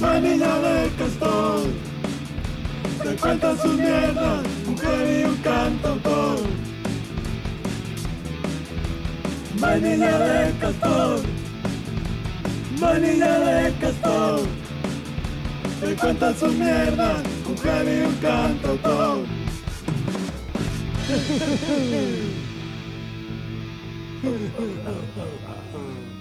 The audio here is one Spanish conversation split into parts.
Vainilla de de castor. Te cuentan sus mierdas, mujer y un cantautor. Vainilla de castor, vainilla de castor. Te cuentan sus mierdas, mujer y un cantautor.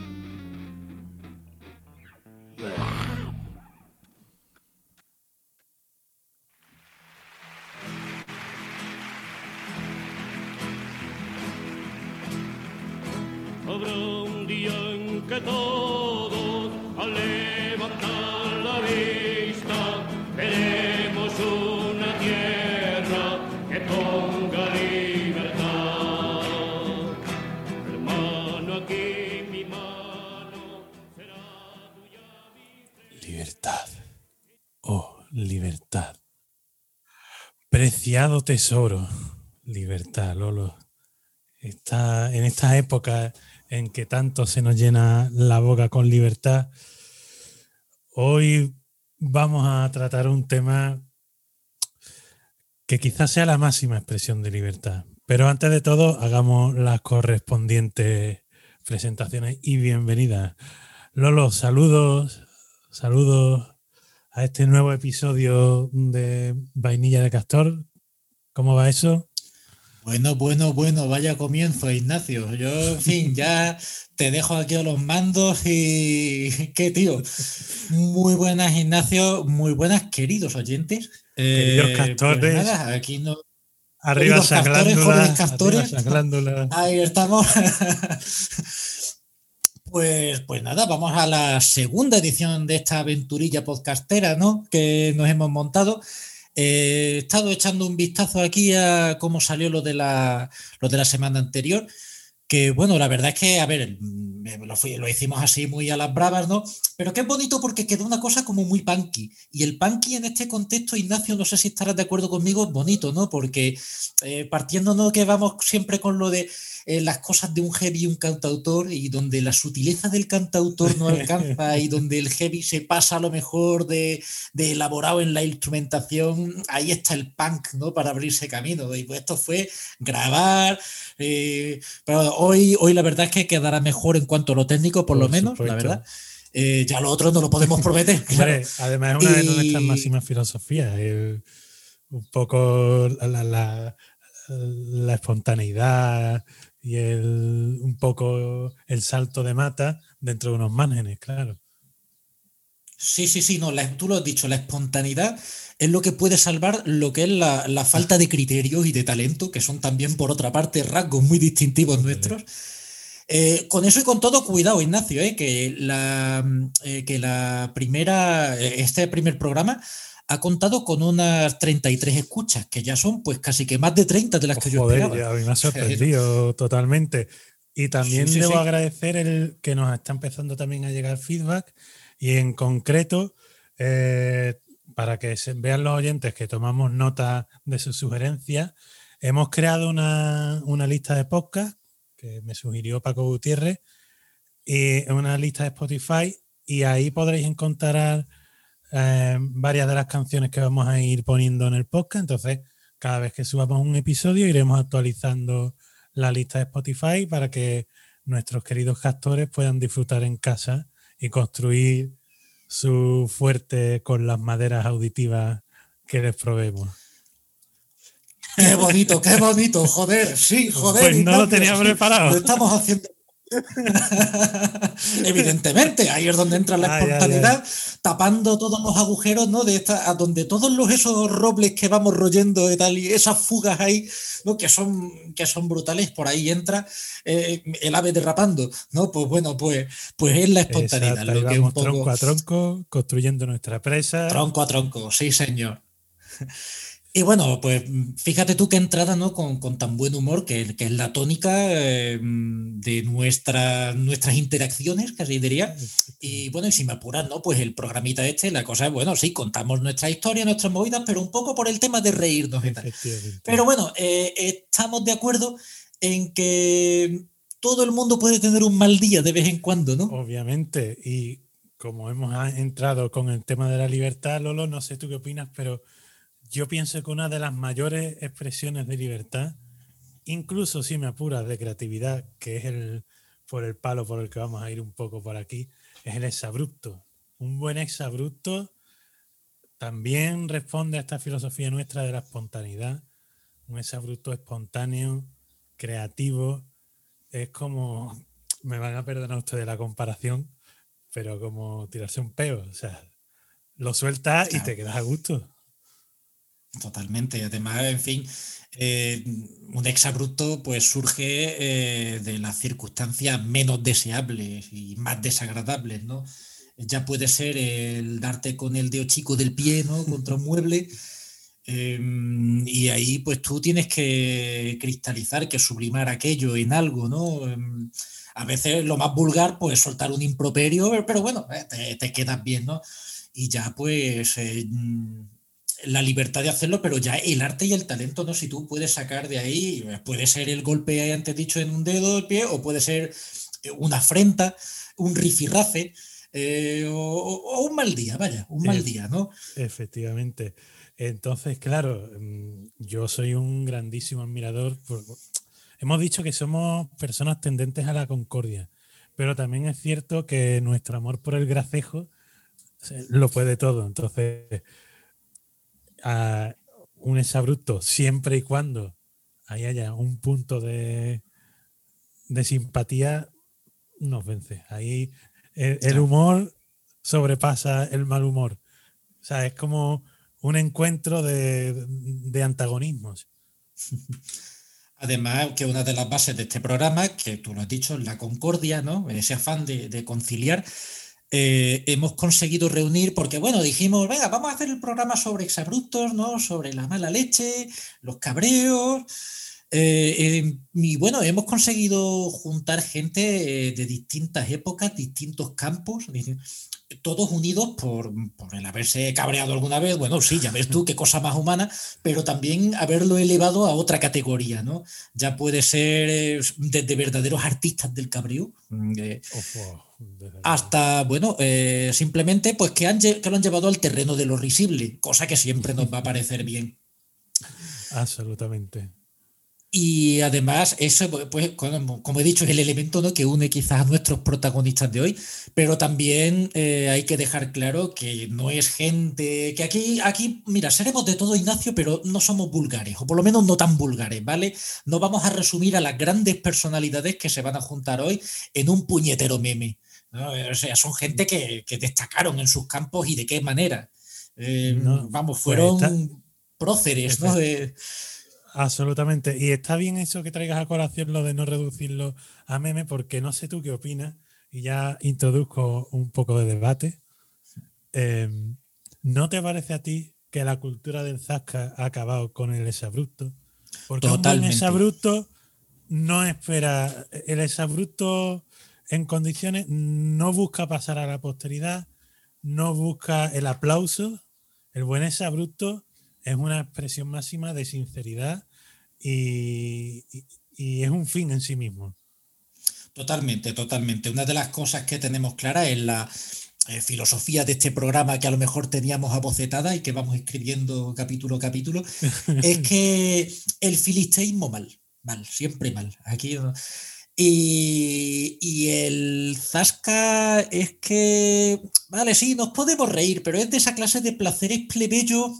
Preciado tesoro. Libertad, Lolo. Está en esta época en que tanto se nos llena la boca con libertad. Hoy vamos a tratar un tema que quizás sea la máxima expresión de libertad. Pero antes de todo, hagamos las correspondientes presentaciones y bienvenidas. Lolo, saludos, saludos a este nuevo episodio de Vainilla de Castor. ¿Cómo va eso? Bueno, bueno, bueno, vaya comienzo, Ignacio. Yo, en fin, ya te dejo aquí a los mandos y qué tío. Muy buenas, Ignacio, muy buenas, queridos oyentes. Queridos Eh, castores. pues nada, aquí no. Arriba Queridos esa castores, jóvenes castores. Ahí estamos. Pues, pues nada, vamos a la segunda edición de esta aventurilla podcastera, ¿no? Que nos hemos montado. Eh, he estado echando un vistazo aquí a cómo salió lo de la, lo de la semana anterior. Que bueno, la verdad es que, a ver, mm, lo, fui- lo hicimos así muy a las bravas, ¿no? Pero es bonito porque quedó una cosa como muy punky. Y el punky en este contexto, Ignacio, no sé si estarás de acuerdo conmigo, es bonito, ¿no? Porque eh, partiéndonos que vamos siempre con lo de eh, las cosas de un heavy y un cantautor y donde la sutileza del cantautor no alcanza y donde el heavy se pasa a lo mejor de, de elaborado en la instrumentación, ahí está el punk, ¿no? Para abrirse camino. Y pues esto fue grabar. eh, pero hoy, hoy la verdad es que quedará mejor en cuanto a lo técnico, por, lo menos, supuesto. la verdad. Eh, ya lo otro no lo podemos prometer. claro. Además es una de nuestras máximas filosofías. el- un poco la, la- la espontaneidad y el, un poco el salto de mata dentro de unos márgenes, claro. Sí, sí, sí, no, la- tú lo has dicho, la espontaneidad es lo que puede salvar lo que es la, la falta de criterios y de talento, que son también, por otra parte, rasgos muy distintivos nuestros. Eh, con eso y con todo, cuidado, Ignacio, eh, que, la, eh, que la primera, este primer programa ha contado con unas 33 escuchas, que ya son pues casi que más de 30 de las que yo Joder, esperaba. ya a mí me ha sorprendido totalmente. Y también Sí, sí, debo sí. agradecer el que nos está empezando también a llegar feedback y en concreto, eh, para que se vean los oyentes que tomamos nota de sus sugerencias, hemos creado una, una lista de podcast que me sugirió Paco Gutiérrez y una lista de Spotify y ahí podréis encontrar eh, varias de las canciones que vamos a ir poniendo en el podcast. Entonces, cada vez que subamos un episodio iremos actualizando la lista de Spotify para que nuestros queridos castores puedan disfrutar en casa y construir su fuerte con las maderas auditivas que les probemos. Qué bonito, qué bonito, joder, sí, joder. Pues no lo tenía preparado. Lo estamos haciendo. Evidentemente, ahí es donde entra la ay, espontaneidad, tapando todos los agujeros, ¿no? De esta, a donde todos los esos robles que vamos royendo y tal, y esas fugas ahí, ¿no? Que son, que son brutales, por ahí entra eh, el ave derrapando, ¿no? Pues bueno, pues, pues es la espontaneidad, Exacto, ahí lo que un vamos poco tronco a tronco, construyendo nuestra presa. Tronco a tronco, sí, señor. Y bueno, pues fíjate tú qué entrada, ¿no? Con, con tan buen humor, que, que es la tónica eh, de nuestra, nuestras interacciones, casi diría. Y bueno, y si me apuras, ¿no? Pues el programita este, la cosa es, bueno, sí, contamos nuestra historia, nuestras movidas, pero un poco por el tema de reírnos y tal. Pero bueno, eh, estamos de acuerdo en que todo el mundo puede tener un mal día de vez en cuando, ¿no? Obviamente. Y como hemos entrado con el tema de la libertad, Lolo, no sé tú qué opinas, pero yo pienso que una de las mayores expresiones de libertad, incluso si me apuras de creatividad, que es el por el palo por el que vamos a ir un poco por aquí, es el exabrupto. Un buen exabrupto también responde a esta filosofía nuestra de la espontaneidad. Un exabrupto espontáneo, creativo, es como, me van a perdonar ustedes la comparación, pero como tirarse un peo, o sea, lo sueltas y te quedas a gusto. Totalmente, además, en fin, eh, un exabrupto pues surge eh, de las circunstancias menos deseables y más desagradables, ¿no? Ya puede ser el darte con el dedo chico del pie, ¿no? Contra un mueble. Em, y ahí pues tú tienes que cristalizar, que sublimar aquello en algo, ¿no? Em, a veces lo más vulgar, pues soltar un improperio, pero bueno, eh, te, te quedas bien, ¿no? Y ya pues la libertad de hacerlo, pero ya el arte y el talento, ¿no? Si tú puedes sacar de ahí, puede ser el golpe antes dicho en un dedo del pie, o puede ser eh, una afrenta, un rifirrafe, eh, o, un mal día, vaya, un mal día, ¿no? Efectivamente. Entonces, claro, mm, yo soy un grandísimo admirador. hemos dicho que somos personas tendentes a la concordia, pero también es cierto que nuestro amor por el gracejo lo puede todo. Entonces, a un exabrupto siempre y cuando ahí haya un punto de, de simpatía, nos vence. Ahí el, humor sobrepasa el mal humor. O sea, es como un encuentro de, de antagonismos. Además, que una de las bases de este programa, que tú lo has dicho, es la concordia, ¿no? Ese afán de, de conciliar. Eh, hemos conseguido reunir, porque bueno, dijimos, venga, vamos a hacer el programa sobre exabruptos, ¿no? Sobre la mala leche, los cabreos. Eh, eh, y bueno, hemos conseguido juntar gente de distintas épocas, distintos campos, todos unidos por, el haberse cabreado alguna vez. Bueno, sí, ya ves tú qué cosa más humana, pero también haberlo elevado a otra categoría, ¿no? Ya puede ser desde verdaderos artistas del cabreo. Mm, hasta, bueno, eh, simplemente pues que, han, que lo han llevado al terreno de lo risible, cosa que siempre nos va a parecer bien. Absolutamente. Y además, eso, pues, como he dicho, es el elemento ¿no? que une quizás a nuestros protagonistas de hoy, pero también eh, hay que dejar claro que no es gente, que aquí, aquí, mira, seremos de todo Ignacio, pero no somos vulgares, o por lo menos no tan vulgares, ¿vale? No vamos a resumir a las grandes personalidades que se van a juntar hoy en un puñetero meme. O sea, son gente que, destacaron en sus campos y de qué manera. Eh, vamos, pues fueron próceres, ¿no? Absolutamente. Y está bien eso que traigas a colación lo de no reducirlo a meme, porque no sé tú qué opinas, y ya introduzco un poco de debate. Em, ¿No te parece a ti que la cultura del Zasca ha acabado con el exabrupto? Porque Totalmente. un exabrupto no espera. El exabrupto en condiciones, no busca pasar a la posteridad, no busca el aplauso. El buen exabrupto es una expresión máxima de sinceridad y, es un fin en sí mismo. Totalmente, totalmente. Una de las cosas que tenemos clara es la eh, filosofía de este programa que a lo mejor teníamos abocetada y que vamos escribiendo capítulo a capítulo, es que el filisteísmo mal, mal, siempre mal. Aquí y, el Zasca es que, vale, sí, nos podemos reír, pero es de esa clase de placeres plebeyo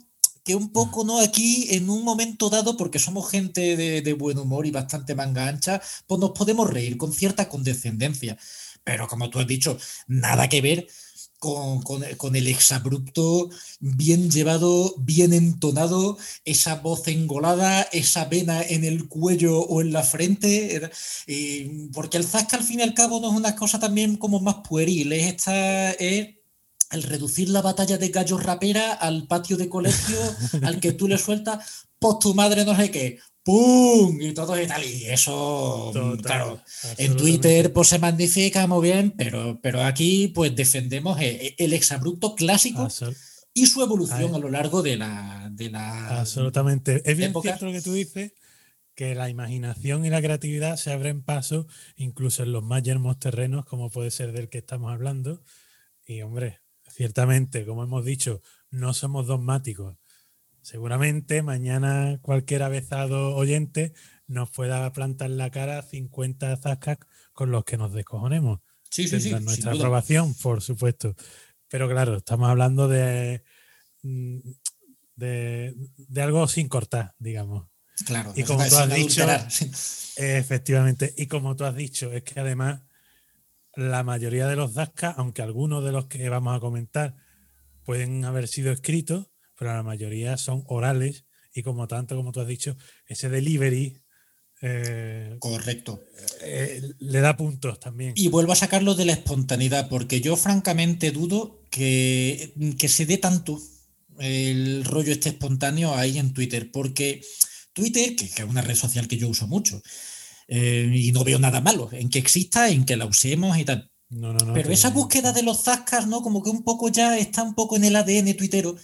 que un poco, ¿no? Aquí, en un momento dado, porque somos gente de, de buen humor y bastante manga ancha, pues nos podemos reír con cierta condescendencia. Pero como tú has dicho, nada que ver con, el exabrupto bien llevado, bien entonado, esa voz engolada, esa vena en el cuello o en la frente, porque el zasca al fin y al cabo no es una cosa también como más pueril, es, esta, es el reducir la batalla de gallos rapera al patio de colegio al que tú le sueltas, pues tu madre no sé qué, ¡pum! Y todo y tal. Y eso, claro, en Twitter pues se magnifica muy bien, pero, pero aquí pues defendemos e, e, el, exabrupto clásico y su evolución a, lo largo de la, de la Absolutamente. Es bien cierto lo que tú dices, que la imaginación y la creatividad se abren paso incluso en los más yermos terrenos, como puede ser del que estamos hablando. Y hombre, ciertamente, como hemos dicho, no somos dogmáticos. Seguramente mañana cualquier avezado oyente nos pueda plantar en la cara 50 zascas con los que nos descojonemos. Sí, sí, sí. Nuestra aprobación, por supuesto. Pero claro, estamos hablando de, mm, de, de algo sin cortar, digamos. Claro, Y como tú has dicho. Efectivamente. Y como tú has dicho, es que además la mayoría de los Zascas, aunque algunos de los que vamos a comentar pueden haber sido escritos, pero la mayoría son orales y como tanto, como tú has dicho, ese delivery eh, Correcto. eh, le da puntos también. Y vuelvo a sacarlo de la espontaneidad, porque yo francamente dudo que, que se dé tanto el rollo este espontáneo ahí en Twitter, porque Twitter, que, que es una red social que yo uso mucho, eh, y no veo nada malo en que exista, en que la usemos y tal. No, no, no, Pero esa búsqueda de los zascas, ¿no? Como que un poco ya está un poco en el ADN tuitero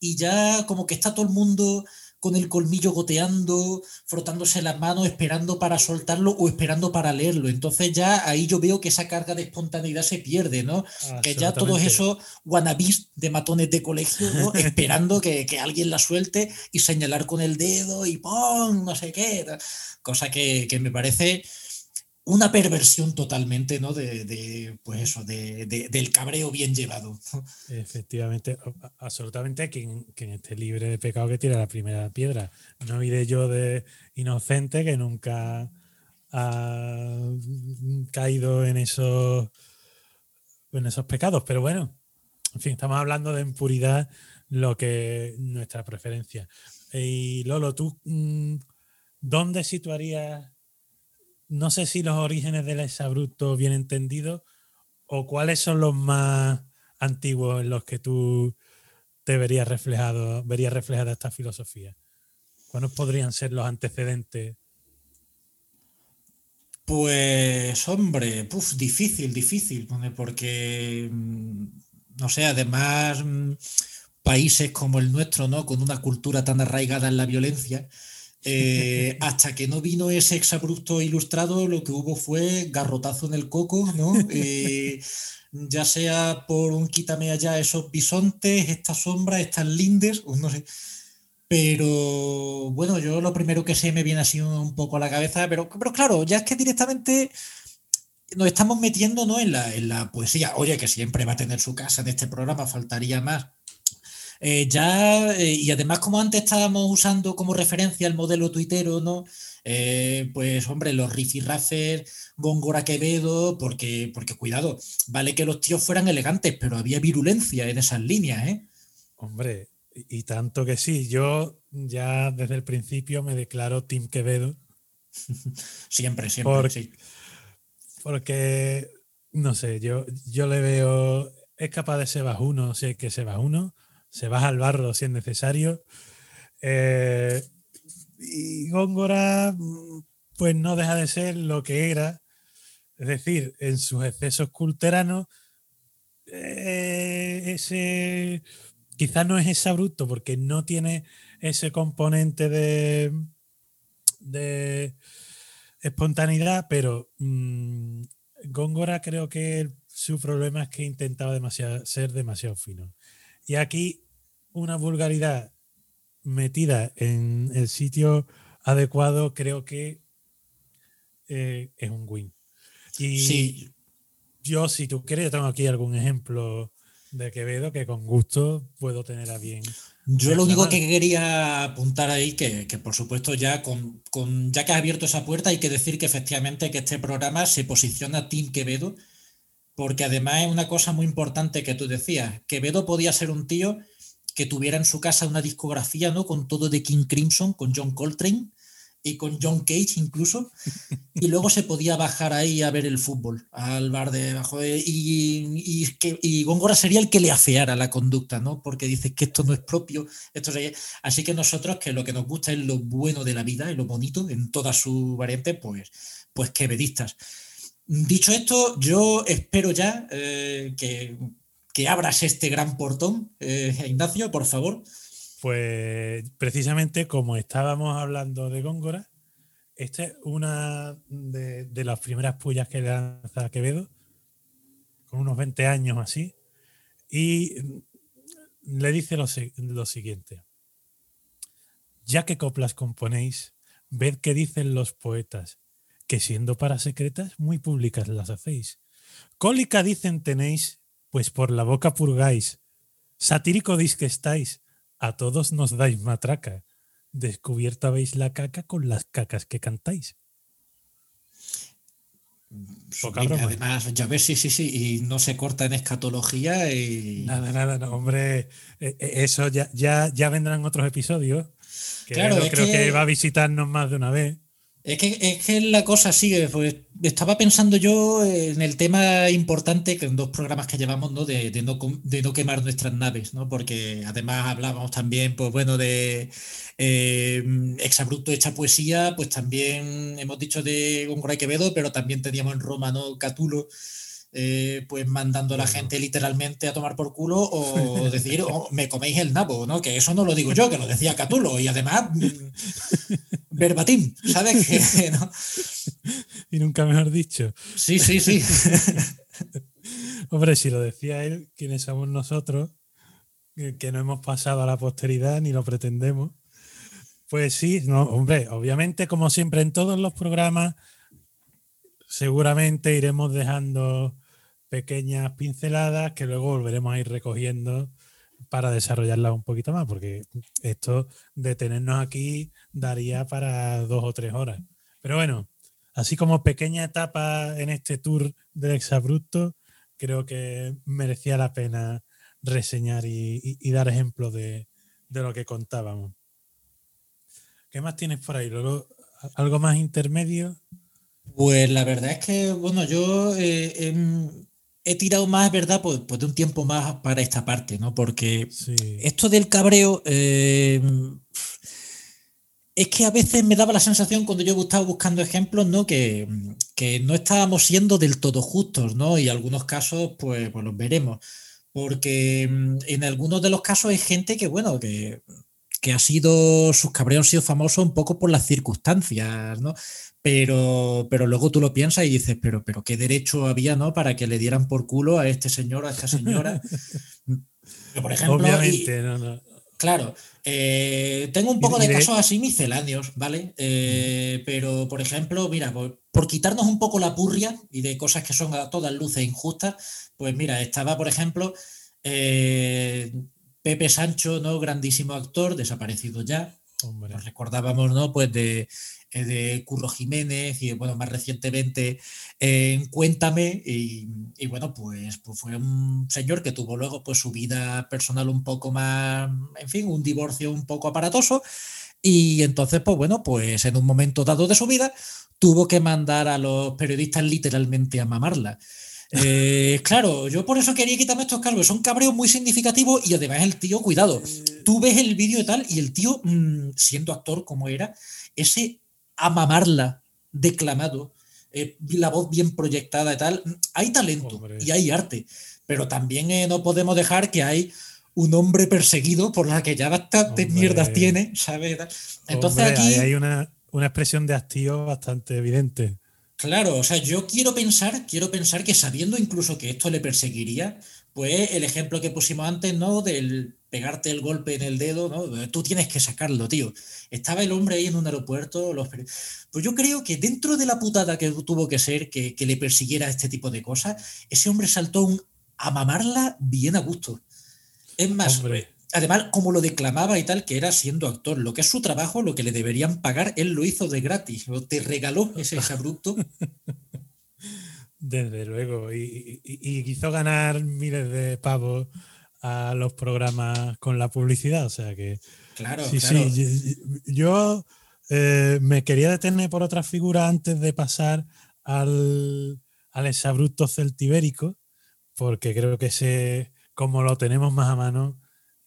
y ya como que está todo el mundo con el colmillo goteando, frotándose las manos, esperando para soltarlo o esperando para leerlo. Entonces ya ahí yo veo que esa carga de espontaneidad se pierde, ¿no? Que ya todos esos wannabis de matones de colegio, ¿no? Esperando que, que alguien la suelte y señalar con el dedo y ¡pum! no sé qué. Cosa que, que me parece una perversión totalmente, ¿no? De, de, pues eso, de, de- del cabreo bien llevado. Efectivamente, absolutamente. Quien, quien esté libre de pecado que tire la primera piedra. No iré yo de inocente que nunca ha caído en esos, en esos pecados. Pero bueno, en fin, estamos hablando de impuridad, lo que nuestra preferencia. Y Lolo, tú, mm, ¿dónde situarías? No sé si los orígenes del exabrupto bien entendidos o cuáles son los más antiguos en los que tú te verías reflejado, verías reflejada esta filosofía. ¿Cuáles podrían ser los antecedentes? Pues, hombre, puf, difícil, difícil, porque, mm, no sé, además, mm, países como el nuestro, ¿no? Con una cultura tan arraigada en la violencia, eh, hasta que no vino ese exabrupto ilustrado, lo que hubo fue garrotazo en el coco, ¿no? Eh, ya sea por un quítame allá esos bisontes, estas sombras, estas lindes, no sé. Pero bueno, yo lo primero que se me viene así un poco a la cabeza, pero, pero claro, ya es que directamente nos estamos metiendo ¿no? en, la, en la poesía. Oye, que siempre va a tener su casa en este programa, faltaría más. Eh, ya, eh, y además, como antes estábamos usando como referencia el modelo tuitero, ¿no? Eh, pues hombre, los rifirrafes, Góngora Quevedo, porque, porque cuidado, vale que los tíos fueran elegantes, pero había virulencia en esas líneas, ¿eh? Hombre, y y tanto que sí, yo ya desde el principio me declaro Tim Quevedo Siempre, siempre, Por- sí. porque, no sé, yo, yo le veo, es capaz de ser bajuno hay que ser bajuno, se baja al barro si es necesario. eh, y Góngora, pues no deja de ser lo que era, es decir, en sus excesos culteranos, eh, ese quizás no es ese bruto porque no tiene ese componente de, de espontaneidad, pero mm, Góngora creo que su problema es que intentaba demasiado, ser demasiado fino. Y aquí una vulgaridad metida en el sitio adecuado creo que eh, es un win. Y Sí, yo, si tú quieres, yo tengo aquí algún ejemplo de Quevedo que con gusto puedo tener a bien. Yo lo único que quería apuntar ahí, que, que por supuesto ya con, con- ya que has abierto esa puerta, hay que decir que efectivamente que este programa se posiciona Team Quevedo, porque además es una cosa muy importante que tú decías. Quevedo podía ser un tío que tuviera en su casa una discografía, ¿no? Con todo de King Crimson, con John Coltrane y con John Cage incluso, y luego se podía bajar ahí a ver el fútbol, al bar de abajo, eh, y, y, Góngora sería el que le afeara la conducta, ¿no? Porque dices que esto no es propio, esto es... Así que nosotros, que lo que nos gusta es lo bueno de la vida y lo bonito en toda su variante, pues, pues quevedistas. Dicho esto, yo espero ya eh, que, abras este gran portón, eh, Ignacio, por favor. Pues precisamente como estábamos hablando de Góngora, esta es una de, las primeras pullas que lanza Quevedo, con unos 20 años así, y le dice lo, lo siguiente. Ya que coplas componéis, ved qué dicen los poetas, que siendo para secretas, muy públicas las hacéis. Cólica dicen tenéis, pues por la boca purgáis. Satírico dis que estáis, a todos nos dais matraca. Descubierta veis la caca con las cacas que cantáis. Poca broma. además, ya ves, sí, sí, sí, y no se corta en escatología y... Nada, nada, no, hombre, eh, eh, eso ya, ya, ya vendrán otros episodios. Que Claro, creo que... que- va a visitarnos más de una vez. Es que, es que la cosa sigue, pues estaba pensando yo en el tema importante que en dos programas que llevamos, ¿no? De, de no, de no quemar nuestras naves, ¿no? Porque además hablábamos también, pues bueno, de eh, Exabrupto hecha poesía, pues también hemos dicho de Góngora y Quevedo, pero también teníamos en Roma, ¿no? Catulo, eh, pues mandando a la gente literalmente a tomar por culo o decir, "Oh, me coméis el nabo, ¿no? Que eso no lo digo yo, que lo decía Catulo, y además mm, verbatim, ¿sabes? Que, ¿no? Y nunca mejor dicho. Sí, sí, sí. Hombre, si lo decía él, ¿quiénes somos nosotros? Que, que no hemos pasado a la posteridad ni lo pretendemos. Pues sí, no, hombre, obviamente, como siempre en todos los programas, seguramente iremos dejando pequeñas pinceladas que luego volveremos a ir recogiendo para desarrollarlas un poquito más, porque esto de tenernos aquí daría para dos o tres horas. Pero bueno, así como pequeña etapa en este tour del exabrupto, creo que merecía la pena reseñar y, dar ejemplos de, de lo que contábamos. ¿Qué más tienes por ahí? Luego, ¿a- ¿Algo más intermedio? Pues la verdad es que, bueno, yo eh, em, he tirado más, ¿verdad? Pues, pues de un tiempo más para esta parte, ¿no? Porque Sí. esto del cabreo, eh, es que a veces me daba la sensación cuando yo estaba buscando ejemplos, ¿no? Que, que no estábamos siendo del todo justos, ¿no? Y algunos casos, pues, pues los veremos. Porque mm, en algunos de los casos hay gente que, bueno, que, que ha sido, sus cabreos han sido famosos un poco por las circunstancias, ¿no? Pero, pero luego tú lo piensas y dices, pero, pero qué derecho había, ¿no? Para que le dieran por culo a este señor, a esta señora. Pero, por ejemplo, y- Obviamente, no, no. Claro, eh, tengo un poco de de- casos así misceláneos, ¿vale? Eh, pero, por ejemplo, mira, por, por quitarnos un poco la purria y de cosas que son a todas luces injustas, pues mira, estaba, por ejemplo, eh, Pepe Sancho, ¿no? Grandísimo actor, desaparecido ya. Hombre. Nos recordábamos, ¿no? Pues de, eh, de Curro Jiménez y, bueno, más recientemente eh, en Cuéntame. Y, y, bueno, pues, pues fue un señor que tuvo luego pues su vida personal un poco más, en fin, un divorcio un poco aparatoso. Y entonces, pues bueno, pues en un momento dado de su vida tuvo que mandar a los periodistas literalmente a mamarla. Eh, claro, yo por eso quería quitarme estos cargos. Son cabreos muy significativos y además el tío, cuidado, tú ves el vídeo y tal, y el tío, mm, siendo actor como era, ese a mamarla declamado, eh, la voz bien proyectada y tal, hay talento Hombre. y hay arte, pero también eh, no podemos dejar que hay un hombre perseguido por la que ya bastantes Hombre. mierdas tiene, ¿sabes? Entonces Hombre, aquí... hay una, una expresión de hastío bastante evidente. Claro, o sea, yo quiero pensar, quiero pensar que sabiendo incluso que esto le perseguiría, pues el ejemplo que pusimos antes, ¿no? Del pegarte el golpe en el dedo, ¿no? Tú tienes que sacarlo, tío. Estaba el hombre ahí en un aeropuerto, los pues yo creo que dentro de la putada que tuvo que ser que, que le persiguiera este tipo de cosas, ese hombre saltó un a mamarla bien a gusto. Es más, Hombre. además, como lo declamaba y tal, que era siendo actor, lo que es su trabajo, lo que le deberían pagar, él lo hizo de gratis, te regaló ese abrupto. Desde luego. Y, y- y hizo ganar miles de pavos a los programas con la publicidad. O sea que. Claro, sí, claro. sí. Yo, eh, me quería detener por otra figura antes de pasar al, al exabrupto celtibérico, porque creo que ese, como lo tenemos más a mano,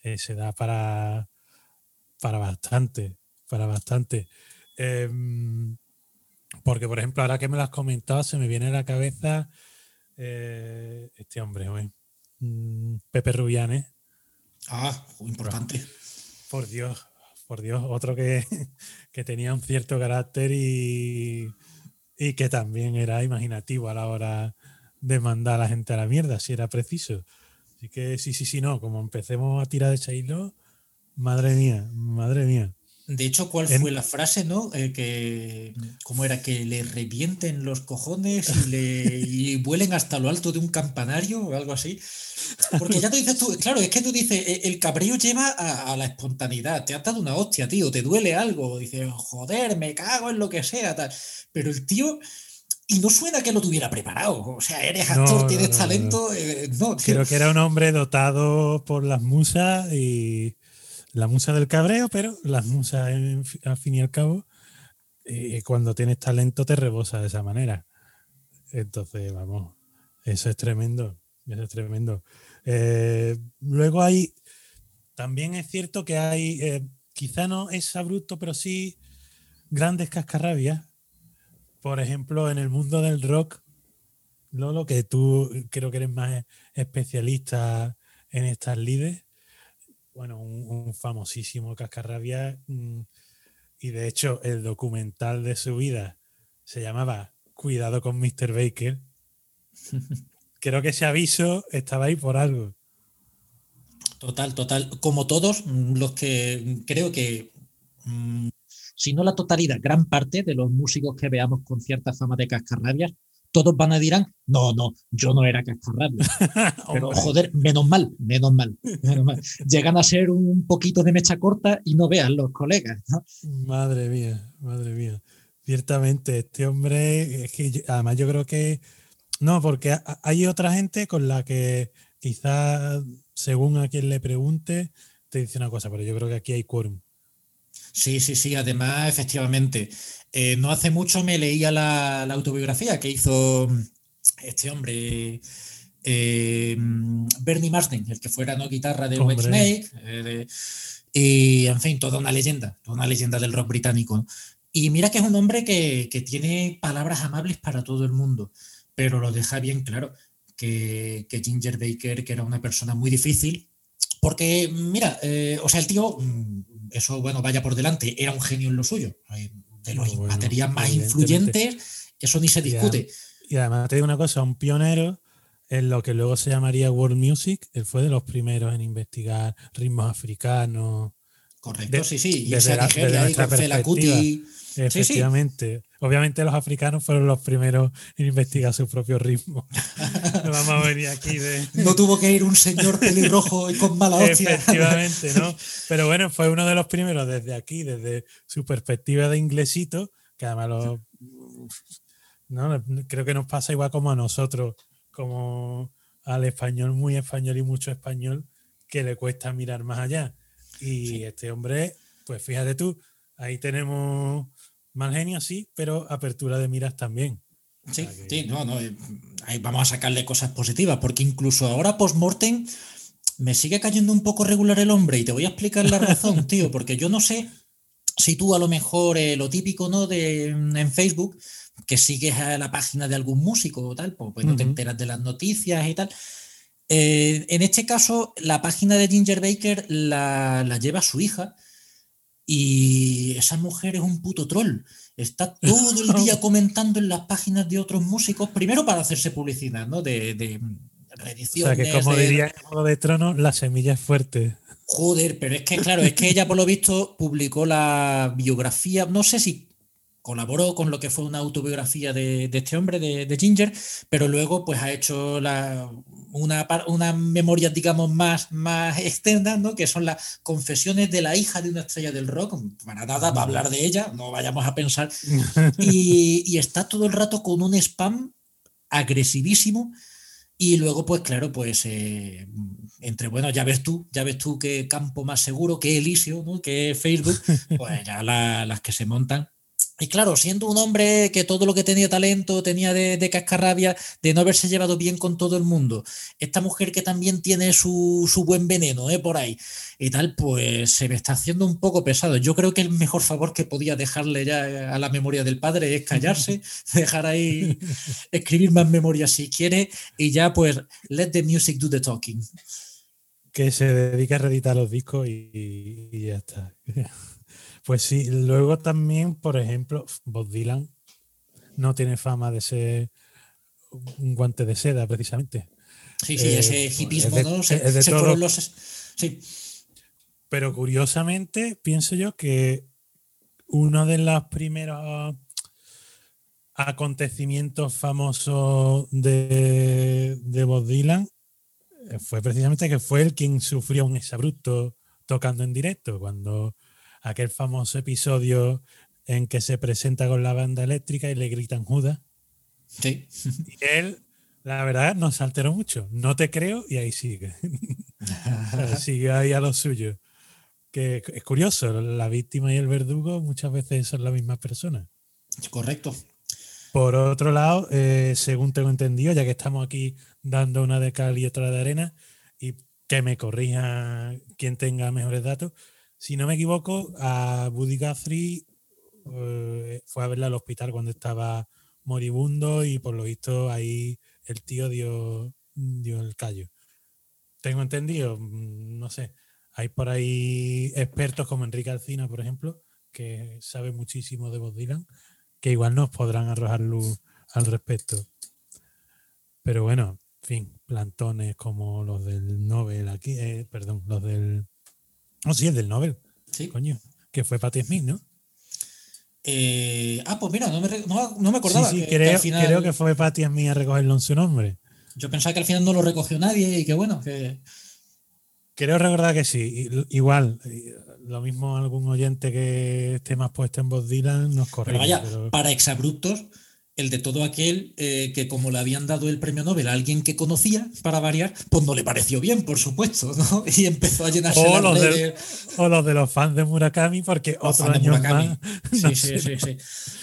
eh, se da para, para bastante. Para bastante. Em, porque, por ejemplo, ahora que me lo has comentado, se me viene a la cabeza eh, este hombre, güey. Mm, Pepe Rubianes. Ah, importante. Por Dios, por Dios, otro que, que tenía un cierto carácter y, y que también era imaginativo a la hora de mandar a la gente a la mierda, si era preciso. Así que sí, sí, sí, no, como empecemos a tirar de ese hilo, madre mía, madre mía. De hecho, ¿cuál En- fue la frase, no? Eh, que, ¿Cómo era? Que le revienten los cojones y, le, y vuelen hasta lo alto de un campanario o algo así. Porque ya te dices tú, claro, es que tú dices, eh, el cabreo lleva a, a la espontaneidad. Te has dado una hostia, tío, te duele algo. Dices, joder, me cago en lo que sea, tal. Pero el tío. Y no suena que lo tuviera preparado. O sea, eres actor, no, tienes no, no. talento. eh, no. Creo que era un hombre dotado por las musas y la musa del cabreo, pero las musas, al fin y al cabo, eh, cuando tienes talento te rebosa de esa manera. Entonces, vamos, eso es tremendo, eso es tremendo. Eh, luego hay, también es cierto que hay, eh, quizá no es abrupto, pero sí grandes cascarrabias. Por ejemplo, en el mundo del rock, Lolo, que tú creo que eres más especialista en estas lides. Bueno, un, un famosísimo cascarrabia. mm, Y de hecho, el documental de su vida se llamaba Cuidado con Mr. Baker. Creo que ese aviso estaba ahí por algo. Total, total. Como todos mm, los que mm, creo que, si no la totalidad, gran parte de los músicos que veamos con cierta fama de cascarrabias, todos van a dirán, no, no, yo no era cascarrabias. Pero joder, menos mal, menos mal, menos mal. Llegan a ser un poquito de mecha corta y no vean los colegas. ¿no? Madre mía, madre mía. Ciertamente, este hombre, es que yo- además yo creo que no, porque ha- hay otra gente con la que quizás, según a quien le pregunte, te dice una cosa, pero yo creo que aquí hay quórum. Sí, sí, sí. Además, efectivamente, eh, no hace mucho me leía la, la autobiografía que hizo mm, este hombre, eh, mm, Bernie Marsden, el que fuera no guitarra de Hombre. Whitesnake, eh, de- y en fin, toda una leyenda, toda una leyenda del rock británico. Y mira que es un hombre que, que tiene palabras amables para todo el mundo, pero lo deja bien claro que, que Ginger Baker, que era una persona muy difícil, porque, mira, eh, o sea, el tío, mm, eso, bueno, vaya por delante, era un genio en lo suyo. De los Bueno, baterías más influyentes, eso ni se discute. Y además te digo una cosa, un pionero en lo que luego se llamaría World Music, él fue de los primeros en investigar ritmos africanos. Correcto, De- sí, sí. Y desde la- desde nuestra perspectiva. Sí. Efectivamente. Obviamente los africanos fueron los primeros en investigar su propio ritmo. No vamos a venir aquí de... No tuvo que ir un señor pelirrojo y con mala hostia. Efectivamente, ¿no? Pero bueno, fue uno de los primeros desde aquí, desde su perspectiva de inglesito, que además lo, ¿no? creo que nos pasa igual como a nosotros, como al español muy español y mucho español, que le cuesta mirar más allá. Y Sí. este hombre, pues fíjate tú, ahí tenemos mal genio, sí, pero apertura de miras también. Sí, sea que- sí, no, no. ahí vamos a sacarle cosas positivas, porque incluso ahora post-mortem me sigue cayendo un poco regular el hombre y te voy a explicar la razón, tío, porque yo no sé si tú a lo mejor eh, lo típico, ¿no? De en Facebook, que sigues a la página de algún músico o tal, pues, pues no te enteras de las noticias y tal. Eh, en este caso, la página de Ginger Baker la, la lleva su hija y esa mujer es un puto troll. Está todo el día comentando en las páginas de otros músicos, primero para hacerse publicidad, ¿no? De, de O reediciones. sea que como de- diría en Juego de Tronos, la semilla es fuerte. Joder, pero es que, claro, es que ella por lo visto publicó la biografía, no sé si colaboró con lo que fue una autobiografía de, de este hombre, de, de Ginger, pero luego pues ha hecho la, una, unas memorias, digamos, más, más externas, ¿no? Que son las confesiones de la hija de una estrella del rock, para nada, para hablar de ella, no vayamos a pensar. Y, y está todo el rato con un spam agresivísimo. Y luego, pues claro, pues eh, entre, bueno, ya ves tú, ya ves tú qué campo más seguro, que Elisio, ¿no? que Facebook, pues ya la- las que se montan. Y claro, siendo un hombre que todo lo que tenía talento, tenía de, cascarrabia, de no haberse llevado bien con todo el mundo, esta mujer que también tiene su, su buen veneno ¿eh? por ahí y tal, pues se me está haciendo un poco pesado. Yo creo que el mejor favor que podía dejarle ya a la memoria del padre es callarse, dejar ahí, escribir más memorias si quiere y ya pues let the music do the talking. que se dedica a reeditar los discos y ya está. Pues sí, luego también, por ejemplo, Bob Dylan no tiene fama de ser un guante de seda, precisamente. Sí, sí, Eh, ese hipismo, es de- ¿no? Se, es de se todo- fueron los. Sí, Pero curiosamente, pienso yo que uno de los primeros acontecimientos famosos de, de Bob Dylan eh, fue precisamente que fue el quien sufrió un exabrupto tocando en directo, cuando aquel famoso episodio en que se presenta con la banda eléctrica y le gritan Judas. sí. Y él, la verdad, nos alteró mucho. No te creo y ahí sigue. sigue ahí a lo suyo. Que es curioso, la víctima y el verdugo muchas veces son la misma persona. Correcto. Por otro lado, eh, según tengo entendido, ya que estamos aquí dando una de cal y otra de arena, y que me corrija quien tenga mejores datos, si no me equivoco, a Buddy Guthrie eh, fue a verla al hospital cuando estaba moribundo y por lo visto ahí el tío dio, dio el callo. Tengo entendido, mm, no sé, hay por ahí expertos como Enrique Alcina, por ejemplo, que sabe muchísimo de Bob Dylan, que igual nos podrán arrojar luz al respecto. Pero bueno, en fin, plantones como los del Nobel aquí, eh, perdón, los del... Oh, sí, el del Nobel, Sí. coño, que fue Patti Smith, ¿no? Eh, ah, pues mira, no me, no, no me acordaba. sí, sí, que- que creo, al final- creo que fue Patti Smith a recogerlo en su nombre. Yo pensaba que al final no lo recogió nadie y que bueno, que. Creo recordar que sí. Igual, lo mismo algún oyente que esté más puesto en Bob Dylan nos corrige. Pero vaya, pero- para exabruptos, el de todo aquel eh, que como le habían dado el premio Nobel a alguien que conocía, para variar, pues no le pareció bien, por supuesto, ¿no? Y empezó a llenarse o, las los del- o los de los fans de Murakami, porque Los otro de año Murakami. más. Sí, no sí, sí, sí.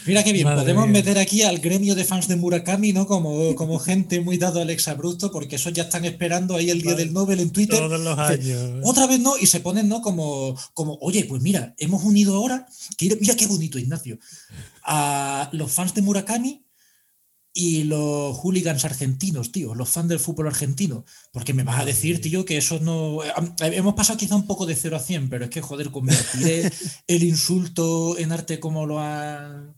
Mira qué bien, Madre podemos mía. meter aquí al gremio de fans de Murakami, ¿no? Como, como gente muy dado al exabrupto, porque esos ya están esperando ahí el día Vale. del Nobel en Twitter. Todos los años. Otra vez no, y se ponen, ¿no? Como, como, oye, pues mira, hemos unido ahora, que mira qué bonito, Ignacio, a los fans de Murakami y los hooligans argentinos, tío, los fans del fútbol argentino. Porque me vas a decir, tío, que eso no. eh, Hemos pasado quizá un poco de 0 a 100, pero es que, joder, convertir el, insulto en arte como lo han.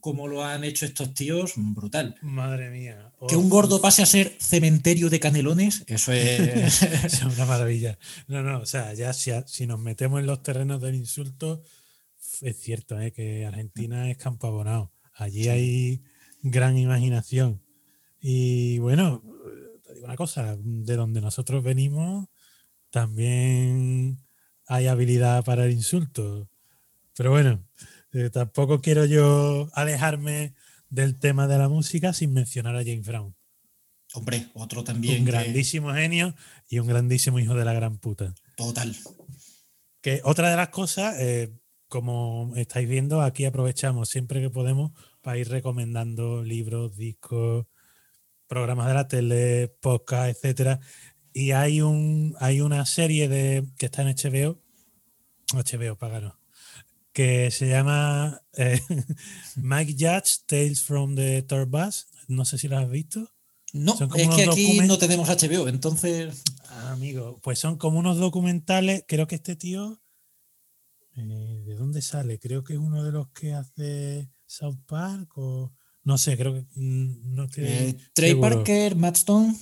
Como lo han hecho estos tíos, brutal. Madre mía. Que un gordo pase a ser cementerio de canelones, eso es. Es una maravilla. No, no, o sea, ya si, si nos metemos en los terrenos del insulto, es cierto ¿eh? que Argentina es campo abonado. Allí hay gran imaginación. Y bueno, te digo una cosa, de donde nosotros venimos también hay habilidad para el insulto. Pero bueno, eh, tampoco quiero yo alejarme del tema de la música sin mencionar a James Brown Hombre, otro también. un que- grandísimo genio y un grandísimo hijo de la gran puta. Total. Que otra de las cosas, eh, como estáis viendo, aquí aprovechamos siempre que podemos para ir recomendando libros, discos, programas de la tele, podcast, etcétera. Y hay un hay una serie de que está en HBO, HBO, pagano, que se llama eh, Mike Judge Tales from the Bus. No sé si lo has visto. No, Son como es que aquí document- no tenemos HBO, entonces. Ah, amigo, pues son como unos documentales. Creo que este tío. eh, ¿De dónde sale? Creo que es uno de los que hace South Park o. No sé, creo que. mm, No estoy eh, Trey seguro. Parker, Matt Stone.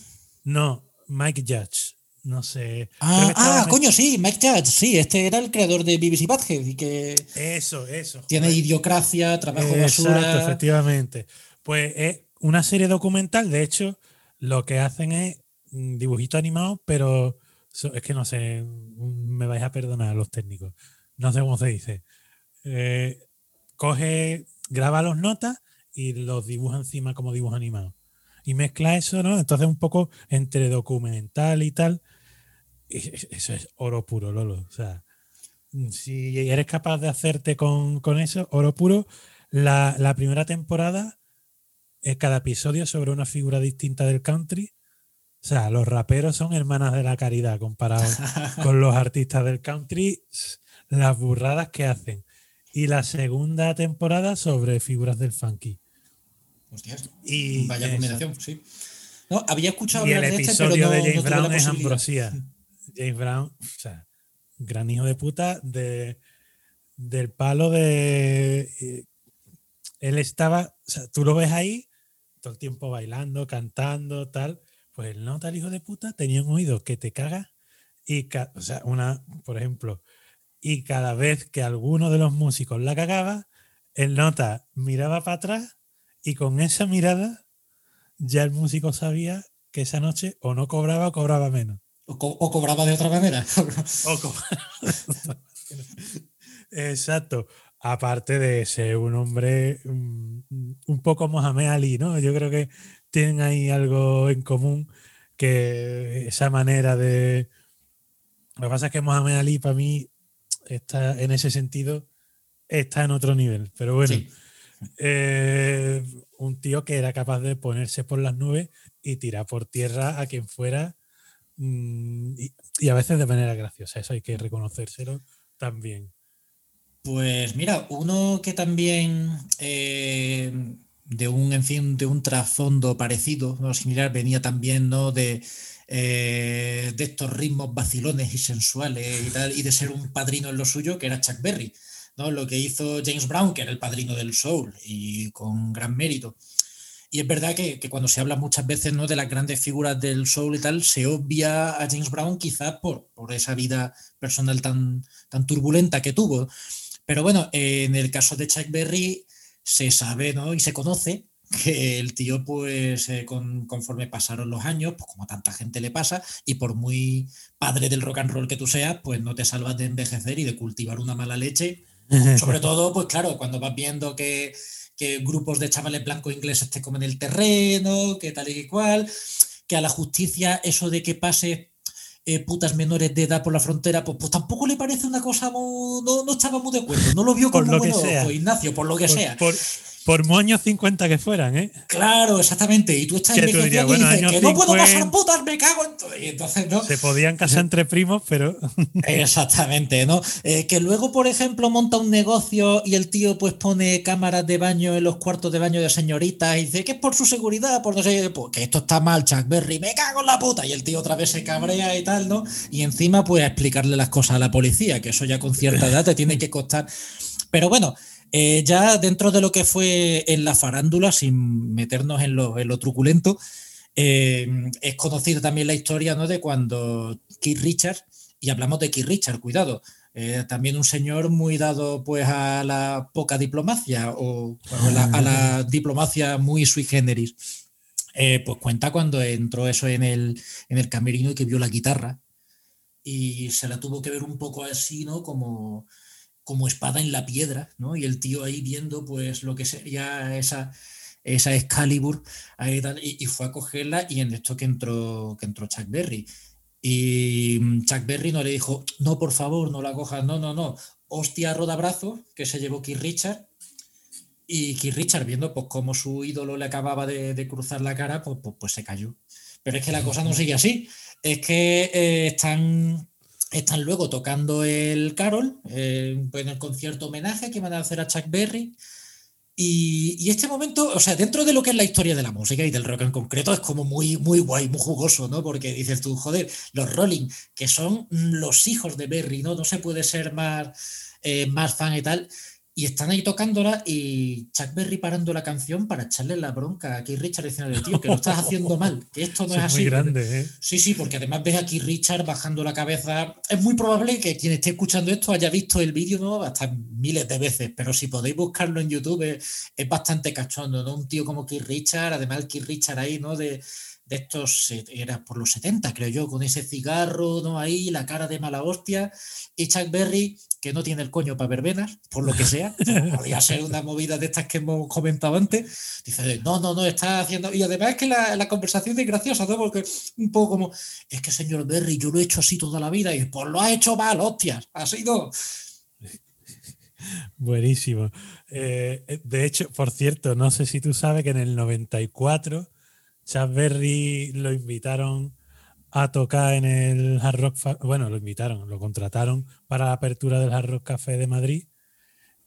No, Mike Judge. No sé. Ah, ah, coño, sí, Mike Judge, sí, este era el creador de BBC Badhead y que Eso, eso. tiene idiocracia, trabajo Exacto, basura. efectivamente. Pues es una serie documental. De hecho, lo que hacen es mm, dibujito animado, pero es que no sé, mm, me vais a perdonar los técnicos. No sé cómo se dice. Eh, coge, graba los notas y los dibuja encima como dibujo animado. Y mezcla eso, ¿no? Entonces un poco entre documental y tal. y es- Eso es oro puro, Lolo. O sea, si eres capaz de hacerte con, con eso, oro puro, la, la primera temporada es cada episodio sobre una figura distinta del country. O sea, los raperos son hermanas de la caridad comparados con los artistas del country, las burradas que hacen. Y la segunda temporada sobre figuras del funky. Hostias, Y, vaya combinación, sí. No, había escuchado Y el este, pero episodio no, de no James la Brown es ambrosía. James Brown, o sea, gran hijo de puta de, del palo de. eh, Él estaba. O sea, tú lo ves ahí todo el tiempo bailando, cantando, tal. Pues el nota, el hijo de puta, tenía un oído que te caga. Y, o sea, una, por ejemplo, y cada vez que alguno de los músicos la cagaba, el nota miraba para atrás y con esa mirada ya el músico sabía que esa noche o no cobraba o cobraba menos. O, co- o cobraba de otra manera. O co- Exacto. Aparte de ser un hombre mm, un poco Mohamed Ali, ¿no? Yo creo que tienen ahí algo en común que esa manera de... Lo que pasa es que Mohamed Ali para mí está en ese sentido está en otro nivel. Pero bueno, Sí. eh, un tío que era capaz de ponerse por las nubes y tirar por tierra a quien fuera mm, y, y a veces de manera graciosa. Eso hay que reconocérselo también. Pues mira, uno que también eh, de un, en fin, de un trasfondo parecido, ¿no? similar, venía también, ¿no? De, eh, de estos ritmos vacilones y sensuales y de ser un padrino en lo suyo, que era Chuck Berry, ¿no? Lo que hizo James Brown, que era el padrino del soul, y con gran mérito. Y es verdad que, que cuando se habla muchas veces ¿no? de las grandes figuras del soul y tal, se obvia a James Brown quizás por, por esa vida personal tan, tan turbulenta que tuvo. Pero bueno, en el caso de Chuck Berry se sabe ¿no? y se conoce que el tío, pues eh, con- conforme pasaron los años, pues como a tanta gente le pasa, y por muy padre del rock and roll que tú seas, pues no te salvas de envejecer y de cultivar una mala leche. Sobre todo, pues claro, cuando vas viendo que, que grupos de chavales blancos ingleses te comen el terreno, que tal y cual, que a la justicia eso de que pase eh, putas menores de edad por la frontera, pues, pues tampoco le parece una cosa muy. No, no estaba muy de acuerdo, no lo vio como lo que sea. ojo, Ignacio, por lo que Por, sea. por, por moños 50 que fueran, ¿eh? Claro, exactamente. Y tú estás Que tú dirías, y bueno, dices años que no puedo 50. pasar putas, me cago en todo. Y entonces, ¿no? Se podían casar entre primos, pero Exactamente, ¿no? Eh, que luego, por ejemplo, monta un negocio y el tío pues pone cámaras de baño en los cuartos de baño de señoritas y dice que es por su seguridad, por no sé, pues, que esto está mal, Chuck Berry, me cago en la puta. Y el tío otra vez se cabrea y tal, ¿no? Y encima, pues, a explicarle las cosas a la policía, que eso ya con cierta edad te tiene que costar. Pero bueno, eh, ya dentro de lo que fue en la farándula, sin meternos en lo, en lo truculento, eh, es conocida también la historia ¿no? de cuando Keith Richards, y hablamos de Keith Richards, cuidado, eh, también un señor muy dado pues a la poca diplomacia o bueno, a, la, a la diplomacia muy sui generis. Eh, pues cuenta cuando entró eso en el, en el camerino y que vio la guitarra y se la tuvo que ver un poco así, ¿no? Como, como espada en la piedra, ¿no? Y el tío ahí viendo pues lo que sería esa, esa Excalibur ahí y, y fue a cogerla y en esto que entró, que entró Chuck Berry. Y Chuck Berry no le dijo, no, por favor, no la cojas, no, no, no. Hostia, rodabrazo, que se llevó Keith Richard. Y Keith Richard, viendo pues cómo su ídolo le acababa de, de cruzar la cara, pues, pues, pues se cayó. Pero es que la cosa no sigue así. Es que eh, están, están luego tocando el Carol eh, en el concierto homenaje que van a hacer a Chuck Berry. Y, este momento, o sea, dentro de lo que es la historia de la música y del rock en concreto, es como muy, muy guay, muy jugoso, ¿no? Porque dices tú, joder, los Rolling, que son los hijos de Berry, ¿no? No se puede ser más, eh, más fan y tal. Y están ahí tocándola y Chuck Berry parando la canción para echarle la bronca a Keith Richard diciendo, tío, que lo estás haciendo mal, que esto no es, es así. muy grande, ¿eh? Sí, sí, porque además ves a Keith Richard bajando la cabeza. Es muy probable que quien esté escuchando esto haya visto el vídeo ¿no? hasta miles de veces, pero si podéis buscarlo en YouTube es, es bastante cachondo, ¿no? Un tío como Keith Richard, además Keith Richard ahí, ¿no? De, de estos, era por los 70, creo yo, con ese cigarro, ¿no? Ahí, la cara de mala hostia, y Chuck Berry, que no tiene el coño para verbenas, por lo que sea, podría ser una movida de estas que hemos comentado antes, dice, no, no, no, está haciendo, y además es que la, la conversación es graciosa, ¿no? Porque un poco como, es que señor Berry, yo lo he hecho así toda la vida, y pues lo ha hecho mal, hostias, ha sido... Buenísimo. Eh, de hecho, por cierto, no sé si tú sabes que en el 94 Chuck Berry lo invitaron a tocar en el Hard Rock, bueno, lo invitaron, lo contrataron para la apertura del Hard Rock Café de Madrid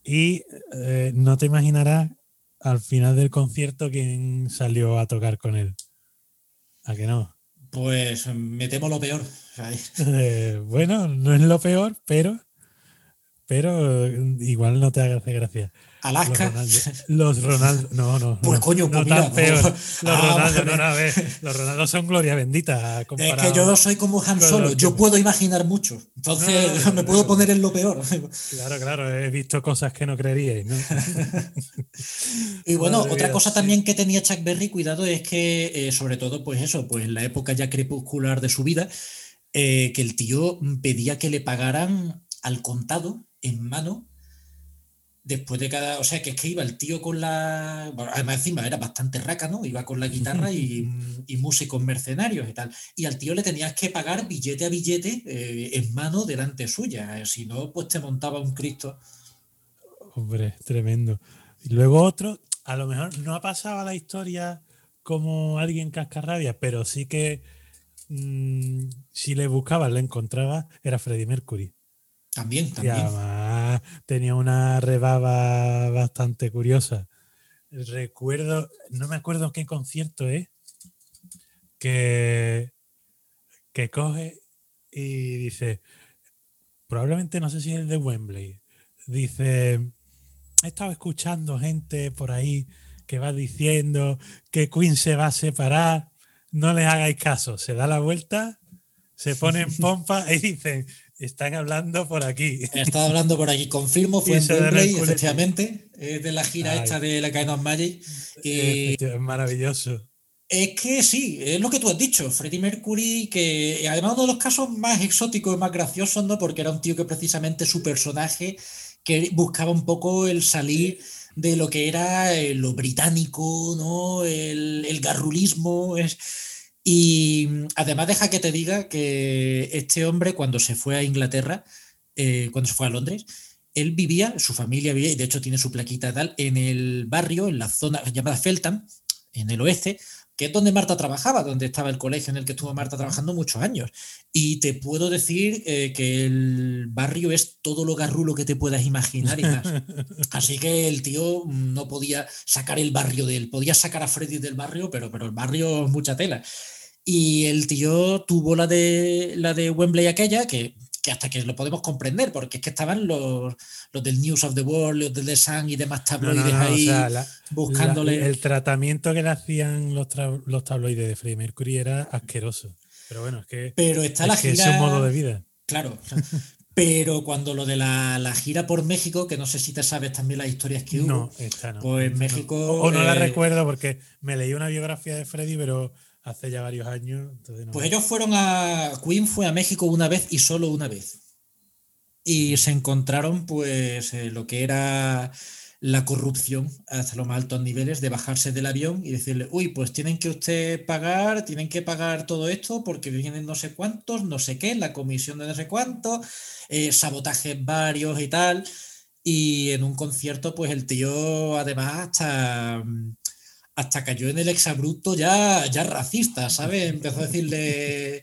y eh, no te imaginarás al final del concierto quién salió a tocar con él. ¿A que no? Pues me temo lo peor. Eh, bueno, no es lo peor, pero pero eh, igual no te hace gracia. Alaska. Los Ronaldo, no, no. Pues no, coño, no pues tan peor. Los Ah, Ronaldo, vale. no, no, a ver, los Ronaldo son gloria bendita. Es que yo no soy como Han Solo, yo puedo imaginar mucho. Entonces No, me puedo poner en lo peor. Claro, claro, he visto cosas que no creeríais, ¿no? Y bueno, Madre otra cosa sí. también que tenía Chuck Berry, cuidado, es que, eh, sobre todo, pues eso, pues en la época ya crepuscular de su vida, eh, que el tío pedía que le pagaran al contado, en mano, después de cada. O sea, que es que iba el tío con la. bueno, además, encima era bastante raca, ¿no? Iba con la guitarra y, y músicos mercenarios y tal. Y al tío le tenías que pagar billete a billete eh, en mano delante suya. Si no, pues te montaba un Cristo. Hombre, tremendo. Y luego otro, a lo mejor no ha pasado a la historia como alguien cascarrabia, pero sí que mm, si le buscabas, le encontrabas, era Freddie Mercury. También, Y también. además tenía una rebaba bastante curiosa. Recuerdo, no me acuerdo qué concierto es, que, que coge y dice, probablemente no sé si es el de Wembley, dice, he estado escuchando gente por ahí que va diciendo que Queen se va a separar, no les hagáis caso, se da la vuelta, se pone en pompa y dicen, están hablando por aquí. Estaba hablando por aquí, confirmo, fue en Wembley, efectivamente, es de la gira Ay. esta de la of Magic. Y Es maravilloso. es que sí, es lo que tú has dicho, Freddie Mercury, que además uno de los casos más exóticos y más graciosos, ¿no? Porque era un tío que precisamente su personaje que buscaba un poco el salir de lo que era eh, lo británico, ¿no? El, el garrulismo. Es... Y además deja que te diga que este hombre cuando se fue a Inglaterra, eh, cuando se fue a Londres, él vivía, su familia vivía, y de hecho tiene su plaquita tal, en el barrio, en la zona llamada Feltham, en el oeste, que es donde Marta trabajaba, donde estaba el colegio en el que estuvo Marta trabajando muchos años. Y te puedo decir eh, que el barrio es todo lo garrulo que te puedas imaginar y más. Así que el tío no podía sacar el barrio de él, podía sacar a Freddy del barrio, pero, pero el barrio es mucha tela. Y el tío tuvo la de, la de Wembley aquella, que, que hasta que lo podemos comprender, porque es que estaban los, los del News of the World, los del The Sun y demás No, no, tabloides o ahí sea, la- buscándole. la- el tratamiento que le hacían los, tra- los tabloides de Freddie Mercury era asqueroso. Pero bueno, es que, pero está es, la que es gira. su modo de vida. Claro. Pero cuando lo de la, la gira por México, que no sé si te sabes también las historias que hubo. No, esta no. Pues esta. México, O, o no la eh, recuerdo porque me leí una biografía de Freddie, pero hace ya varios años. no- Pues ellos fueron a. Queen fue a México una vez y solo una vez. Y se encontraron, pues, eh, lo que era la corrupción hasta los más altos niveles de bajarse del avión y decirle, uy, pues tienen que usted pagar, tienen que pagar todo esto porque vienen no sé cuántos, no sé qué, la comisión de no sé cuántos, eh, sabotajes varios y tal. Y en un concierto, pues el tío además hasta, hasta cayó en el exabrupto ya, ya racista, ¿sabes? Empezó a decirle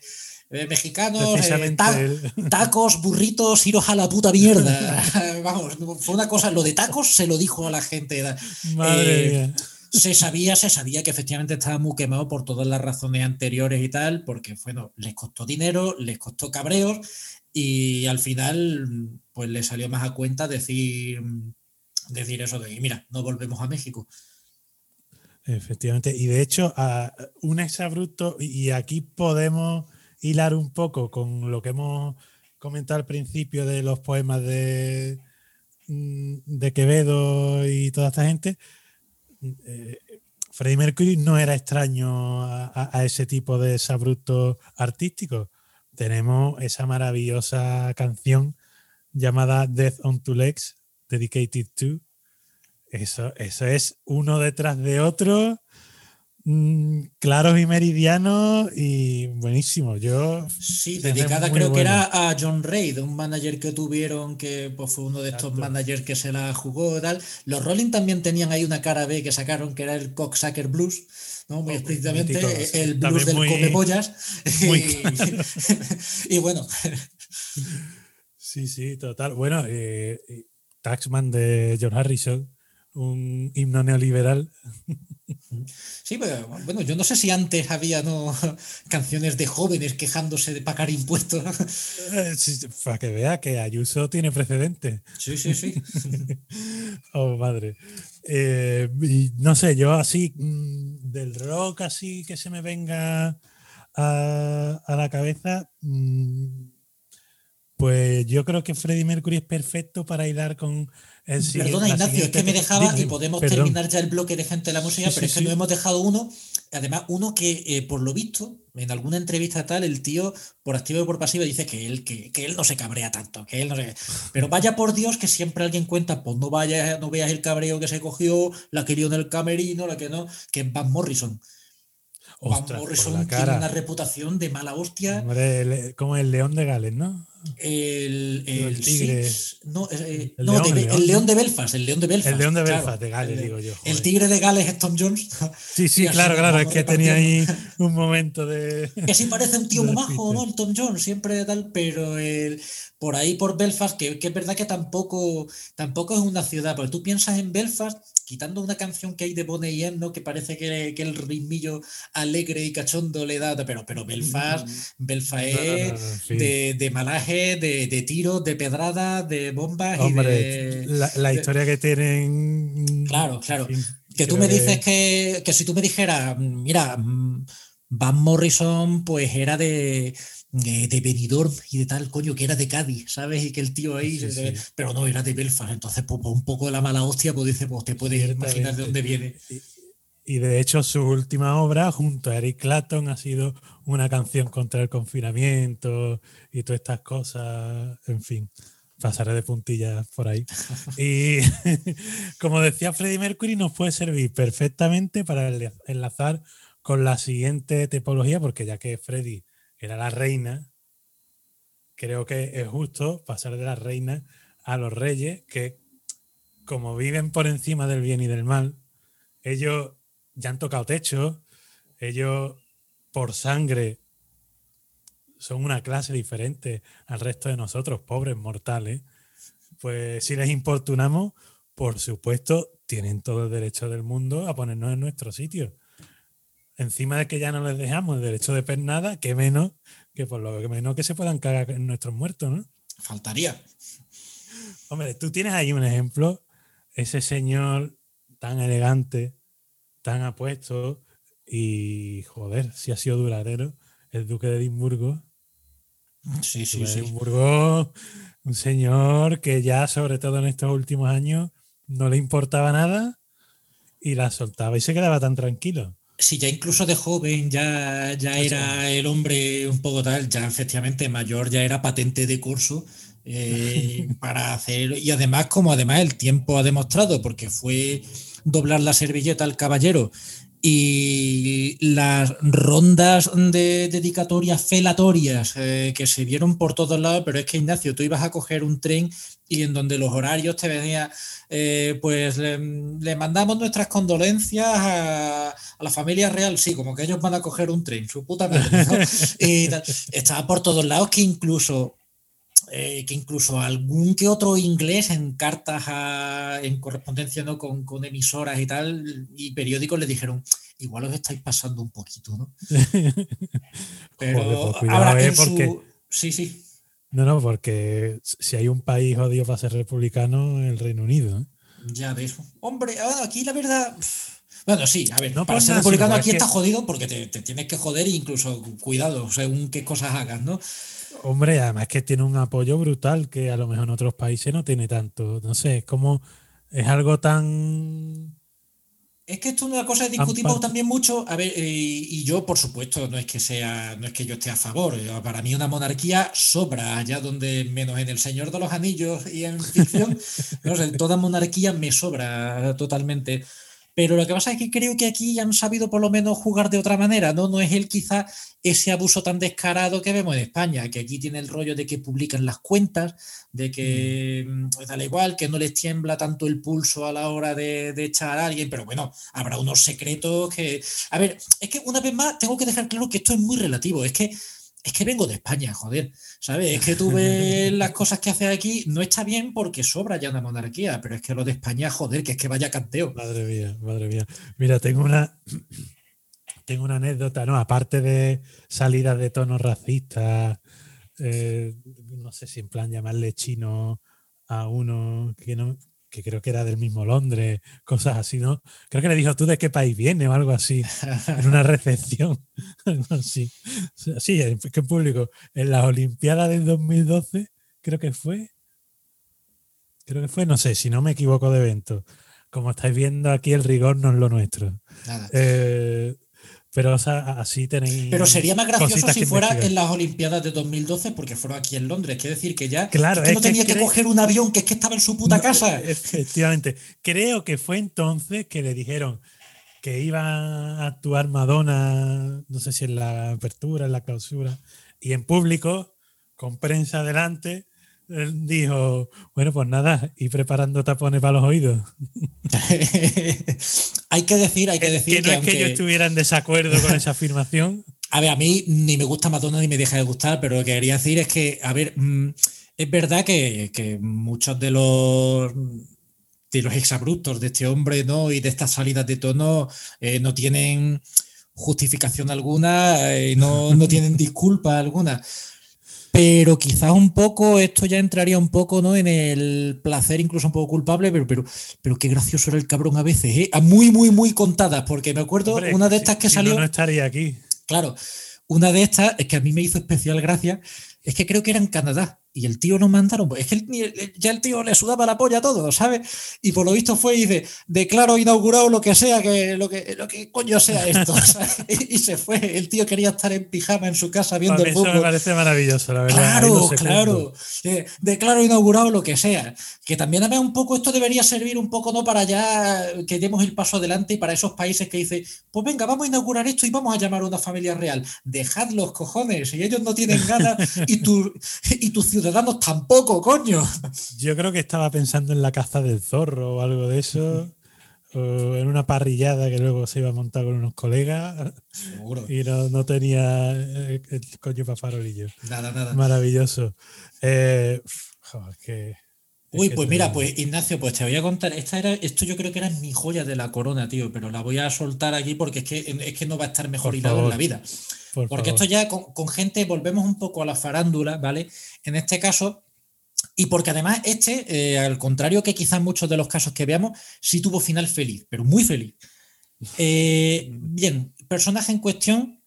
eh, mexicanos, eh, Precisamente ta- él- tacos, burritos, iros a la puta mierda. Vamos, fue una cosa, lo de tacos se lo dijo a la gente. Madre Eh, mía. Se sabía, se sabía que efectivamente estaba muy quemado por todas las razones anteriores y tal, porque bueno, les costó dinero, les costó cabreos y al final pues le salió más a cuenta decir, decir eso de, mira, no volvemos a México. Efectivamente. Y de hecho, un exabrupto, y aquí podemos hilar un poco con lo que hemos comentado al principio de los poemas de, mm, de Quevedo y toda esta gente. Eh, Freddie Mercury no era extraño a ese tipo de exabruptos artísticos. Tenemos esa maravillosa canción llamada Death on Two Legs, dedicated to, eso, eso es uno detrás de otro, mm, claros y meridianos y buenísimo. Yo Sí, dedicada creo que era a John Reid, un manager que tuvieron que pues, fue uno de estos managers que se la jugó y tal. Los Rolling también tenían ahí una cara B que sacaron que era el Cocksucker Blues, ¿no? Muy Oh, explícitamente eh, el blues También del muy- y, bueno, Sí, sí, total. Bueno, eh, eh, Taxman de George Harrison, un himno neoliberal. Sí, pero bueno, yo no sé si antes había ¿no? canciones de jóvenes quejándose de pagar impuestos. Eh, Para que vea que Ayuso tiene precedente. Sí, sí, sí. Oh, madre. Eh, y no sé, yo así, mm, del rock así que se me venga a, a la cabeza, mm, pues yo creo que Freddie Mercury es perfecto para hilar con Perdona, Ignacio, es que me dejaba Dime, y podemos perdón. terminar ya el bloque de gente de la música, Sí, pero sí, es que nos hemos dejado uno, además, uno que eh, por lo visto, en alguna entrevista tal, el tío, por activo y por pasivo, dice que él, que, que él no se cabrea tanto, que él no se. Pero vaya por Dios que siempre alguien cuenta, pues no vayas, no veas el cabreo que se cogió, la que lió en el camerino, la que no, que es Van Morrison. Van Ostras, por Morrison tiene una reputación de mala hostia. Hombre, como el león de Gales, ¿no? El, el el tigre. Six- no, eh, El no, león, de- el el, león. de Belfast, el león de Belfast. El león de claro. Belfast, de Gales, El- digo yo. El tigre de Gales es Tom Jones. Sí, sí, claro, claro, es que tenía ahí un momento de... Que sí parece un tío muy majo. ¿no? El Tom Jones, siempre tal, pero el, por ahí por Belfast, que, que es verdad que tampoco, tampoco es una ciudad, porque tú piensas en Belfast, quitando una canción que hay de Bonnie M, ¿no? Que parece que, que el ritmillo alegre y cachondo le da, pero, pero Belfast, Belfast no, no, no, de, de malaje, de, de tiros, de pedradas, de bombas y Hombre, de... la, la de- historia que tienen... Claro, claro. fin, Que tú me dices que, que si tú me dijeras, mm, mira, mm, Van Morrison pues era de, de, de Benidorm y de tal, coño, que era de Cádiz, ¿sabes? Y que el tío ahí, Sí, de- sí. pero no, era de Belfast. Entonces, pues, un poco de la mala hostia, pues dice, pues te puedes imaginar de dónde viene. Y de hecho, su última obra, junto a Eric Clapton, ha sido una canción contra el confinamiento y todas estas cosas. En fin, pasaré de puntillas por ahí. Y como decía Freddie Mercury, nos puede servir perfectamente para enla- enlazar con la siguiente tipología, porque ya que Freddie era la reina, creo que es justo pasar de la reina a los reyes, que como viven por encima del bien y del mal, ellos ya han tocado techo, ellos por sangre son una clase diferente al resto de nosotros, pobres mortales. Pues si les importunamos, por supuesto, tienen todo el derecho del mundo a ponernos en nuestro sitio. Encima de que ya no les dejamos el derecho de pernada, que menos que por lo que menos que se puedan cagar en nuestros muertos, ¿no? Faltaría. Hombre, tú tienes ahí un ejemplo, ese señor tan elegante, tan apuesto y, joder, si ha sido duradero, el duque de Edimburgo. Sí, sí, Duque de sí. Edimburgo, un señor que ya, sobre todo en estos últimos años, no le importaba nada y la soltaba y se quedaba tan tranquilo. Si ya incluso de joven ya, ya era el hombre un poco tal, ya efectivamente mayor, ya era patente de curso eh, para hacer. Y además, como además el tiempo ha demostrado, porque fue doblar la servilleta al caballero y las rondas de dedicatorias felatorias eh, que se vieron por todos lados, pero es que Ignacio, tú ibas a coger un tren y en donde los horarios te venía, eh, pues le, le mandamos nuestras condolencias a, a la familia real, sí, como que ellos van a coger un tren, su puta madre, ¿no? Y tal. Estaba por todos lados que incluso eh, que incluso algún que otro inglés en cartas a- en correspondencia ¿no? con, con emisoras y tal y periódicos le dijeron igual os estáis pasando un poquito ¿no? pero Joder, pues cuidado, ahora eh, en su- porque- sí sí No, no, porque si hay un país jodido para ser republicano, el Reino Unido. ¿eh? ya ves hombre bueno, aquí la verdad bueno sí a ver No para ser republicano aquí que- está jodido porque te, te tienes que joder e incluso cuidado según qué cosas hagas ¿no? Hombre, además que tiene un apoyo brutal que a lo mejor en otros países no tiene tanto. No sé, es como es algo tan Es que esto es una cosa que discutimos también mucho. A ver, eh, y yo, por supuesto, no es que sea, no es que yo esté a favor. eh, Para mí una monarquía sobra, allá donde menos en El Señor de los Anillos y en ficción, no sé, toda monarquía me sobra totalmente. Pero lo que pasa es que creo que aquí han sabido por lo menos jugar de otra manera, ¿no? No es el quizá ese abuso tan descarado que vemos en España, que aquí tiene el rollo de que publican las cuentas, de que mm, da igual, que no les tiembla tanto el pulso a la hora de, de echar a alguien, pero bueno, habrá unos secretos que... A ver, es que una vez más tengo que dejar claro que esto es muy relativo, es que es que vengo de España, joder, ¿sabes? Es que tú ves las cosas que hace aquí, no está bien porque sobra ya una monarquía, pero es que lo de España, joder, que es que vaya canteo. Madre mía, madre mía. Mira, tengo una, tengo una anécdota, ¿no? Aparte de salidas de tono racista, eh, no sé si en plan llamarle chino a uno que no que creo que era del mismo Londres, cosas así, ¿no? Creo que le dijo, ¿tú de qué país vienes? o algo así, en una recepción. sí, sí, qué público. En las Olimpiadas del 2012, creo que fue, creo que fue, no sé, si no me equivoco de evento. Como estáis viendo aquí, el rigor no es lo nuestro. Nada. Eh, pero o sea, así tenéis. Pero sería más gracioso si fuera investigar. en las Olimpiadas de 2012, porque fueron aquí en Londres. Quiere decir que ya Claro, es que no tenía que, coger un avión, que es que estaba en su puta No, casa. Efectivamente. Creo que fue entonces que le dijeron que iba a actuar Madonna, no sé si en la apertura, en la clausura, y en público, con prensa delante, él dijo, bueno, pues nada, y preparando tapones para los oídos. hay que decir, hay que decir que no es que yo estuviera en desacuerdo con esa afirmación. A ver, a mí ni me gusta Madonna ni me deja de gustar, pero lo que quería decir es que, a ver, mm, es verdad que, que muchos de los de los exabruptos de este hombre, ¿no? Y de estas salidas de tono eh, no tienen justificación alguna, eh, no, no tienen disculpa alguna. Pero quizás un poco, esto ya entraría un poco ¿no? en el placer, incluso un poco culpable, pero, pero, pero qué gracioso era el cabrón a veces, ¿eh? A muy, muy, muy contadas, porque me acuerdo Hombre, una de estas que si no, salió. no estaría aquí. Claro, una de estas es que a mí me hizo especial gracia, es que creo que era en Canadá y el tío nos mandaron, pues es que el- el- ya el tío le sudaba la polla a todo, ¿sabes? Y por lo visto fue y dice, declaro inaugurado lo que sea, que lo que, lo que coño sea esto. Y, y se fue, el tío quería estar en pijama en su casa viendo mí el eso me fútbol. parece maravilloso, la verdad. Claro, claro. Eh, declaro inaugurado lo que sea. Que también a ver un poco, esto debería servir un poco, ¿no? Para ya que demos el paso adelante y para esos países que dicen, pues venga, vamos a inaugurar esto y vamos a llamar a una familia real. Dejad los cojones, si ellos no tienen ganas y, tu- y tus ciudadanos tampoco, coño. Yo creo que estaba pensando en la caza del zorro o algo de eso. O en una parrillada que luego se iba a montar con unos colegas Seguro. y no, no tenía eh, el coño para farolillo. Nada, nada. Maravilloso. Eh, joder, que, Uy, pues mira, pues Ignacio, pues te voy a contar. Esta era, esto yo creo que era mi joya de la corona, tío, pero la voy a soltar aquí porque es que, es que no va a estar mejor Por hilado en la vida. por Porque favor. esto ya con, con gente, volvemos un poco a la farándula, ¿vale? En este caso, y porque además este, eh, al contrario que quizás muchos de los casos que veamos, sí tuvo final feliz, pero muy feliz. Eh, bien, personaje en cuestión,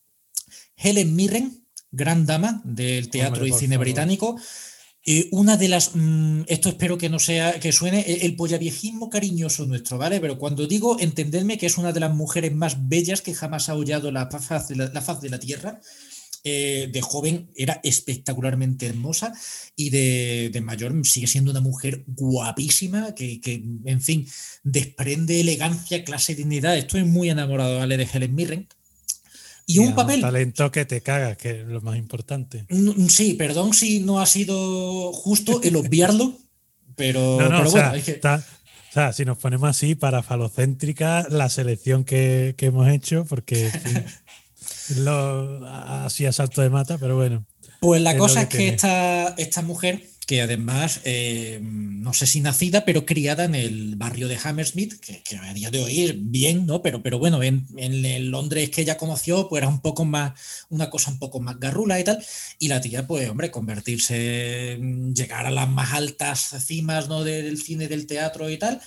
Helen Mirren, gran dama del teatro Hombre, y cine favor. británico. Eh, una de las, mm, esto espero que no sea, que suene el, el pollaviejismo cariñoso nuestro, ¿vale? Pero cuando digo, entendedme que es una de las mujeres más bellas que jamás ha hollado la faz de la, la faz de la tierra. Eh, de joven era espectacularmente hermosa y de, de mayor sigue siendo una mujer guapísima que, que, en fin, desprende elegancia, clase y dignidad. Estoy muy enamorado, ¿vale? De Helen Mirren. Y un papel talento que te cagas, que es lo más importante. Sí, perdón si no ha sido justo el obviarlo, pero, No, no, pero o sea, bueno, es que- está- o sea, si nos ponemos así para falocéntrica, la selección que, que hemos hecho, porque lo, así a salto de mata, pero bueno. pues la cosa es que que esta, esta mujer, que además, eh, no sé si nacida, pero criada en el barrio de Hammersmith, que, que a día de hoy es bien, ¿no? Pero, pero bueno, en, en el Londres que ella conoció, pues era un poco más, una cosa un poco más garrula y tal. Y la tía, pues, hombre, convertirse, llegar a las más altas cimas, ¿no? Del cine, del teatro y tal.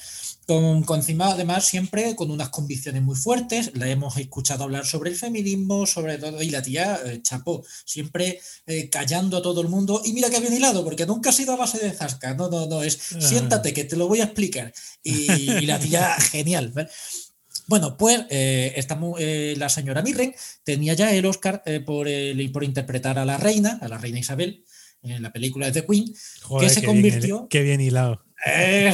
Con, encima, además, siempre con unas convicciones muy fuertes. La hemos escuchado hablar sobre el feminismo, sobre todo, y la tía, eh, chapó, siempre eh, callando a todo el mundo. Y mira que bien hilado, porque nunca ha sido a base de zasca. No, no, no, es siéntate que te lo voy a explicar. Y, y la tía, genial. Bueno, pues eh, esta mu- eh, la señora Mirren tenía ya el Oscar eh, por, por interpretar a la reina, a la reina Isabel, en la película de The Queen. Joder, se qué bien- convirtió- qué bien hilado.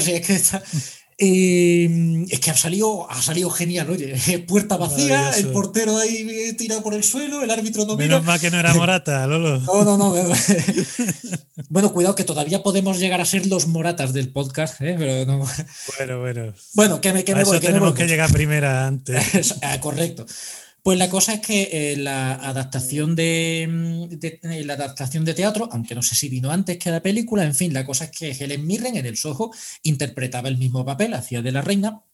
Sí, es que está- eh, es que ha salido, ha salido genial, oye. Puerta vacía, el portero ahí eh, tirado por el suelo, el árbitro no mira. Menos mal que no era Morata, Lolo. No, no, no. bueno, cuidado que todavía podemos llegar a ser los moratas del podcast, ¿eh? pero no. Bueno, bueno. Bueno, que me, que me eso voy, que me tenemos voy. que llegar primera antes. Ah, correcto. Pues la cosa es que eh, la adaptación de, mm, eh, la adaptación de teatro, aunque no sé si vino antes que la película, en fin, la cosa es que Helen Mirren en el Soho interpretaba el mismo papel, hacía de la reina,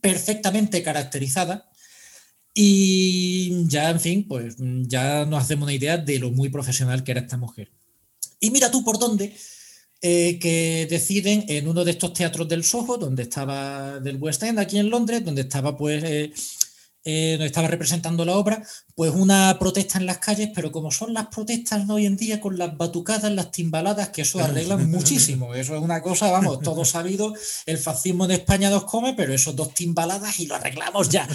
perfectamente caracterizada. Y ya, en fin, pues mm, ya nos hacemos una idea de lo muy profesional que era esta mujer. Y mira tú por dónde, eh, que deciden en uno de estos teatros del Soho, donde estaba del West End, aquí en Londres, donde estaba pues eh, donde estaba representando la obra, pues una protesta en las calles, pero como son las protestas de hoy en día con las batucadas, las timbaladas, que eso arreglan muchísimo. Eso es una cosa, vamos, todo sabido, el fascismo en España nos come, pero esos dos timbaladas y lo arreglamos ya.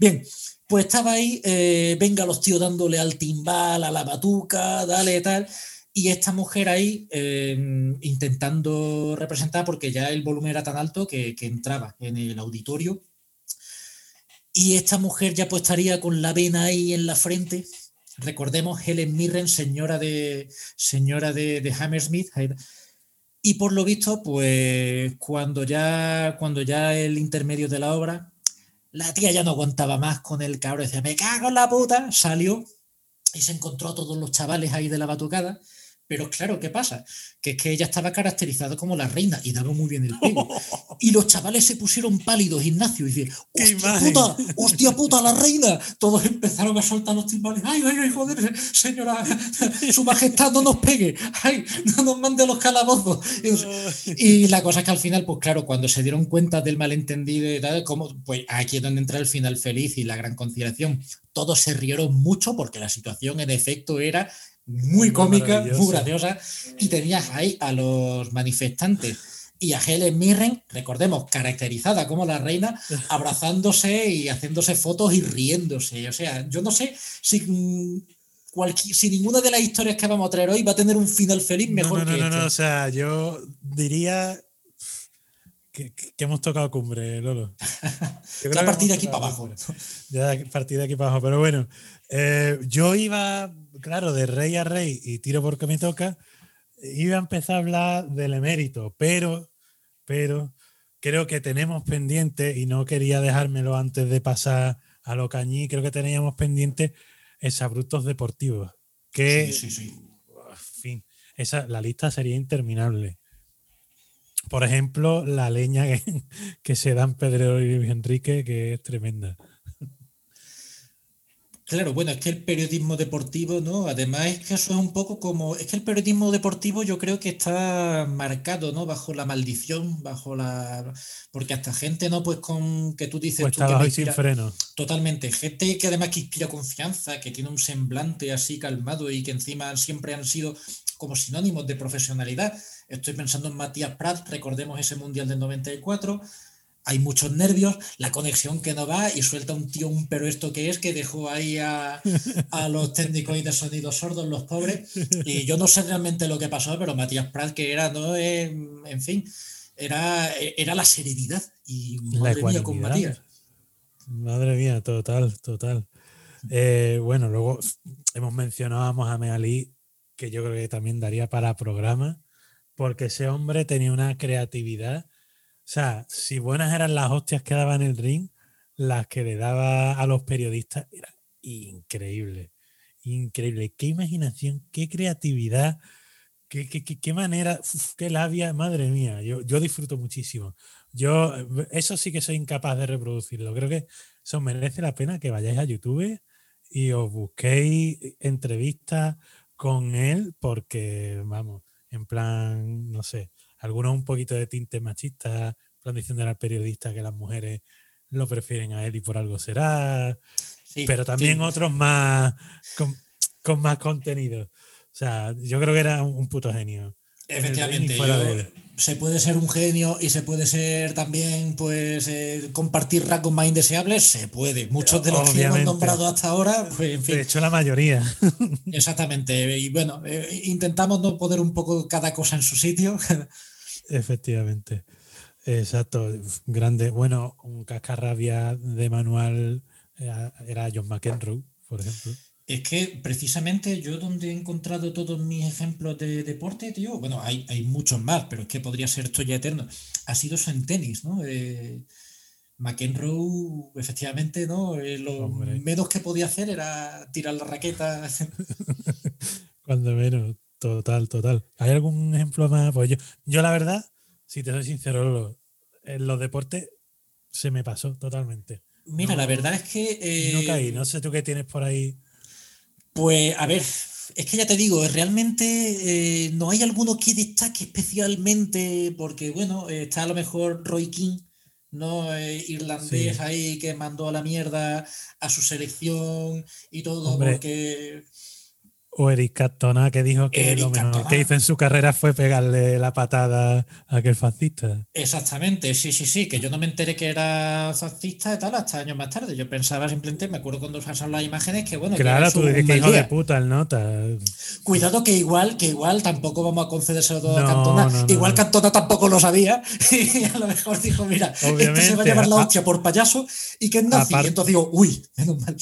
Bien, pues estaba ahí, eh, venga los tíos dándole al timbal, a la batuca, dale tal. Y esta mujer ahí eh, intentando representar, porque ya el volumen era tan alto que, que entraba en el auditorio y esta mujer ya pues estaría con la vena ahí en la frente. Recordemos Helen Mirren, señora de, señora de, de Hammersmith. Y por lo visto, pues cuando ya, cuando ya el intermedio de la obra, la tía ya no aguantaba más con el cabrón. Decía, me cago en la puta. Salió y se encontró a todos los chavales ahí de la batucada. Pero claro, ¿qué pasa? Que es que ella estaba caracterizada como la reina y daba muy bien el pego. Y los chavales se pusieron pálidos, Ignacio, y ¡Qué ¡hostia puta! ¡Hostia puta, la reina! Todos empezaron a soltar los timbales. ¡Ay, ay, ay, joder! Señora, su majestad no nos pegue. ¡Ay, no nos mande a los calabozos! Y la cosa es que al final, pues claro, cuando se dieron cuenta del malentendido y tal, como, pues aquí es donde entra el final feliz y la gran conciliación. Todos se rieron mucho porque la situación en efecto era muy cómica, muy graciosa. Y tenías ahí a los manifestantes y a Helen Mirren, recordemos, caracterizada como la reina, abrazándose y haciéndose fotos y riéndose. O sea, yo no sé si, mm, si ninguna de las historias que vamos a traer hoy va a tener un final feliz mejor no, no, que no, este. no, o sea, yo diría que, que hemos tocado cumbre, Lolo. Yo creo Ya a partir de aquí para abajo. Ya a partir de aquí para abajo, pero bueno, eh, yo iba, claro, de rey a rey y tiro porque me toca, iba a empezar a hablar del emérito, pero, pero creo que tenemos pendiente, y no quería dejármelo antes de pasar a lo cañí, creo que teníamos pendiente exabruptos deportivos, que Sí, sí, sí. fin, esa, la lista sería interminable. Por ejemplo, la leña que, que se dan Pedro y Luis Enrique, que es tremenda. Claro, bueno, es que el periodismo deportivo, ¿no? Además es que eso es un poco como, es que el periodismo deportivo yo creo que está marcado, ¿no? Bajo la maldición, bajo la, porque hasta gente, ¿no? Pues con que tú dices Pues tú que sin freno. Totalmente. Gente que además que inspira confianza, que tiene un semblante así calmado y que encima siempre han sido como sinónimos de profesionalidad. Estoy pensando en Matías Prat, recordemos ese Mundial del 94. Hay muchos nervios, la conexión que no va y suelta un tío, un pero esto que es, que dejó ahí a, a los técnicos y de sonido sordos, los pobres. Y yo no sé realmente lo que pasó, pero Matías Prat, que era, ¿no? Eh, en fin, era, era la serenidad. Y madre mía con. Matías. Madre mía, total, total. Eh, bueno, luego hemos mencionado a Mohamed Ali, que yo creo que también daría para programa, porque ese hombre tenía una creatividad. Sea, si buenas eran las hostias que daba en el ring, las que le daba a los periodistas era increíble. Increíble. Qué imaginación, qué creatividad, qué, qué, qué- qué manera, qué labia, madre mía. Yo, yo disfruto muchísimo. Yo, eso sí que soy incapaz de reproducirlo. Creo que eso merece la pena que vayáis a YouTube y os busquéis entrevistas con él, porque, vamos, en plan, no sé, algunos un poquito de tinte machista, plan diciendo al periodista que las mujeres lo prefieren a él y por algo será, Sí, pero también sí. otros más con, con más contenido. O sea, yo creo que era un, un puto genio. Efectivamente, yo- se puede ser un genio y se puede ser también, pues, eh, compartir rasgos más indeseables, se puede. Muchos de los que hemos Obviamente. nombrado hasta ahora, pues, en fin, De hecho, la mayoría. exactamente. Y bueno, eh, intentamos no poner un poco cada cosa en su sitio. Efectivamente. Exacto. Grande. Bueno, un cascarrabia de manual era, era John McEnroe, por ejemplo. Es que precisamente yo donde he encontrado todos mis ejemplos de deporte, tío, bueno, hay, hay muchos más, pero es que podría ser esto ya eterno, ha sido eso en tenis, ¿no? Eh, McEnroe, efectivamente, ¿no? Eh, lo Hombre. menos que podía hacer era tirar la raqueta. Cuando menos, total, total. ¿Hay algún ejemplo más? Pues yo, yo la verdad, si te soy sincero, lo- en los deportes se me pasó totalmente. Mira, No- la verdad es que. eh, No caí, no sé tú qué tienes por ahí. Pues, a ver, es que ya te digo, realmente eh, no hay alguno que destaque especialmente, porque, bueno, eh, está a lo mejor Roy King, ¿no? Eh, irlandés Sí. ahí que mandó a la mierda a su selección y todo, Hombre. porque. O Eric Cantona que dijo que Eric lo mejor Cantona. que hizo en su carrera fue pegarle la patada a aquel fascista. Exactamente, sí, sí, sí, que yo no me enteré que era fascista y tal hasta años más tarde. Yo pensaba simplemente, me acuerdo cuando pasaron las imágenes, que bueno, que Claro, era tú dices que hijo de puta el nota. Cuidado que igual, que igual tampoco vamos a concedérselo todo a Cantona. no, no, igual. Cantona tampoco lo sabía. Y a lo mejor dijo, mira, este se va a Obviamente, llevar la hostia por payaso y que es nazi. aparte- Y entonces digo, uy, menos mal.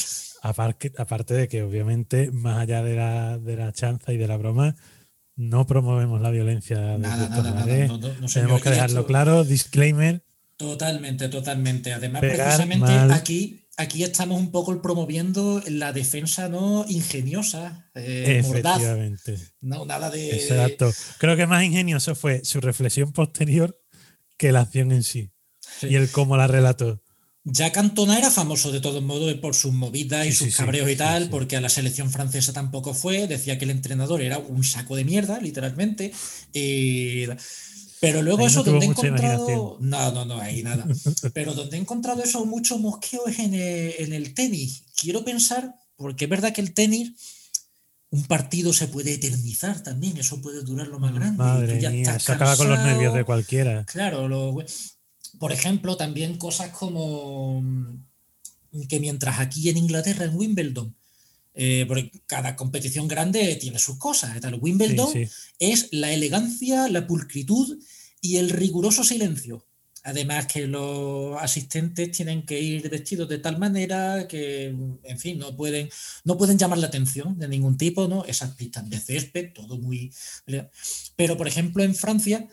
Aparte, aparte de que obviamente, más allá de la, de la chanza y de la broma, no promovemos la violencia de Nada, puta nada, nada. madre. No, no, no, señor, Tenemos que dejarlo claro, disclaimer. Totalmente, totalmente. Además, Pegar precisamente mal. aquí, aquí estamos un poco promoviendo la defensa no ingeniosa, eh, mordaz. No, nada de. Exacto. Creo que más ingenioso fue su reflexión posterior que la acción en sí. Sí. Y el cómo la relató. Ya Cantona era famoso de todos modos por sus movidas y Sí, sus sí, sí, cabreos y sí, tal, sí. porque a la selección francesa tampoco fue. Decía que el entrenador era un saco de mierda, literalmente. y- pero luego Ahí no eso, tuvo donde he encontrado. No, no, no, ahí nada. pero donde he encontrado eso mucho mosqueo es en el, en el tenis. Quiero pensar, porque es verdad que el tenis. Un partido se puede eternizar también, eso puede durar lo más grande. y tú Madre ya mía, se acaba con los nervios de cualquiera. Claro, lo- por ejemplo, también cosas como mm, que mientras aquí en Inglaterra, en Wimbledon, eh, porque cada competición grande tiene sus cosas. y tal. Sí, Wimbledon sí. es la elegancia, la pulcritud y el riguroso silencio. Además que los asistentes tienen que ir vestidos de tal manera que, en fin, no pueden, no pueden llamar la atención de ningún tipo, ¿no? Esas pistas de césped, todo muy... Pero, por ejemplo, en Francia,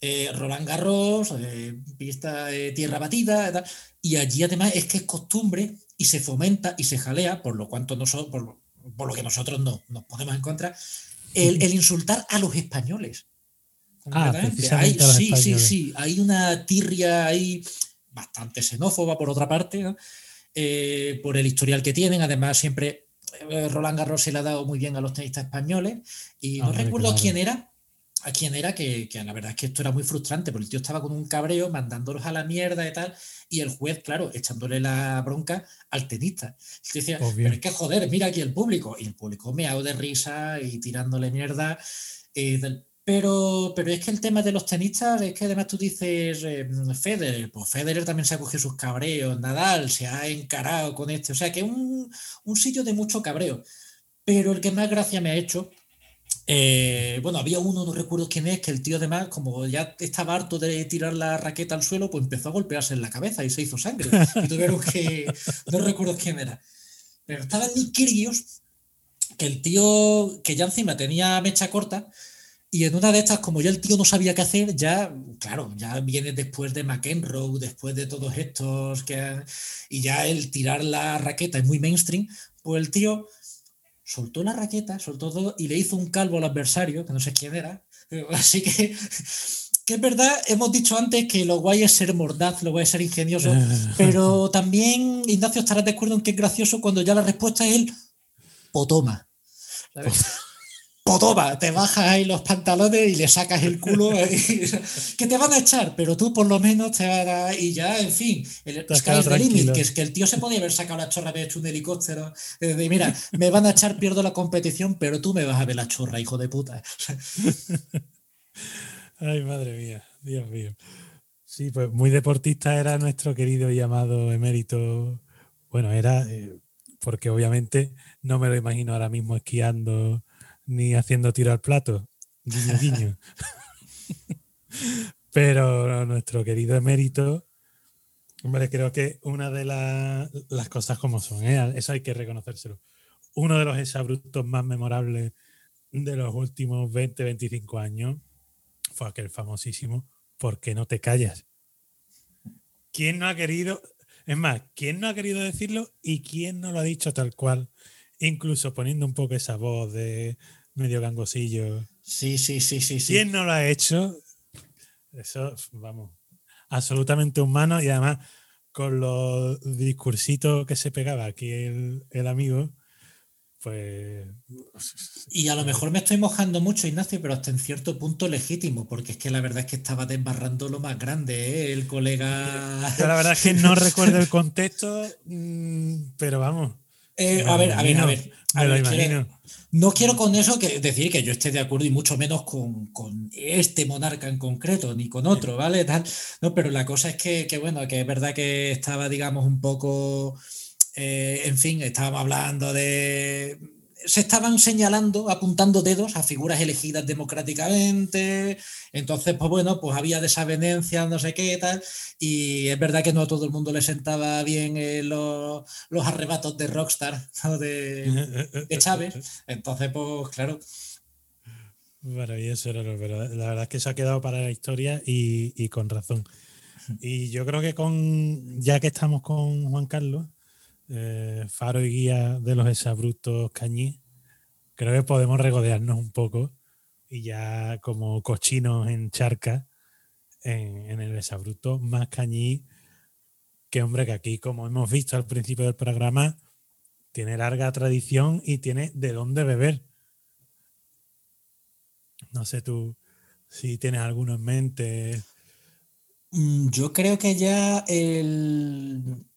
eh, Roland Garros, eh, pista de tierra batida, tal, y allí además es que es costumbre y se fomenta y se jalea, por lo cuanto nosotros, por, lo- por lo que nosotros no nos podemos encontrar, el, el insultar a los españoles. Ah, Concretamente. precisamente Hay- a los sí, sí, españoles. sí. Hay una tirria ahí bastante xenófoba por otra parte, ¿no? Eh, por el historial que tienen. Además, siempre eh, Roland Garros se le ha dado muy bien a los tenistas españoles. Y no Hombre, recuerdo claro. quién era. A quién era, que, que la verdad es que esto era muy frustrante, porque el tío estaba con un cabreo, mandándolos a la mierda y tal, y el juez, claro, echándole la bronca al tenista. Y decía, Obvio. pero es que joder, mira aquí el público. Y el público meado de risa y tirándole mierda. eh, del- pero, pero es que el tema de los tenistas es que además tú dices eh, Federer, pues Federer también se ha cogido sus cabreos, Nadal se ha encarado con este, o sea que es un, un sitio de mucho cabreo. Pero el que más gracia me ha hecho, eh, bueno, había uno, no recuerdo quién es, que el tío además, como ya estaba harto de tirar la raqueta al suelo, pues empezó a golpearse en la cabeza y se hizo sangre. Y tuvieron que, no recuerdo quién era. Pero estaba Nick Kyrgios, que el tío, que ya encima tenía mecha corta, y en una de estas, como ya el tío no sabía qué hacer, ya, claro, ya viene después de McEnroe, después de todos estos, que, y ya el tirar la raqueta es muy mainstream, pues el tío soltó la raqueta, soltó todo y le hizo un calvo al adversario, que no sé quién era. Así que, que es verdad, hemos dicho antes que lo guay es ser mordaz, lo guay es ser ingenioso, pero también Ignacio estará de acuerdo en que es gracioso cuando ya la respuesta es el potoma. ¿sabes? Potoma, te bajas ahí los pantalones y le sacas el culo que te van a echar, pero tú por lo menos te van a y ya, en fin, el quedado the limit, que es que el tío se podía haber sacado la chorra, haber hecho un helicóptero, de, mira, me van a echar, pierdo la competición, pero tú me vas a ver la chorra, hijo de puta. Ay, madre mía, Dios mío. Sí, pues muy deportista era nuestro querido y amado emérito. Bueno, era eh, porque obviamente no me lo imagino ahora mismo esquiando ni haciendo tiro al plato. Guiño, guiño. Pero nuestro querido emérito, hombre, creo que una de la- las cosas como son, ¿eh? eso hay que reconocérselo. Uno de los exabruptos más memorables de los últimos 20, 25 años fue aquel famosísimo ¿Por qué no te callas? ¿Quién no ha querido? Es más, ¿quién no ha querido decirlo y quién no lo ha dicho tal cual? Incluso poniendo un poco esa voz de medio gangosillo. Sí, sí, sí, sí, sí. ¿Quién no lo ha hecho? Eso, vamos, absolutamente humano y además con los discursitos que se pegaba aquí el, el amigo, pues... Y a lo mejor me estoy mojando mucho, Ignacio, pero hasta en cierto punto legítimo, porque es que la verdad es que estaba desbarrando lo más grande, ¿eh? el colega... Yo la verdad es que no recuerdo el contexto, mm, pero vamos. Eh, a ver, a ver, a ver. a quiero-. No quiero con eso que decir que yo esté de acuerdo y mucho menos con, con este monarca en concreto, ni con otro, ¿vale? Tal, no, pero la cosa es que, que, bueno, que es verdad que estaba, digamos, un poco, eh, en fin, estábamos hablando de... Se estaban señalando, apuntando dedos a figuras elegidas democráticamente, entonces, pues bueno, pues había desavenencias, no sé qué, tal, y es verdad que no a todo el mundo le sentaba bien eh, los, los arrebatos de Rockstar, ¿no? de, de Chávez. Entonces, pues claro, Maravilloso, Lolo, pero la verdad es que se ha quedado para la historia y, y con razón. Y yo creo que con, ya que estamos con Juan Carlos, eh, faro y guía de los exabruptos cañí, creo que podemos regodearnos un poco y ya como cochinos en charca en, el exabrupto más cañí que hombre que aquí, como hemos visto al principio del programa, tiene larga tradición y tiene de dónde beber. No sé tú si tienes alguno en mente. Mm, Yo creo que ya el,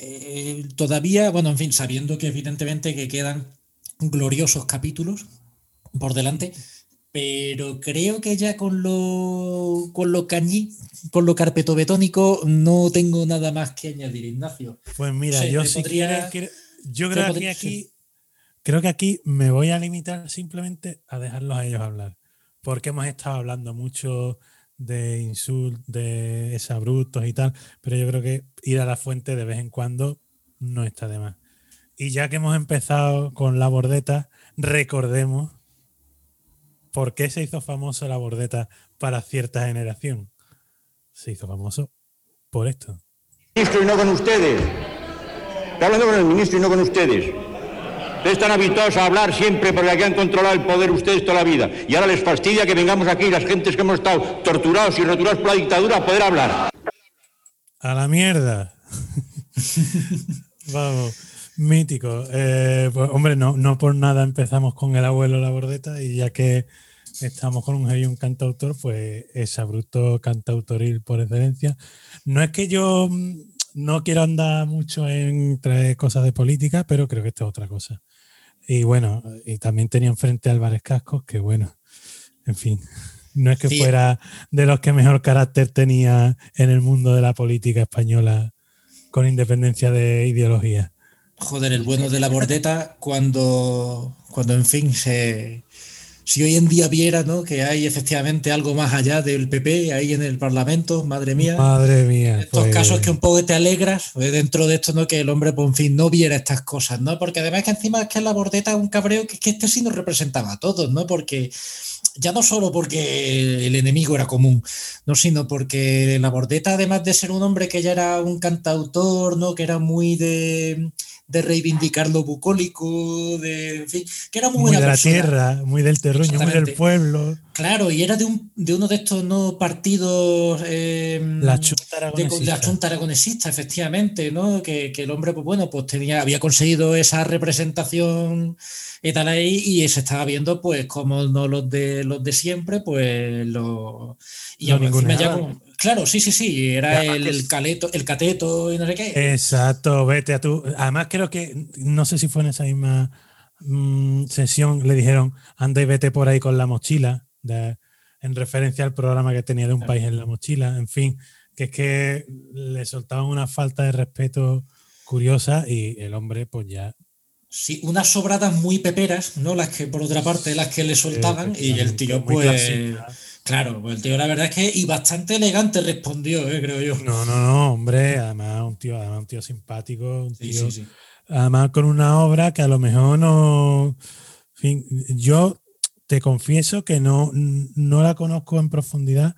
el- todavía, bueno, en fin, sabiendo que evidentemente que quedan gloriosos capítulos por delante, pero creo que ya con lo con lo cañí, con lo carpetobetónico, no tengo nada más que añadir, Ignacio. Pues mira, Sí, yo podría- quiero- yo creo que aquí, sí. creo que aquí me voy a limitar simplemente a dejarlos a ellos hablar. Porque hemos estado hablando mucho de insultos, de exabruptos y tal, pero yo creo que ir a la fuente de vez en cuando no está de más. Y ya que hemos empezado con la bordeta, recordemos por qué se hizo famoso la bordeta para cierta generación. Se hizo famoso por esto. ministro y no con ustedes. Hablando con el ministro y no con ustedes. Ustedes están habituados a hablar siempre porque aquí han controlado el poder ustedes toda la vida. Y ahora les fastidia que vengamos aquí las gentes que hemos estado torturados y roturados por la dictadura a poder hablar. A la mierda. Vamos, mítico. Eh, pues, hombre, no, no por nada empezamos con el abuelo La Bordeta y ya que estamos con un heavy un cantautor, pues es abrupto cantautoril por excelencia. No es que yo mm, no quiero andar mucho en traer cosas de política, pero creo que esto es otra cosa. Y bueno, y también tenía enfrente a Álvarez Cascos, que bueno, en fin, no es que Sí. fuera de los que mejor carácter tenía en el mundo de la política española con independencia de ideología. Joder, el bueno de la bordeta cuando, cuando en fin, se, si hoy en día viera ¿no? que hay efectivamente algo más allá del PP ahí en el Parlamento, madre mía. Madre mía. estos pues, casos que un poco te alegras pues, dentro de esto, ¿no? Que el hombre, pues en fin, no viera estas cosas, ¿no? Porque además que encima es que la bordeta es un cabreo que, que este sí nos representaba a todos, ¿no? Porque ya no solo porque el enemigo era común, no, sino porque la bordeta, además de ser un hombre que ya era un cantautor, ¿no? Que era muy de, de reivindicar lo bucólico, de, en fin, que era muy, muy buena de la tierra, muy del terruño, muy del pueblo. Claro, y era de, un, de uno de estos no partidos. eh, La chunta de, de aragonesista. la Junta Aragonesista, efectivamente, ¿no? Que, que el hombre, pues bueno, pues tenía, había conseguido esa representación y tal ahí, y se estaba viendo, pues, como no los de los de siempre, pues los. Y Lo aún encima ya con- Claro, sí, sí, sí. Era el es- caleto, el cateto y no sé qué. Exacto, vete a tú. Además, creo que, no sé si fue en esa misma mm, sesión, le dijeron, anda y vete por ahí con la mochila, de- en referencia al programa que tenía de un país en la mochila. En fin, que es que le soltaban una falta de respeto curiosa y el hombre, pues ya. Sí, unas sobradas muy peperas, ¿no? Las que, por otra parte, las que le soltaban, y el tío, pues. Claro, pues el tío, la verdad es que, y bastante elegante respondió, ¿eh? creo yo. No, no, no, hombre, además un tío, además un tío simpático, un Sí, tío sí, sí. además con una obra que a lo mejor no. en fin, yo te confieso que no, no la conozco en profundidad,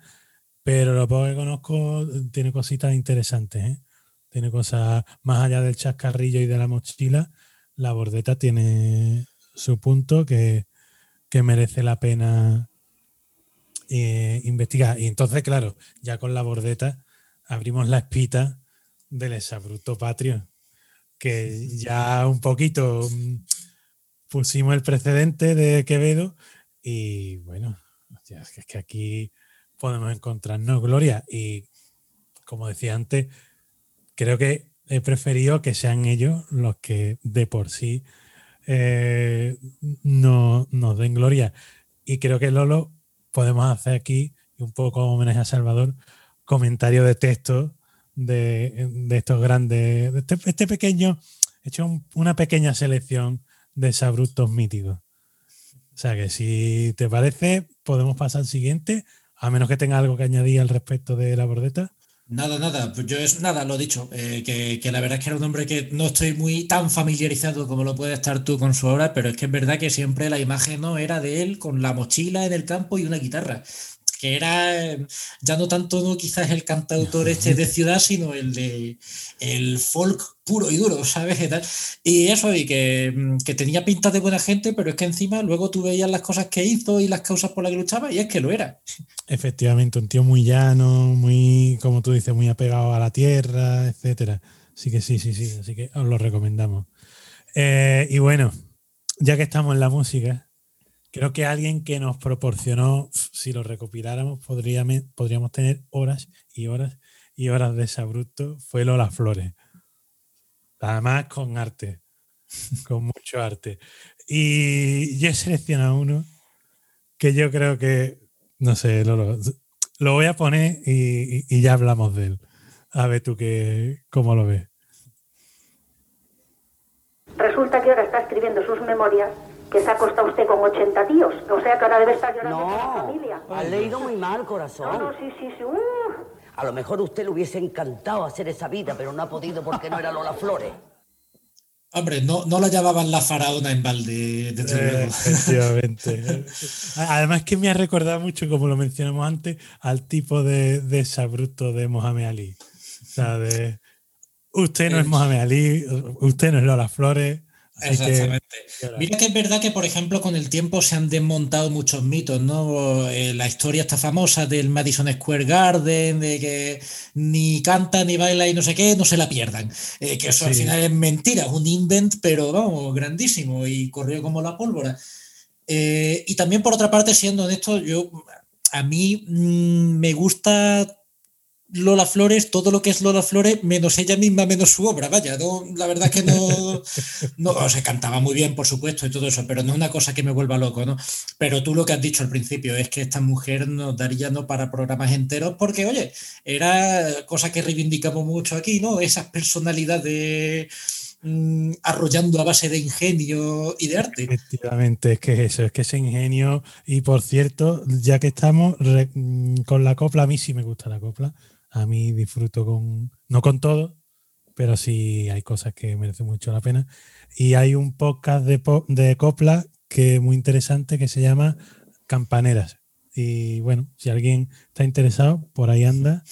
pero lo poco que conozco tiene cositas interesantes, ¿eh? Tiene cosas más allá del chascarrillo y de la mochila. La bordeta tiene su punto que, que merece la pena eh, investigar. Y entonces, claro, ya con la bordeta abrimos la espita del exabruto patrio, que ya un poquito mm, pusimos el precedente de Quevedo y bueno, es que aquí podemos encontrarnos gloria y como decía antes, creo que he preferido que sean ellos los que de por sí eh, no, nos den gloria. Y creo que Lolo podemos hacer aquí, un poco homenaje a Salvador, comentario de texto de, estos grandes, de este, este pequeño, he hecho una pequeña selección de sabrutos míticos. O sea que si te parece, podemos pasar al siguiente, a menos que tenga algo que añadir al respecto de la bordeta. Nada, nada, pues yo es nada, lo dicho, eh, que, la verdad es que era un hombre que no estoy muy tan familiarizado como lo puedes estar tú con su obra, pero es que es verdad que siempre la imagen no era de él con la mochila en el campo y una guitarra que era ya no tanto no quizás el cantautor este de ciudad, sino el de el folk puro y duro, ¿sabes? Y eso, y que, que, tenía pinta de buena gente, pero es que encima luego tú veías las cosas que hizo y las causas por las que luchaba, y es que lo era. Efectivamente, un tío muy llano, muy, como tú dices, muy apegado a la tierra, etcétera. Así que sí, sí, sí, así que os lo recomendamos. Eh, y bueno, ya que estamos en la música, Creo que alguien que nos proporcionó, si lo recopiláramos, podríamos, podríamos tener horas y horas y horas de Sabruto, fue Lola Flores. Además con arte, con mucho arte. Y yo he seleccionado uno que yo creo que, no sé, Lolo, lo voy a poner y, ya hablamos de él. A ver tú que, cómo lo ves. Resulta que ahora está escribiendo sus memorias que se ha acostado usted con 80 tíos. O sea que ahora debe estar llorando con la familia. ha leído muy mal, corazón. No, no, sí, sí, sí. Uh. A lo mejor usted le hubiese encantado hacer esa vida, pero no ha podido porque no era Lola Flores. Hombre, no, no la llamaban la faraona en balde, eh, efectivamente. Además que me ha recordado mucho, como lo mencionamos antes, al tipo de, de sabruto de Mohamed Ali. O sea, de usted no es Mohamed Ali, usted no es Lola Flores, Exactamente. Mira que es verdad que, por ejemplo, con el tiempo se han desmontado muchos mitos, ¿no? Eh, la historia está famosa del Madison Square Garden, de que ni canta ni baila y no sé qué, no se la pierdan. Eh, que eso al final es mentira, un invent, pero vamos, grandísimo y corrió como la pólvora. Eh, y también, por otra parte, siendo honesto, yo a mí mm, me gusta Lola Flores, todo lo que es Lola Flores, menos ella misma, menos su obra, vaya, la verdad es que no, no, se cantaba muy bien, por supuesto, y todo eso, pero no es una cosa que me vuelva loco, ¿no? Pero tú lo que has dicho al principio es que esta mujer nos daría no para programas enteros, porque, oye, era cosa que reivindicamos mucho aquí, ¿no? Esas personalidades mm, arrollando a base de ingenio y de arte. Efectivamente, es que eso, es que ese ingenio, y por cierto, ya que estamos mm, con la copla, a mí sí me gusta la copla a mí disfruto con, no con todo, pero sí hay cosas que merecen mucho la pena. Y hay un podcast de, de copla que es muy interesante que se llama Campaneras. Y bueno, si alguien está interesado, por ahí anda.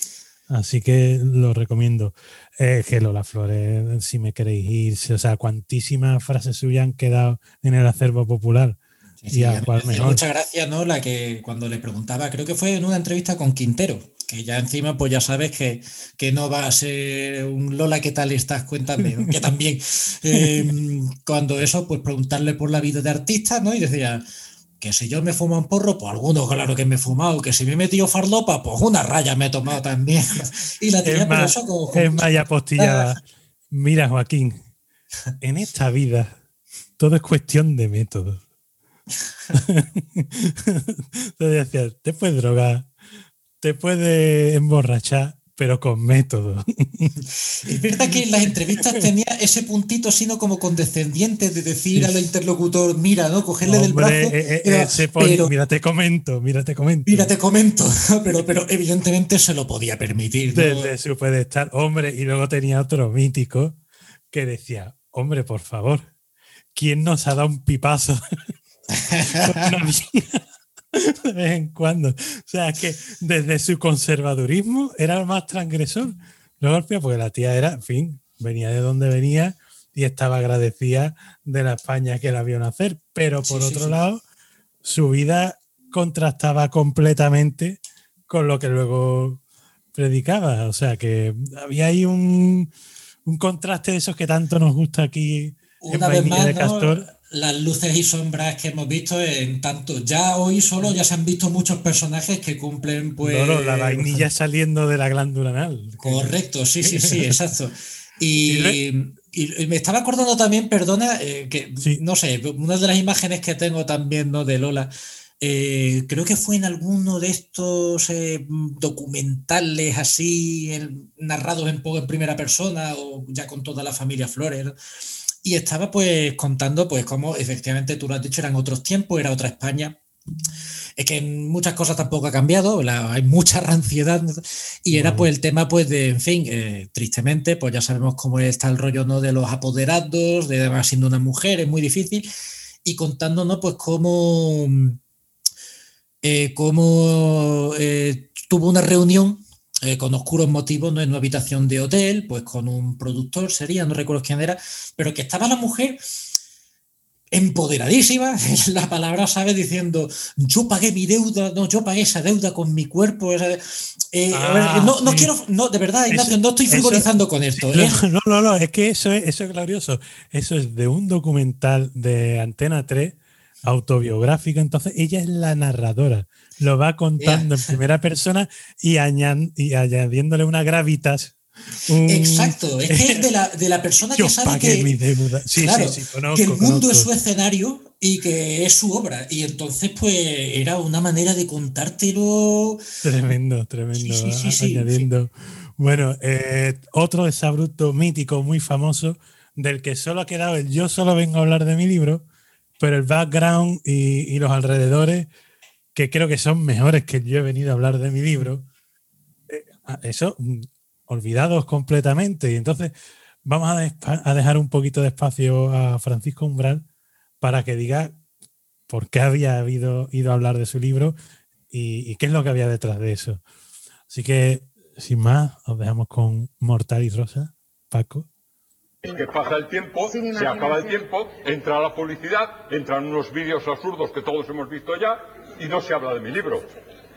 Así que lo recomiendo. Eh, que Lola Flores, si me queréis ir, o sea, cuantísimas frases suyas han quedado en el acervo popular. y a Muchas gracias, ¿no? La que cuando le preguntaba, creo que fue en una entrevista con Quintero, que ya encima pues ya sabes que, que, no va a ser un Lola, ¿qué tal estás? Cuéntame, que también em, cuando eso, pues preguntarle por la vida de artista, ¿no? Y decía, que si yo me fumo un porro, pues algunos claro que me he fumado, que si me he metido farlopa, pues una raya me he tomado también. y la tenía por eso como... Es más postillada. Mira, Joaquín, en esta vida todo es cuestión de método. Entonces decía, te puedes drogar, te puede emborrachar, pero con método. Es verdad que en las entrevistas tenía ese puntito sino como condescendiente de decir al interlocutor, mira, ¿no? Cogerle del brazo. Eh, eh, eh, mira, te comento, mira, te comento. Mira, te comento. Pero, pero evidentemente se lo podía permitir. Desde su pedestal, hombre, y luego tenía otro mítico que decía, hombre, por favor, ¿quién nos ha dado un pipazo? de vez en cuando. O sea, es que desde su conservadurismo era el más transgresor. Lo golpea porque la tía era, en fin, venía de donde venía y estaba agradecida de la España que la vio nacer. Pero por Sí, otro sí. lado, su vida contrastaba completamente con lo que luego predicaba. O sea, que había ahí un, un contraste de esos que tanto nos gusta aquí en Una Vainilla de ¿no? Las luces y sombras que hemos visto en tanto. Ya hoy solo ya se han visto muchos personajes que cumplen, pues. No, no, la vainilla saliendo de la glándula anal. Correcto, sí, sí, sí, exacto. Y, Y y me estaba acordando también, perdona, eh, que Sí. no sé, una de las imágenes que tengo también ¿no? de Lola, eh, creo que fue en alguno de estos eh, documentales así, narrados en poco en primera persona o ya con toda la familia Flores. Y estaba pues contando pues cómo efectivamente tú lo has dicho, eran otros tiempos, era otra España. Es que en muchas cosas tampoco ha cambiado, hay mucha ranciedad y era pues el tema pues de, en fin, eh, tristemente, pues ya sabemos cómo está el rollo ¿no? de los apoderados, de además siendo una mujer, es muy difícil, y contándonos pues cómo, eh, cómo eh, tuvo una reunión eh, con oscuros motivos ¿no? en una habitación de hotel, pues con un productor sería, no recuerdo quién era, pero que estaba la mujer empoderadísima, es la palabra, ¿sabes? Diciendo, yo pagué mi deuda, no, yo pagué esa deuda con mi cuerpo. eh, a ver, Ah, no, no sí. quiero, no, de verdad, Eso- Ignacio, no estoy eso- frivolizando con esto. ¿eh? No, no, no, es que eso es, eso es glorioso. Eso es de un documental de Antena 3 autobiográfico. Entonces, ella es la narradora. Lo va contando en primera persona y, añan- y añadiéndole una gravitas. un- Exacto, es que es de la, de la persona Yo que sabe que, mi deuda. Sí, claro, sí, sí, conozco, que el mundo es conozco. su escenario y que es su obra. Y entonces, pues, era una manera de contártelo. Tremendo, tremendo. Sí, añadiendo. Bueno, eh, otro desabrupto mítico, muy famoso, del que solo ha quedado el yo solo vengo a hablar de mi libro, pero el background y, y los alrededores, que creo que son mejores que yo he venido a hablar de mi libro, eh, a- eso, mm, olvidados completamente. Y entonces vamos a dejar un poquito de espacio a Francisco Umbral para que diga por qué había habido, ido a hablar de su libro y, y qué es lo que había detrás de eso. Así que, sin más, os dejamos con Mortal y Rosa. Paco. Que pasa el tiempo, se acaba el tiempo, entra la publicidad, entran unos vídeos absurdos que todos hemos visto ya y no se habla de mi libro.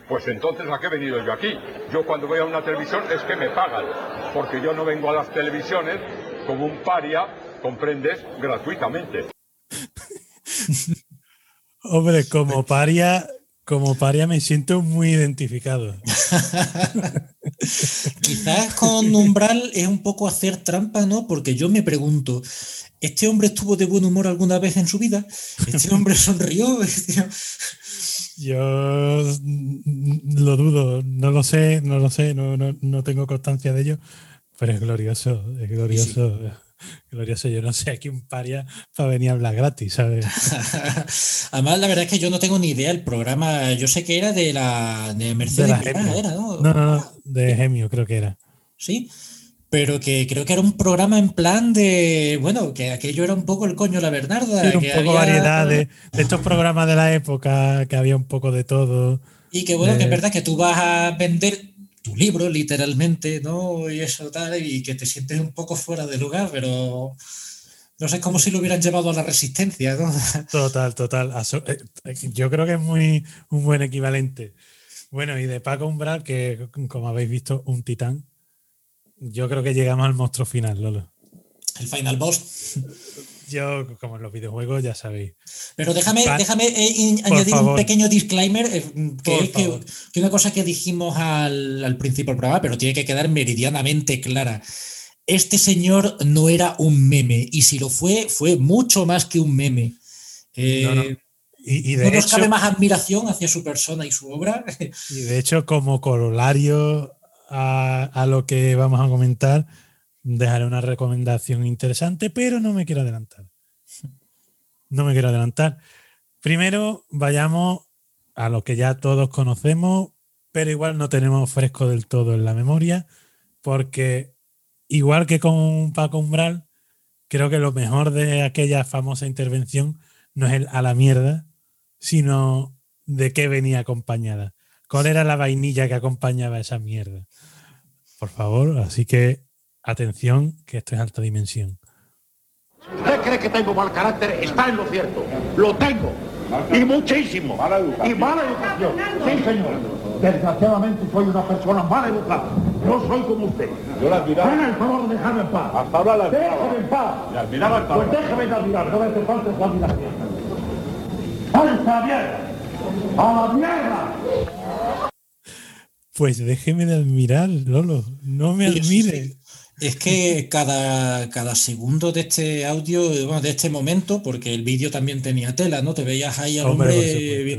Pues entonces, ¿a qué he venido yo aquí? Yo cuando voy a una televisión es que me pagan, porque yo no vengo a las televisiones como un paria, comprendes, gratuitamente. Hombre, como paria, como paria me siento muy identificado. Quizás con Umbral es un poco hacer trampa, ¿no? Porque yo me pregunto, ¿este hombre estuvo de buen humor alguna vez en su vida? ¿Este hombre sonrió? Este- Yo lo dudo, no lo sé, no lo sé, no, no, no tengo constancia de ello, pero es glorioso, es glorioso, glorioso. Yo no sé aquí un paria para venir a hablar gratis, ¿sabes? Además, la verdad es que yo no tengo ni idea. El programa, yo sé que era de la de De Mercedes la Gemio. era, ¿no? No, no, no, de Gemio creo que era. Sí, pero que creo que era un programa en plan de, bueno, que aquello era un poco el coño la Bernarda. Un que poco había- variedad de, de estos programas de la época, que había un poco de todo. Y que bueno, que es de- verdad que tú vas a vender tu libro literalmente, ¿no? Y eso tal, y que te sientes un poco fuera de lugar, pero no sé, es como si lo hubieran llevado a la resistencia, ¿no? Total, total. Eh, eh, Yo creo que es muy un buen equivalente. Bueno, y de Paco Umbral, que como habéis visto, un titán. Yo creo que llegamos al monstruo final, Lolo. El final boss. Yo, como en los videojuegos, ya sabéis. Pero déjame, déjame eh, añadir un pequeño disclaimer, eh, que Por es que, favor. que una cosa que dijimos al, al principio del programa, pero tiene que quedar meridianamente clara. Este señor no era un meme, y si lo fue, fue mucho más que un meme. Eh, No, no. Y, y de no nos hecho, cabe más admiración hacia su persona y su obra. y de hecho, como corolario a, a lo que vamos a comentar, dejaré una recomendación interesante, pero no me quiero adelantar. No me quiero adelantar. Primero, vayamos a lo que ya todos conocemos, pero igual no tenemos fresco del todo en la memoria, porque igual que con Paco Umbral, creo que lo mejor de aquella famosa intervención no es el a la mierda, sino de qué venía acompañada. ¿Cuál era la vainilla que acompañaba esa mierda? Por favor, así que atención, que esto es alta dimensión. ¿Usted cree que tengo mal carácter? Está en lo cierto. Lo tengo. Y muchísimo. Y mala educación. Sí, señor. Desgraciadamente soy una persona mal educada. No soy como usted. Yo la admiraba. Haga el favor de dejarme en paz. Hasta ahora la admiraba. Déjeme en paz. La admiraba hasta Pues déjeme de admirar. No me hace falta su admiración. ¡Alta mierda! ¡A la mierda! Pues déjeme de admirar, Lolo. No me Sí, sí, admire. Es que cada, cada segundo de este audio, bueno, de este momento, porque el vídeo también tenía tela, ¿no? Te veías ahí al hombre.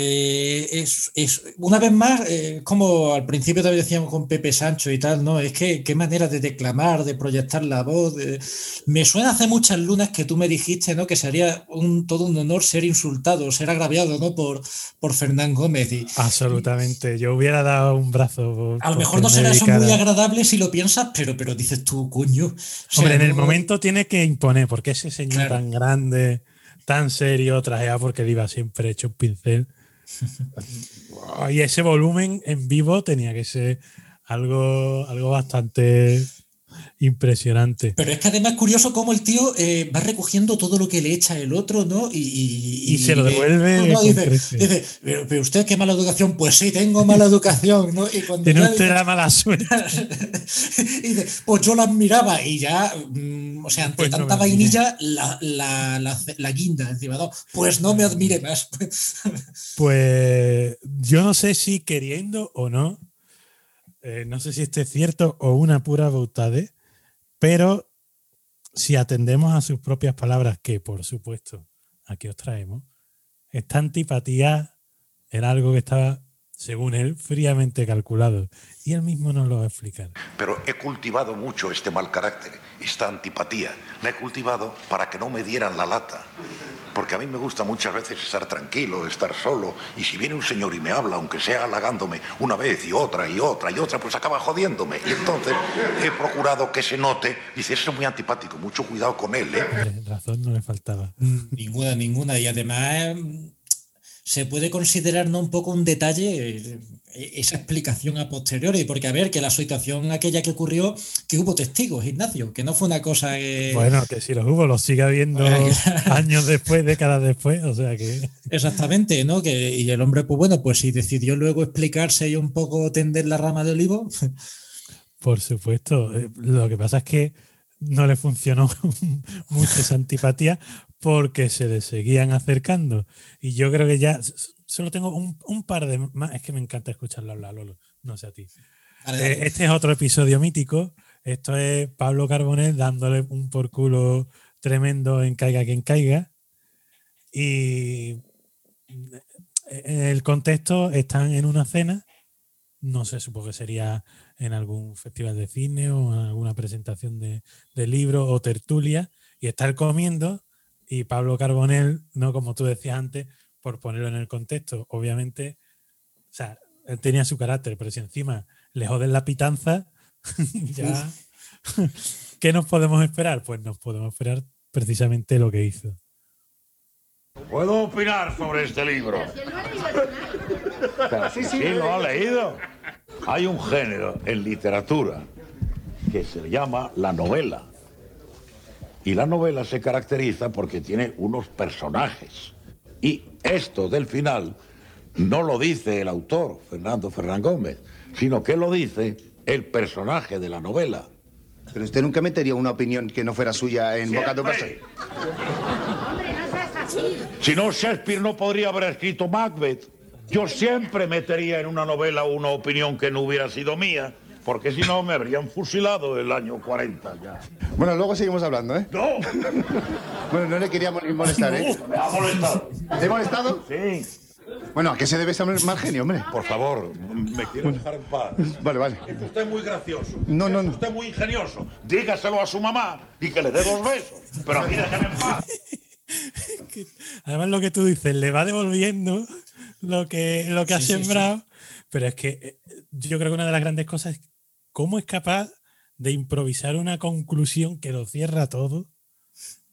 Eh, es, es- una vez más, eh, como al principio también decíamos con Pepe Sancho y tal, ¿no? Es que qué manera de declamar, de proyectar la voz. de- Me suena hace muchas lunas que tú me dijiste, ¿no? Que sería un, todo un honor ser insultado, ser agraviado, ¿no? Por, por Fernán Gómez. Y, Absolutamente. Yo hubiera dado un brazo. por- a lo mejor no me será eso muy dedicara. agradable si lo piensas, pero, pero dices tú, coño. o sea, Hombre, en el momento tiene que imponer, porque ese señor Claro. tan grande, tan serio, trajeado porque le iba siempre hecho un pincel. Y ese volumen en vivo tenía que ser algo, algo bastante impresionante. Pero es que además es curioso cómo el tío eh, va recogiendo todo lo que le echa el otro, ¿no? Y, y- Y se lo devuelve No, no, dice, pero, pero usted qué mala educación. Pues sí, tengo mala educación, ¿no? Y cuando Tiene usted la mala suerte. y dice, pues yo la admiraba y ya, mm, o sea, ante Pues no tanta admire. vainilla, la, la, la, la guinda encima, ¿no? Pues no me admire más. Pues yo no sé si queriendo o no, eh, no sé si esto es cierto o una pura boutade, pero si atendemos a sus propias palabras, que por supuesto aquí os traemos, esta antipatía era algo que estaba, según él, fríamente calculado. Y él mismo nos lo va a explicar. Pero he cultivado mucho este mal carácter, esta antipatía. La he cultivado para que no me dieran la lata. Porque a mí me gusta muchas veces estar tranquilo, estar solo. Y si viene un señor y me habla, aunque sea halagándome una vez y otra y otra y otra, pues acaba jodiéndome. Y entonces he procurado que se note. Dice, eso es muy antipático, mucho cuidado con él, ¿eh? Eh, Razón no le faltaba. Ninguna, ninguna. Y además mm, se puede considerar ¿no? un poco un detalle eh, esa explicación a posteriori, porque a ver, que la situación aquella que ocurrió, que hubo testigos, Ignacio, que no fue una cosa que... Bueno, que si los hubo, los sigue habiendo años después, décadas después, o sea que... Exactamente, ¿no? Que, y el hombre, pues bueno, pues si decidió luego explicarse y un poco tender la rama de olivo, Por supuesto. Eh, Lo que pasa es que no le funcionó mucho esa antipatía porque se le seguían acercando. Y yo creo que ya solo tengo un, un par de más. Es que me encanta escucharlo hablar, Lolo. No sé a ti. Eh, este es otro episodio mítico. Esto es Pablo Carbonell dándole un por culo tremendo en Caiga quien caiga. Y en el contexto están en una cena. No sé, supongo que sería en algún festival de cine o en alguna presentación de, de libro o tertulia. Y está él comiendo y Pablo Carbonell, no como tú decías antes, por ponerlo en el contexto, obviamente, o sea, él tenía su carácter, pero si encima le joden la pitanza, ya. ¿Qué nos podemos esperar? Pues nos podemos esperar precisamente lo que hizo. ¿Puedo opinar sobre este libro? Pero sí, sí, lo ha leído. Hay un género en literatura que se llama la novela. Y la novela se caracteriza porque tiene unos personajes. Y esto del final no lo dice el autor, Fernando Ferrán Gómez, sino que lo dice el personaje de la novela. Pero usted nunca metería una opinión que no fuera suya en boca de un Siempre. Si no, Shakespeare no podría haber escrito Macbeth. Yo siempre metería en una novela una opinión que no hubiera sido mía, porque si no me habrían fusilado el año 40 ya. Bueno, luego seguimos hablando, ¿eh? ¡No! Bueno, no le quería mol- molestar, ¿eh? No, me ha molestado. ¿Te he molestado? Sí. Bueno, ¿a qué se debe ese mal genio, hombre? Por favor, me quiere dejar en paz. Vale, vale. Es usted muy gracioso. No, no, Es no. usted muy ingenioso. Dígaselo a su mamá y que le dé dos besos. Pero a mí en paz. Además, lo que tú dices, le va devolviendo lo que, lo que ha Sí, sí, sí. sembrado. Pero es que eh, yo creo que una de las grandes cosas es cómo es capaz de improvisar una conclusión que lo cierra todo.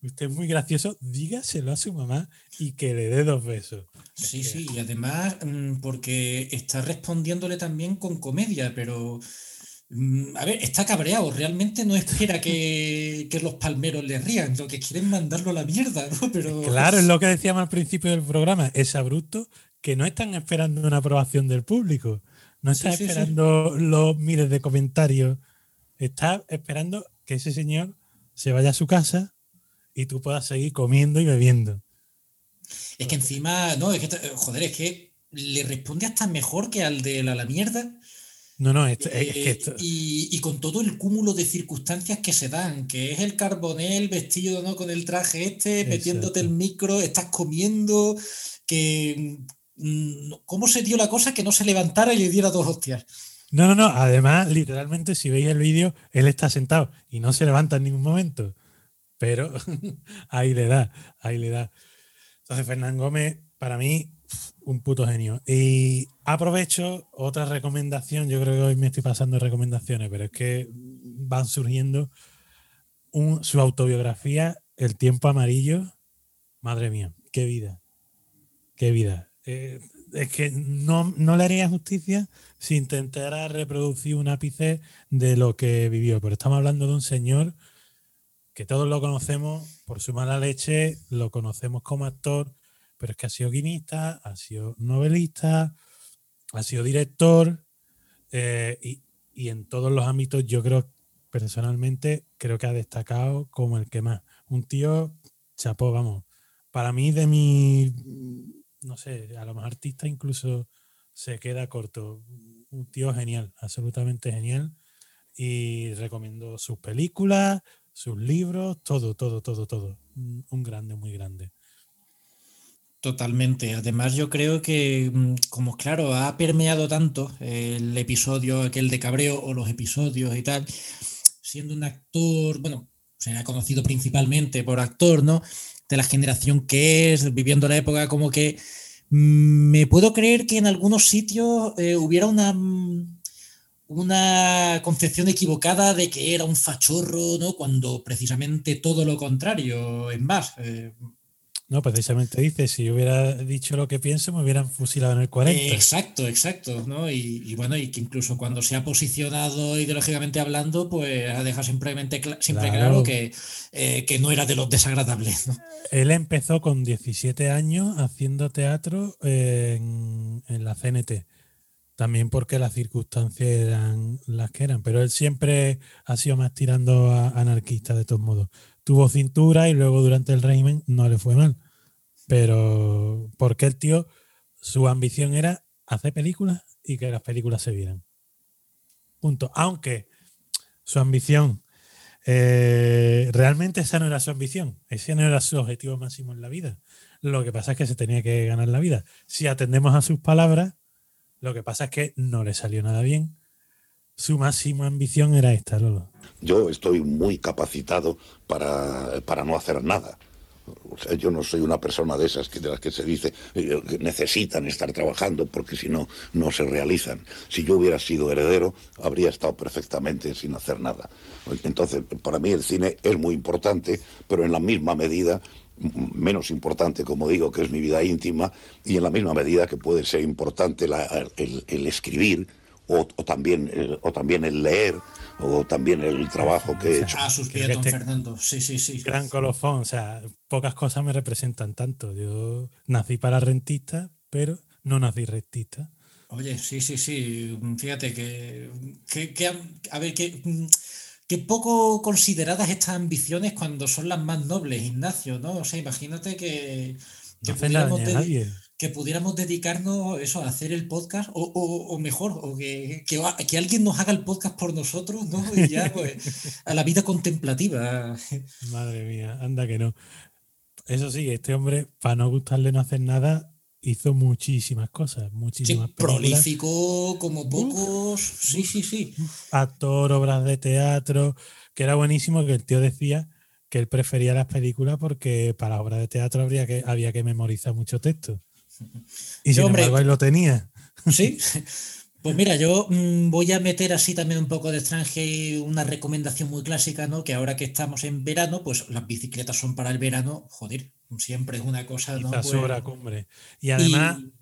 usted es muy gracioso, dígaselo a su mamá y que le dé dos besos. Sí, sí, y además mm, porque está respondiéndole también con comedia, pero mm, a ver, está cabreado, realmente no espera que, que los palmeros le rían, lo que quieren es mandarlo a la mierda, ¿no? Pero Claro, es lo que decíamos al principio del programa, es abrupto que no están esperando una aprobación del público, no Sí, está sí, sí. esperando los miles de comentarios, está esperando que ese señor se vaya a su casa y tú puedas seguir comiendo y bebiendo. es que encima, no, es que, joder, es que le responde hasta mejor que al de la, la mierda. No, no, esto- es que Eh, esto- y, y con todo el cúmulo de circunstancias que se dan, que es el carbonel vestido ¿no? con el traje este, metiéndote el micro, estás comiendo, que cómo se dio la cosa que no se levantara y le diera dos hostias. No, no, no. Además, literalmente, si veis el vídeo, él está sentado y no se levanta en ningún momento. Pero ahí le da, ahí le da. Entonces, Fernán Gómez, para mí, un puto genio. Y aprovecho otra recomendación. Yo creo que hoy me estoy pasando recomendaciones, pero es que van surgiendo su autobiografía, El tiempo amarillo. Madre mía, qué vida. Qué vida. Eh, es que no, no le haría justicia si intentara reproducir un ápice de lo que vivió. Pero estamos hablando de un señor que todos lo conocemos por su mala leche, lo conocemos como actor, pero es que ha sido guionista, ha sido novelista, ha sido director eh, y, y en todos los ámbitos yo creo, personalmente, creo que ha destacado como el que más. Un tío, chapó, vamos. Para mí, de mi, no sé, a lo mejor artista incluso se queda corto. Un tío genial, absolutamente genial. Y recomiendo sus películas, sus libros, todo, todo, todo, todo. Un grande, muy grande. Totalmente. Además, yo creo que, mm, como claro, ha permeado tanto el episodio aquel de Cabreo o los episodios y tal, siendo un actor, bueno, se ha conocido principalmente por actor, ¿no? De la generación que es, viviendo la época, como que mm, me puedo creer que en algunos sitios eh, hubiera una, mm, una concepción equivocada de que era un fachorro, ¿no? Cuando precisamente todo lo contrario, es más. No, precisamente dice, si hubiera dicho lo que pienso, me hubieran fusilado en el 40. Eh, Exacto, exacto, ¿no? Y, y bueno, y que incluso cuando se ha posicionado ideológicamente hablando, pues ha dejado simplemente siempre Claro. claro que, eh, que no era de los desagradables, ¿no? Él empezó con 17 años haciendo teatro en, en la CNT. También porque las circunstancias eran las que eran. Pero él siempre ha sido más tirando a anarquista de todos modos. Tuvo cintura y luego durante el régimen no le fue mal. Pero porque el tío, su ambición era hacer películas y que las películas se vieran. Punto. Aunque su ambición eh, realmente esa no era su ambición, ese no era su objetivo máximo en la vida. Lo que pasa es que se tenía que ganar la vida. Si atendemos a sus palabras, lo que pasa es que no le salió nada bien. Su máxima ambición era esta, Lolo. Yo estoy muy capacitado para, para no hacer nada. Yo no soy una persona de esas que, de las que se dice eh, que necesitan estar trabajando porque si no, no se realizan. Si yo hubiera sido heredero, habría estado perfectamente sin hacer nada. Entonces, para mí el cine es muy importante, pero en la misma medida menos importante, como digo, que es mi vida íntima, y en la misma medida que puede ser importante el escribir o, o también, el- o también el leer o también el trabajo que he hecho. A sus pies, don este- Fernando. Sí, sí, sí. Gran colofón, o sea, pocas cosas me representan tanto. Yo nací para rentista, pero no nací rentista. Oye, sí, sí, sí. Fíjate que, que- que a, ver, que, que poco consideradas estas ambiciones cuando son las más nobles, Ignacio, ¿no? O sea, imagínate que, que No hace nada pudiéramos ni a dedi- nadie. Que pudiéramos dedicarnos eso a hacer el podcast o, o- o mejor, o que, que, que alguien nos haga el podcast por nosotros, ¿no? Y ya, pues, a la vida contemplativa. Madre mía, anda que no. Eso sí, este hombre, para no gustarle no hacer nada, hizo muchísimas cosas, Sí, muchísimas películas. prolífico como pocos. Sí, sí, sí. actor, obras de teatro, que era buenísimo que el tío decía que él prefería las películas porque para obras de teatro habría que, había que memorizar mucho texto. Y sin hombre. embargo, ahí lo tenía. Sí. Pues mira, yo mm, voy a meter así también un poco de extranjero, una recomendación muy clásica, ¿no? Que ahora que estamos en verano, pues las bicicletas son para el verano, joder, siempre es una cosa, ¿no? Pues- sobra cumbre. Y además, Y-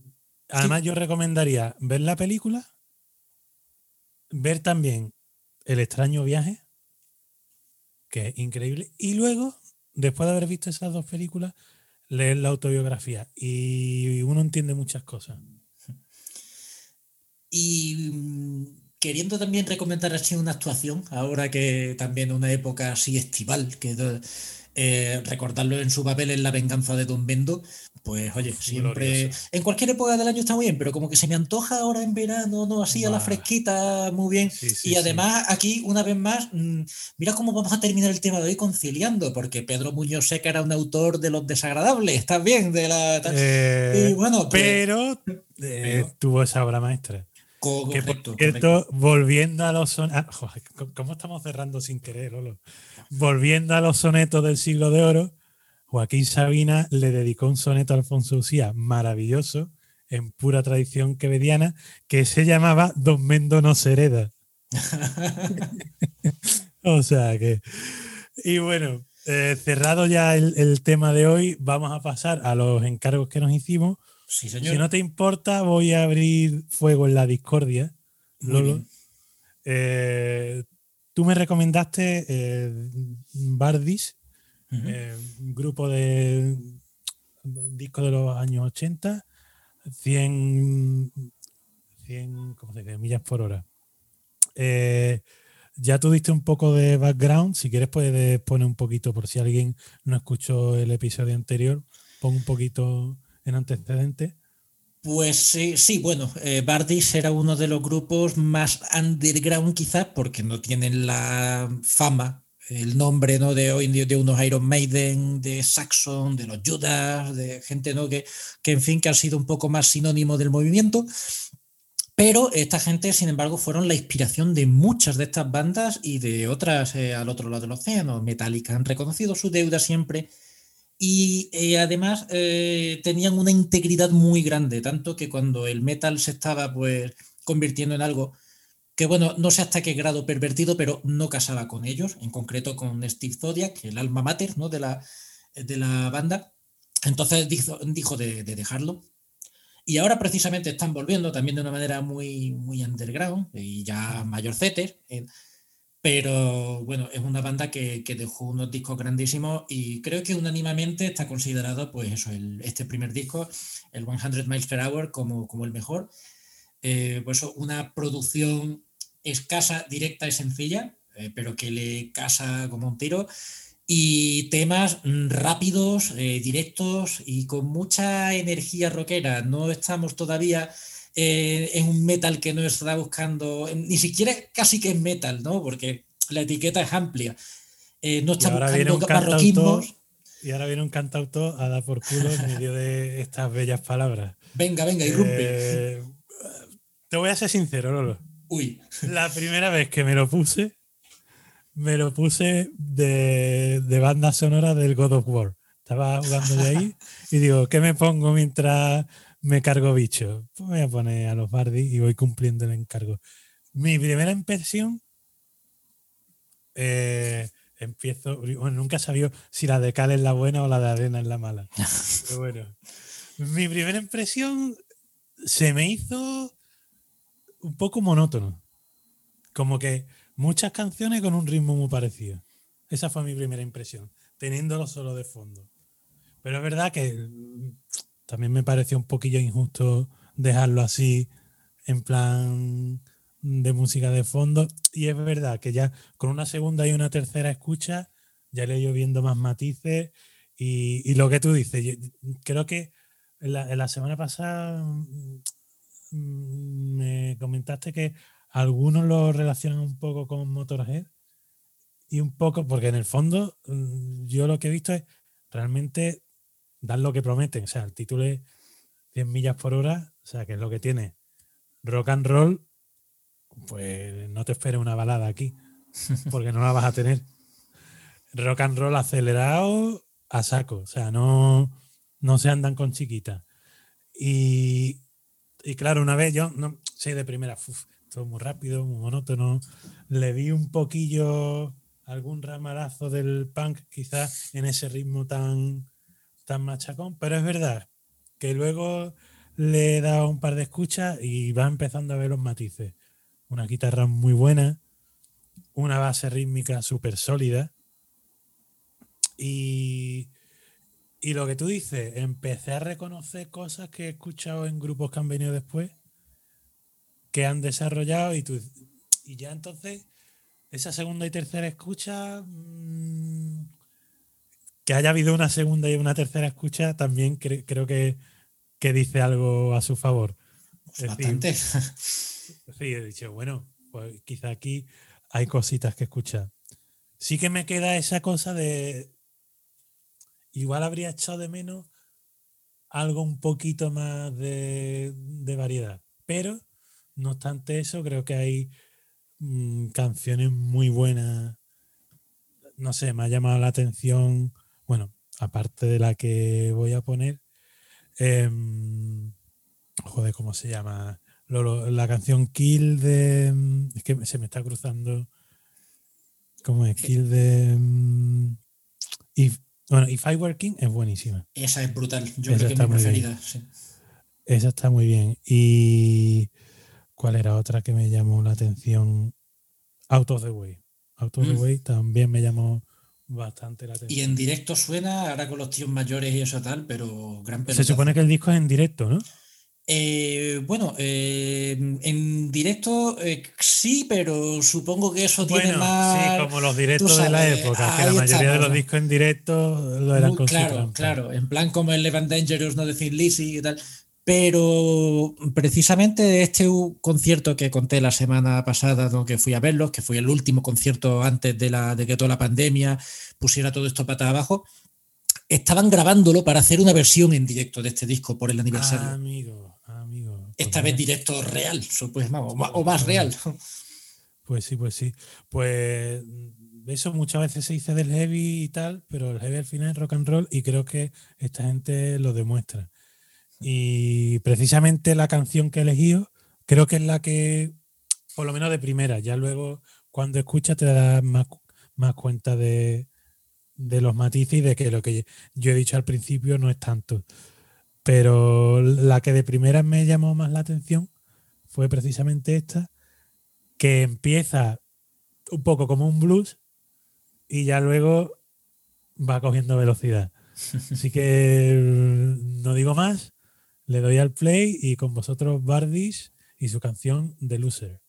además yo recomendaría ver la película, ver también El extraño viaje, que es increíble, y luego, después de haber visto esas dos películas, leer la autobiografía. Y uno entiende muchas cosas. Y mm, queriendo también recomendar así una actuación, ahora que también una época así estival, que eh, recordarlo en su papel en La venganza de Don Bendo, pues oye, siempre, Glorioso. en cualquier época del año está muy bien, pero como que se me antoja ahora en verano, ¿no? Así a la fresquita, muy bien. Sí, sí, y sí. además aquí, una vez más, mm, mira cómo vamos a terminar el tema de hoy conciliando, porque Pedro Muñoz Seca era un autor de los desagradables, bien, de la... Eh, y bueno, pues- pero, eh, tuvo esa obra maestra. Que por cierto, volviendo a los sonetos. ¿Cómo estamos cerrando sin querer, Lolo? Volviendo a los sonetos del siglo de oro, Joaquín Sabina le dedicó un soneto a Alfonso Usía maravilloso, en pura tradición quevediana, que se llamaba Don Mendo no se hereda. o sea que. Y bueno, eh, cerrado ya el, el tema de hoy, vamos a pasar a los encargos que nos hicimos. Sí, Si señor. no te importa, voy a abrir fuego en la discordia. Lolo. Eh, tú me recomendaste eh, Bardis, Eh, un grupo de disco de los años 80, 100, 100 ¿cómo se dice? millas por hora. Eh, ya tú diste un poco de background, si quieres puedes poner un poquito por si alguien no escuchó el episodio anterior, pon un poquito en antecedente. Pues sí, sí, bueno, eh, Bardis era uno de los grupos más underground quizás porque no tienen la fama, el nombre ¿no? de hoy de unos Iron Maiden, de Saxon, de los Judas, de gente ¿no? que, que en fin que han sido un poco más sinónimo del movimiento. Pero esta gente, sin embargo, fueron la inspiración de muchas de estas bandas y de otras eh, al otro lado del océano. Metallica han reconocido su deuda siempre y eh, además eh, tenían una integridad muy grande, tanto que cuando el metal se estaba pues convirtiendo en algo que bueno, no sé hasta qué grado pervertido, pero no casaba con ellos, en concreto con Steve Zodiac, el alma mater ¿no? de, la, de la banda. Entonces dijo, dijo de, de dejarlo. Y ahora precisamente están volviendo también de una manera muy, muy underground y ya mayorcetes. pero bueno, es una banda que, que dejó unos discos grandísimos y creo que unánimemente está considerado, pues eso, este primer disco, el 100 Miles Per Hour, como, como el mejor. Eh, pues una producción escasa, directa y sencilla, eh, pero que le casa como un tiro. Y temas rápidos, eh, directos y con mucha energía rockera. No estamos todavía eh, en un metal que no está buscando, ni siquiera casi que es metal, ¿no? Porque la etiqueta es amplia. No está buscando barroquismos. y ahora viene un cantautor a dar por culo en medio de estas bellas palabras. Venga, venga, irrumpe. Eh, te voy a ser sincero, Lolo. Uy. La primera vez que me lo puse, me lo puse de, de banda sonora del God of War. Estaba jugando de ahí y digo, ¿qué me pongo mientras me cargo bicho? Pues voy a poner a los Bardi y voy cumpliendo el encargo. Mi primera impresión, eh, empiezo, bueno, nunca sabido si la de cal es la buena o la de arena es la mala. Pero bueno, mi primera impresión se me hizo un poco monótono. Como que muchas canciones con un ritmo muy parecido. Esa fue mi primera impresión, teniéndolo solo de fondo. Pero es verdad que mm, también me pareció un poquillo injusto dejarlo así, en plan de música de fondo. Y es verdad que ya con una segunda y una tercera escucha, ya le he ido viendo más matices. Y, y lo que tú dices, yo creo que la, la semana pasada mm, me comentaste que algunos lo relacionan un poco con Motorhead y un poco, porque en el fondo mm, yo lo que he visto es realmente dar lo que prometen. O sea, el título es 100 millas por hora, o sea, que es lo que tiene rock and roll, pues no te esperes una balada aquí, porque no la vas a tener. Rock and roll acelerado a saco, o sea, no, no se andan con chiquitas. Y, y claro, una vez yo, no, Sí, de primera, uf, todo muy rápido, muy monótono. Le di un poquillo, algún ramalazo del punk, quizás en ese ritmo tan, tan machacón, pero es verdad que luego le he dado un par de escuchas y va empezando a ver los matices. Una guitarra muy buena, una base rítmica súper sólida. Y, y lo que tú dices, empecé a reconocer cosas que he escuchado en grupos que han venido después, que han desarrollado y, tú, y ya entonces esa segunda y tercera escucha, mmm, que haya habido una segunda y una tercera escucha, también cre creo que, que, dice algo a su favor. Es Bastante. Decir, sí, he dicho, bueno, pues quizá aquí hay cositas que escuchar. Sí que me queda esa cosa de. Igual habría echado de menos algo un poquito más de, de variedad. Pero, no obstante eso, creo que hay mmm, canciones muy buenas. No sé, me ha llamado la atención. Bueno, aparte de la que voy a poner. Eh, joder, ¿cómo se llama? La canción Kill de. Es que se me está cruzando. ¿Cómo es? Kill de. Um, if, bueno, If I Were King es buenísima. Esa es brutal. Yo Esa creo que es mi preferida. Sí. Esa está muy bien. Y. ¿Cuál era otra que me llamó la atención? Out of the Way. Out of mm. the Way también me llamó bastante la atención. Y en directo suena, ahora con los tíos mayores y eso tal, pero gran pelotazo. Se supone que el disco es en directo, ¿no? Eh, bueno, eh, en directo eh, sí, pero supongo que eso bueno, tiene más. Sí, como los directos sabes, de la época, que la mayoría de los discos en directo lo eran Muy, con Claro, su claro, en plan como el Evan Dangerous, no decir Lizzy y tal. Pero precisamente este concierto que conté la semana pasada, que fui a verlos, que fue el último concierto antes de, la, de que toda la pandemia pusiera todo esto patas abajo, estaban grabándolo para hacer una versión en directo de este disco por el aniversario. Ah, amigo, Esta vez directo real, pues, o, más, o más real. Pues sí, pues sí. Pues eso muchas veces se dice del heavy y tal, pero el heavy al final es rock and roll y creo que esta gente lo demuestra. Y precisamente la canción que he elegido, creo que es la que, por lo menos de primera, ya luego cuando escuchas te das más, más cuenta de, de los matices y de que lo que yo he dicho al principio no es tanto. Pero la que de primera me llamó más la atención fue precisamente esta, que empieza un poco como un blues y ya luego va cogiendo velocidad. Así que no digo más, le doy al play y con vosotros Bardis y su canción The Loser.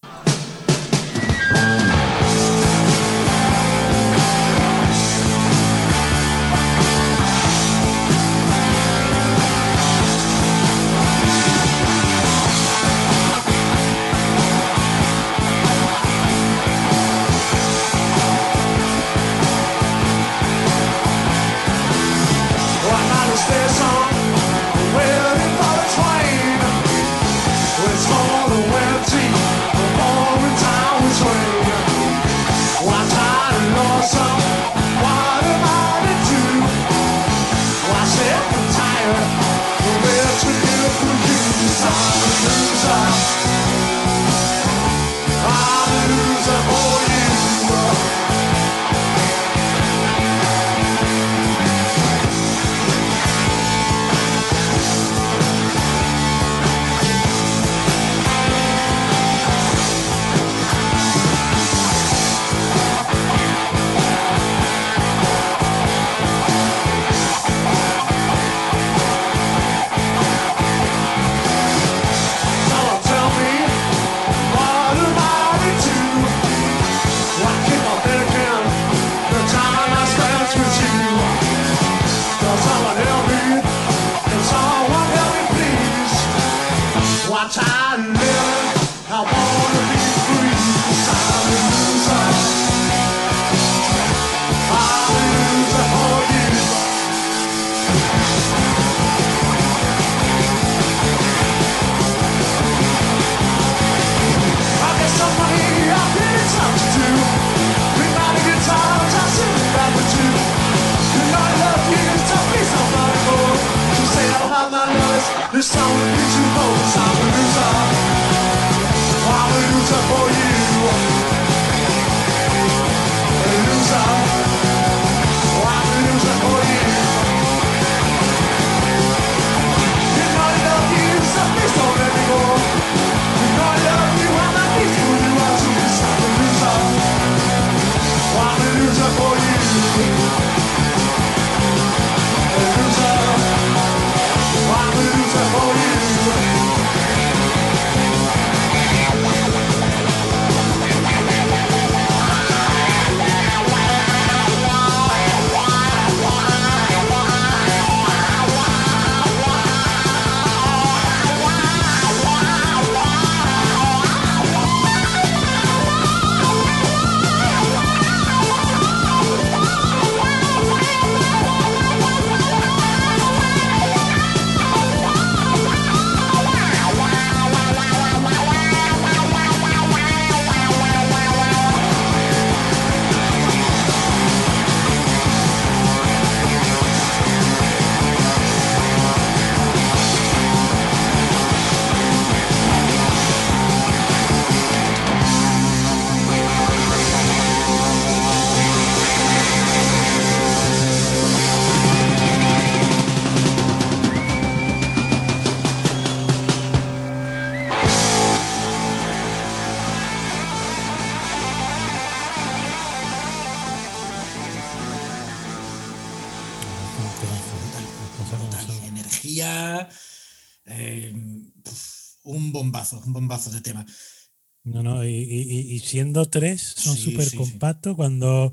Y- y tres, son súper sí, sí. compactos cuando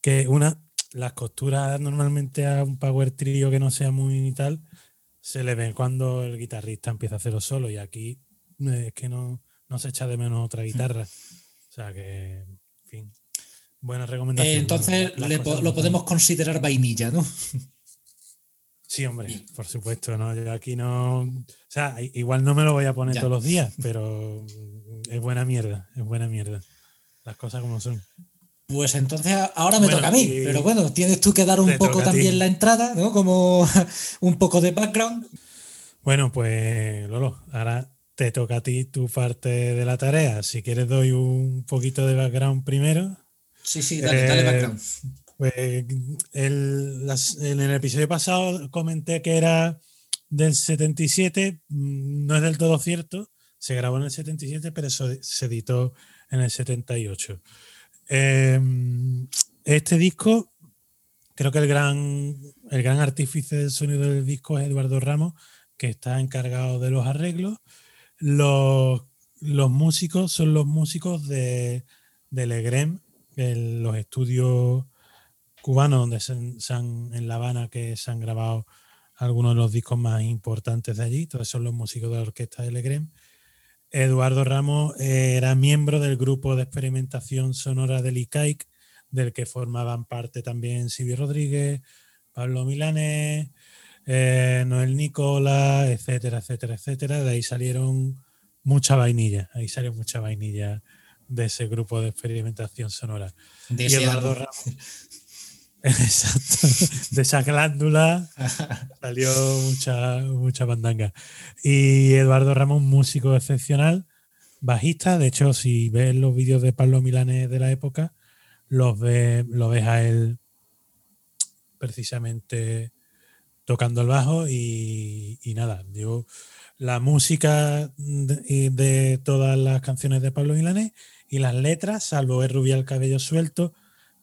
que una, las costuras normalmente a un power trio que no sea muy tal, se le ven cuando el guitarrista empieza a hacerlo solo y aquí eh, es que no, no se echa de menos otra guitarra. O sea que, en fin, buena recomendación. Eh, entonces le po- lo podemos considerar vainilla, ¿no? Sí, hombre, por supuesto, ¿no? Yo aquí no. O sea, igual no me lo voy a poner Ya. todos los días, pero mm, es buena mierda, es buena mierda. Las cosas como son. Pues entonces ahora me Bueno, toca a mí, y- pero bueno, tienes tú que dar un Te poco también la entrada, ¿no? Como un poco de background. Bueno, pues Lolo, ahora te toca a ti tu parte de la tarea. Si quieres doy un poquito de background primero. Sí, sí, dale, dale Eh, background. Pues el- las- en el episodio pasado comenté que era del 77, mm, no es del todo cierto, se grabó en el 77, pero eso se editó en el 78. Eh, este disco, creo que el gran, el gran artífice del sonido del disco es Eduardo Ramos, que está encargado de los arreglos. Los, los músicos son los músicos de, de Legrem, en los estudios cubanos donde se, se han, en La Habana que se han grabado algunos de los discos más importantes de allí. Todos son los músicos de la orquesta de Legrem. Eduardo Ramos eh, era miembro del grupo de experimentación sonora del ICAIC, del que formaban parte también Silvio Rodríguez, Pablo Milanés, eh, Noel Nicola, etcétera, etcétera, etcétera. De ahí salieron mucha vainilla, ahí salió mucha vainilla de ese grupo de experimentación sonora. Ese Eduardo. Ramos, exacto, de esa glándula salió mucha, mucha bandanga. Y Eduardo Ramos, músico excepcional, bajista. De hecho, si ves los vídeos de Pablo Milanes de la época, los ves, lo ves a él precisamente tocando el bajo y, y nada, yo la música de, de todas las canciones de Pablo Milanés y las letras, salvo el Rubial Cabello Suelto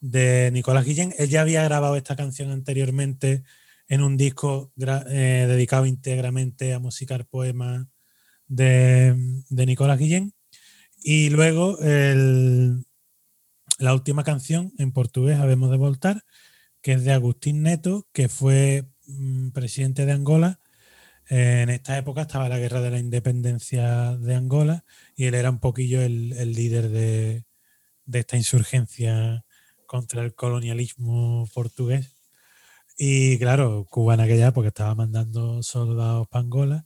de Nicolás Guillén. Él ya había grabado esta canción anteriormente en un disco eh, dedicado íntegramente a musicar poemas de, de Nicolás Guillén. Y luego la última canción en portugués, Habemos de Voltar, que es de Agustín Neto, que fue mm, presidente de Angola. Eh, en esta época estaba la guerra de la independencia de Angola y él era un poquillo el, el líder de, de esta insurgencia contra el colonialismo portugués. Y claro, Cuba en aquella porque estaba mandando soldados para Angola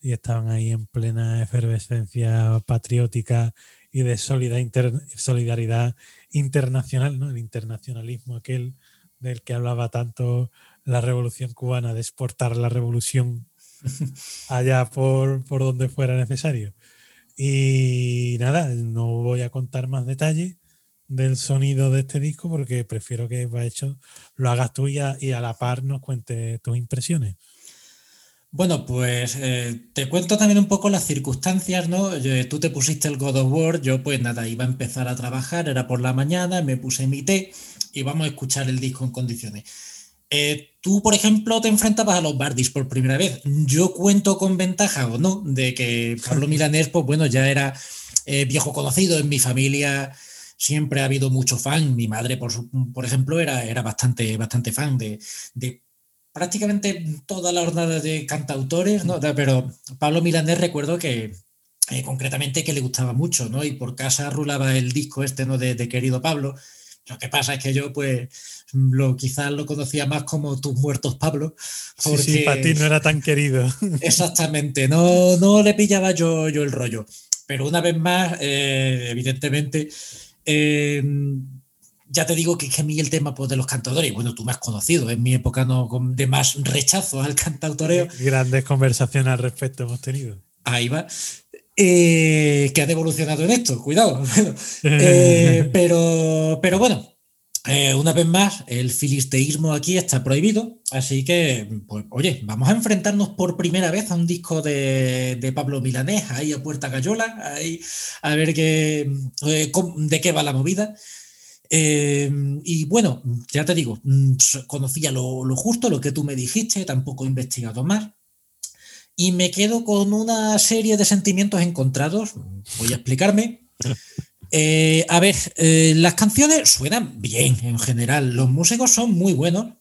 y estaban ahí en plena efervescencia patriótica y de solidaridad internacional, ¿no? El internacionalismo aquel del que hablaba tanto la revolución cubana, de exportar la revolución allá por, por donde fuera necesario. Y nada, no voy a contar más detalles del sonido de este disco porque prefiero que va hecho lo hagas tú y a, y a la par nos cuentes tus impresiones. Bueno, pues eh, te cuento también un poco las circunstancias, ¿no? Yo- tú te pusiste el God of War, yo pues nada, iba a empezar a trabajar, era por la mañana, me puse mi té y vamos a escuchar el disco en condiciones. Eh, tú, por ejemplo, te enfrentabas a los Bardis por primera vez. Yo cuento con ventaja o no de que Pablo Milanés, pues bueno, ya era eh, viejo conocido en mi familia. Siempre ha habido mucho fan. Mi madre, por, por ejemplo, era, era bastante, bastante fan de, de prácticamente toda la jornada de cantautores, ¿no? Pero Pablo Milanés recuerdo que eh, concretamente que le gustaba mucho, ¿no? Y por casa rulaba el disco este, ¿no? De, de Querido Pablo. Lo que pasa es que yo, pues, lo, quizás lo conocía más como Tus Muertos Pablo. Sí, sí, para ti no era tan querido. Exactamente, no, no le pillaba yo, yo el rollo. Pero una vez más, eh, evidentemente, eh, ya te digo que es que a mí el tema pues, de los cantadores, bueno, tú me has conocido, en mi época no, con- de más rechazo al cantautoreo, Grandes conversaciones al respecto hemos tenido. ahí va, eh, que han evolucionado en esto, cuidado. Eh, pero, pero bueno, eh, una vez más, el filisteísmo aquí está prohibido, así que, pues, oye, vamos a enfrentarnos por primera vez a un disco de, Pablo Milanés, ahí a Puerta Cayola, ahí, a ver qué, eh, de qué va la movida. Eh, y bueno, ya te digo, mm, conocía lo justo, lo que tú me dijiste, tampoco he investigado más. Y me quedo con una serie de sentimientos encontrados. Voy a explicarme. Eh, a ver, eh, las canciones suenan bien en general, los músicos son muy buenos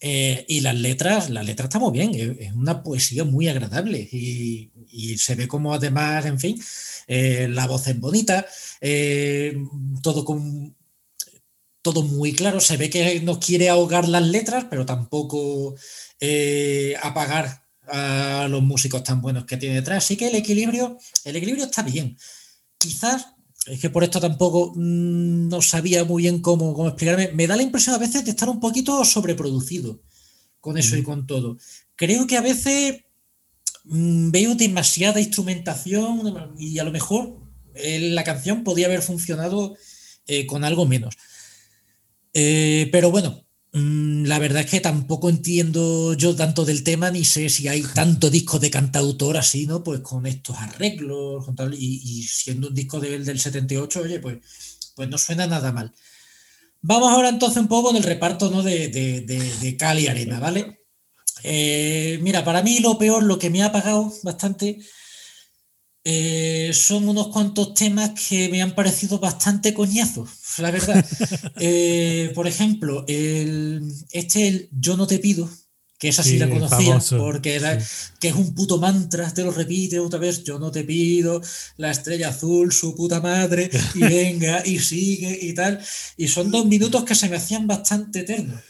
eh, y las letras, las letras están muy bien, es, una poesía muy agradable y, se ve como además, en fin, la voz es bonita, todo con todo muy claro, se ve que no quiere ahogar las letras, pero tampoco apagar a los músicos tan buenos que tiene detrás. Así que el equilibrio, el equilibrio está bien. Quizás, es que por esto tampoco mm, no sabía muy bien cómo, cómo explicarme, me da la impresión a veces de estar un poquito sobreproducido con eso y con todo. Creo que a veces mm, veo demasiada instrumentación y a lo mejor eh, la canción podía haber funcionado eh, con algo menos. Eh, pero bueno, la verdad es que tampoco entiendo yo tanto del tema ni sé si hay tanto disco de cantautor así, ¿no? Pues con estos arreglos con tal, y, siendo un disco del, del 78, oye, pues, pues no suena nada mal. Vamos ahora entonces un poco del reparto ¿no? de, de, de, de cal y arena, ¿vale? Eh, mira, para mí lo peor, lo que me ha apagado bastante, eh, son unos cuantos temas que me han parecido bastante coñazos, la verdad. Eh, por ejemplo, el, este, el Yo no te pido, que esa sí, Sí, la conocía, famoso, porque era, que es un puto mantra, te lo repite otra vez, yo no te pido, la estrella azul, su puta madre, y venga, y sigue, y tal. Y son dos minutos que se me hacían bastante eternos.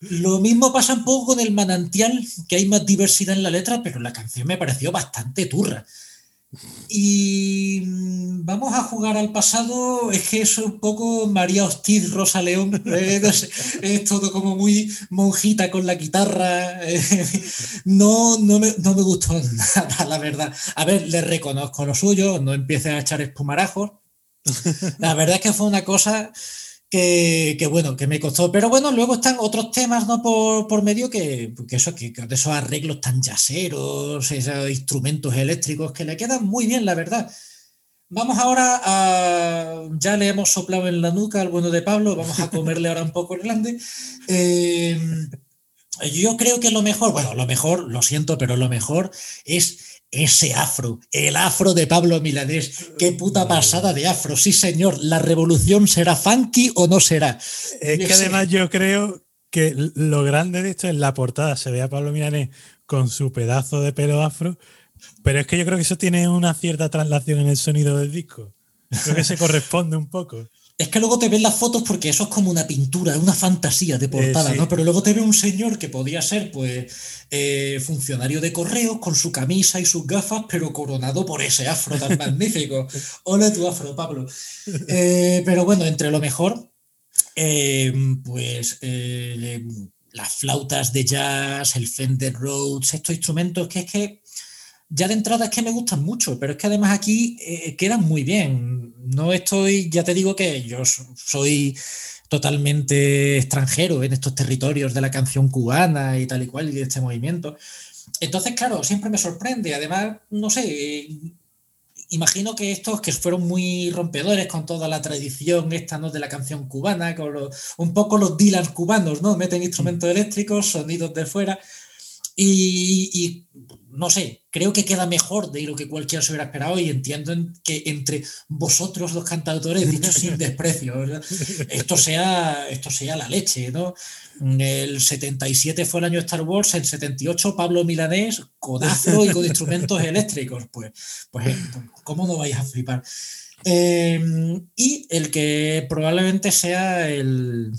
Lo mismo pasa un poco con el manantial, que hay más diversidad en la letra, pero la canción me pareció bastante turra. Y mm, vamos a jugar al pasado, es que eso es un poco María Hostiz, Rosa León, eh, no sé, es todo como muy monjita con la guitarra. eh, no, no, me, no me gustó nada, la verdad. A ver, le reconozco lo suyo, no empieces a echar espumarajos. La verdad es que fue una cosa que, bueno, que me costó. Pero bueno, luego están otros temas ¿no? por, por medio que, que eso, que, esos arreglos tan yaceros, esos instrumentos eléctricos que le quedan muy bien, la verdad. Vamos ahora a. Ya le hemos soplado en la nuca al bueno de Pablo, vamos a comerle ahora un poco el grande. Eh, yo creo que lo mejor, bueno, lo mejor, lo siento, pero lo mejor es ese afro, el afro de Pablo Milanés. Qué puta pasada de afro, sí señor. ¿La revolución será funky o no será? Es que además yo creo que lo grande de esto es la portada. Se ve a Pablo Milanés con su pedazo de pelo afro, pero es que yo creo que eso tiene una cierta traslación en el sonido del disco. Creo que se corresponde un poco. Es que luego te ven las fotos porque eso es como una pintura, una fantasía de portada, eh, sí. ¿no? Pero luego te ve un señor que podía ser, pues, eh, funcionario de correos con su camisa y sus gafas, pero coronado por ese afro tan magnífico. Hola tu afro, Pablo. Eh, pero bueno, entre lo mejor, pues las flautas de jazz, el Fender Rhodes, estos instrumentos que es que ya de entrada es que me gustan mucho, pero es que además aquí eh, quedan muy bien. No estoy, ya te digo que yo so- soy totalmente extranjero en estos territorios de la canción cubana y tal y cual y de este movimiento. Entonces, claro, siempre me sorprende. Además, no sé, imagino que estos que fueron muy rompedores con toda la tradición esta, ¿no? De la canción cubana, con los- un poco los Dylan cubanos, ¿no? Meten instrumentos eléctricos, sonidos de fuera. Y, y, no sé, creo que queda mejor de lo que cualquiera se hubiera esperado y entiendo en- que entre vosotros los cantautores, dicho sin desprecio, ¿verdad? esto sea, esto sea la leche, ¿no? El 77 fue el año Star Wars, el 78 Pablo Milanés con afro y con instrumentos eléctricos, pues, pues eh, ¿cómo no vais a flipar? Eh, y el que probablemente sea el,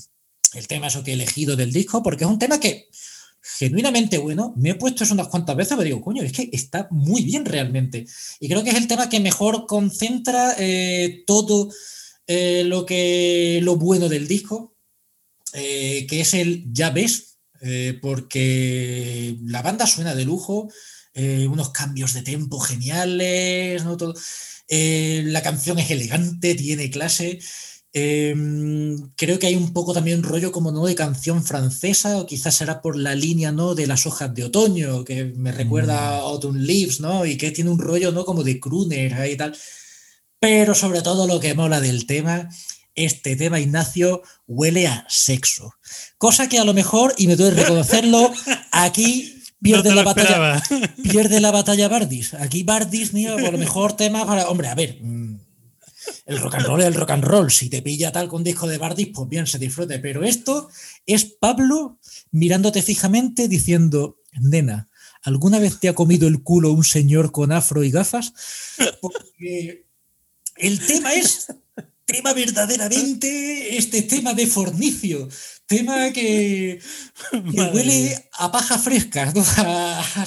el tema eso que he elegido del disco, porque es un tema que genuinamente bueno, me he puesto eso unas cuantas veces, pero digo, coño, es que está muy bien realmente. Y creo que es el tema que mejor concentra eh, todo eh, lo que lo bueno del disco, eh, que es el ya ves, porque la banda suena de lujo, unos cambios de tempo geniales, la canción es elegante, tiene clase. Eh, creo que hay un poco también rollo como no de canción francesa, o quizás será por la línea ¿no? de las hojas de otoño, que me recuerda a Autumn Leaves, ¿no? Y que tiene un rollo ¿no? como de crooner ahí y tal. Pero sobre todo lo que mola del tema, este tema, Ignacio, huele a sexo. Cosa que a lo mejor, y me duele reconocerlo, aquí pierde No la batalla. esperaba. Pierde la batalla Bardis. Aquí Bardis, mío, a lo mejor tema para. Hombre, a ver. mm, El rock and roll es el rock and roll. Si te pilla tal con disco de Bardis, pues bien, se disfrute. Pero esto es Pablo mirándote fijamente diciendo, nena, ¿alguna vez te ha comido el culo un señor con afro y gafas? Porque el tema es tema verdaderamente, este tema de fornicio, tema que, huele a paja fresca ¿no? A- a-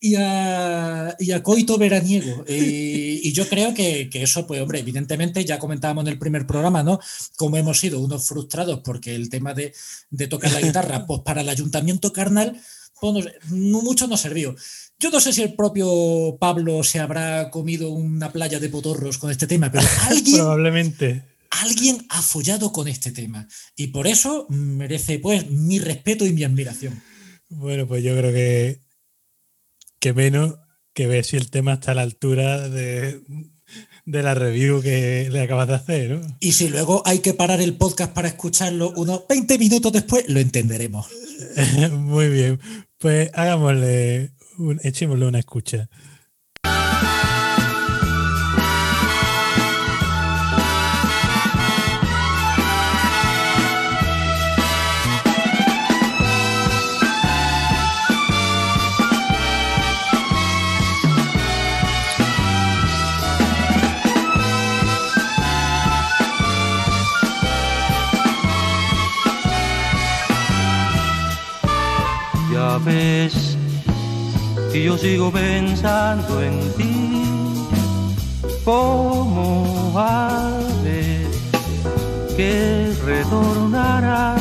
y, a, y a coito veraniego. Y, y yo creo que, que eso, pues hombre, evidentemente ya comentábamos en el primer programa, ¿no? Como hemos sido unos frustrados porque el tema de, de tocar la guitarra, pues para el ayuntamiento carnal, pues no, sé, mucho nos sirvió. Yo no sé si el propio Pablo se habrá comido una playa de potorros con este tema, pero alguien, Probablemente. alguien ha follado con este tema. Y por eso merece pues mi respeto y mi admiración. Bueno, pues yo creo que, que menos que ver si el tema está a la altura de, de la review que le acabas de hacer, ¿no? Y si luego hay que parar el podcast para escucharlo unos 20 minutos después, lo entenderemos. Muy bien. Pues hagámosle, un, echémosle una escucha. Sigo pensando en ti, como ave que retornará.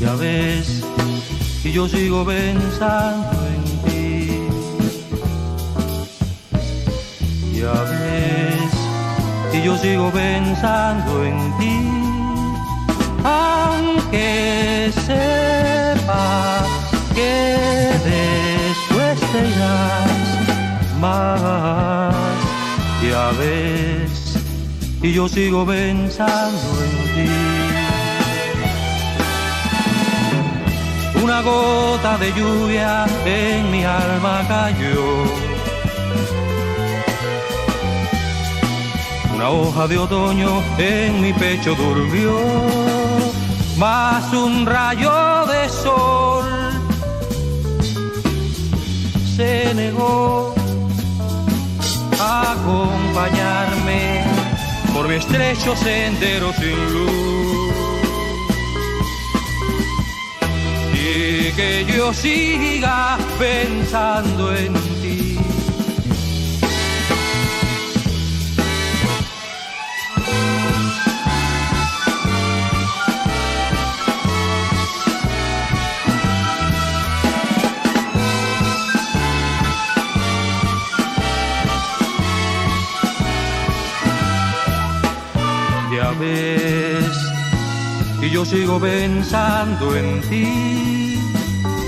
Ya ves, y yo sigo pensando en ti. Ya ves, y yo sigo pensando en ti aunque sepa que después te irás más, ya ves, y yo sigo pensando en ti. Una gota de lluvia en mi alma cayó. Una hoja de otoño en mi pecho durmió, más un rayo de sol se negó a acompañarme por mi estrecho sendero sin luz. Y que yo siga pensando en yo sigo pensando en ti.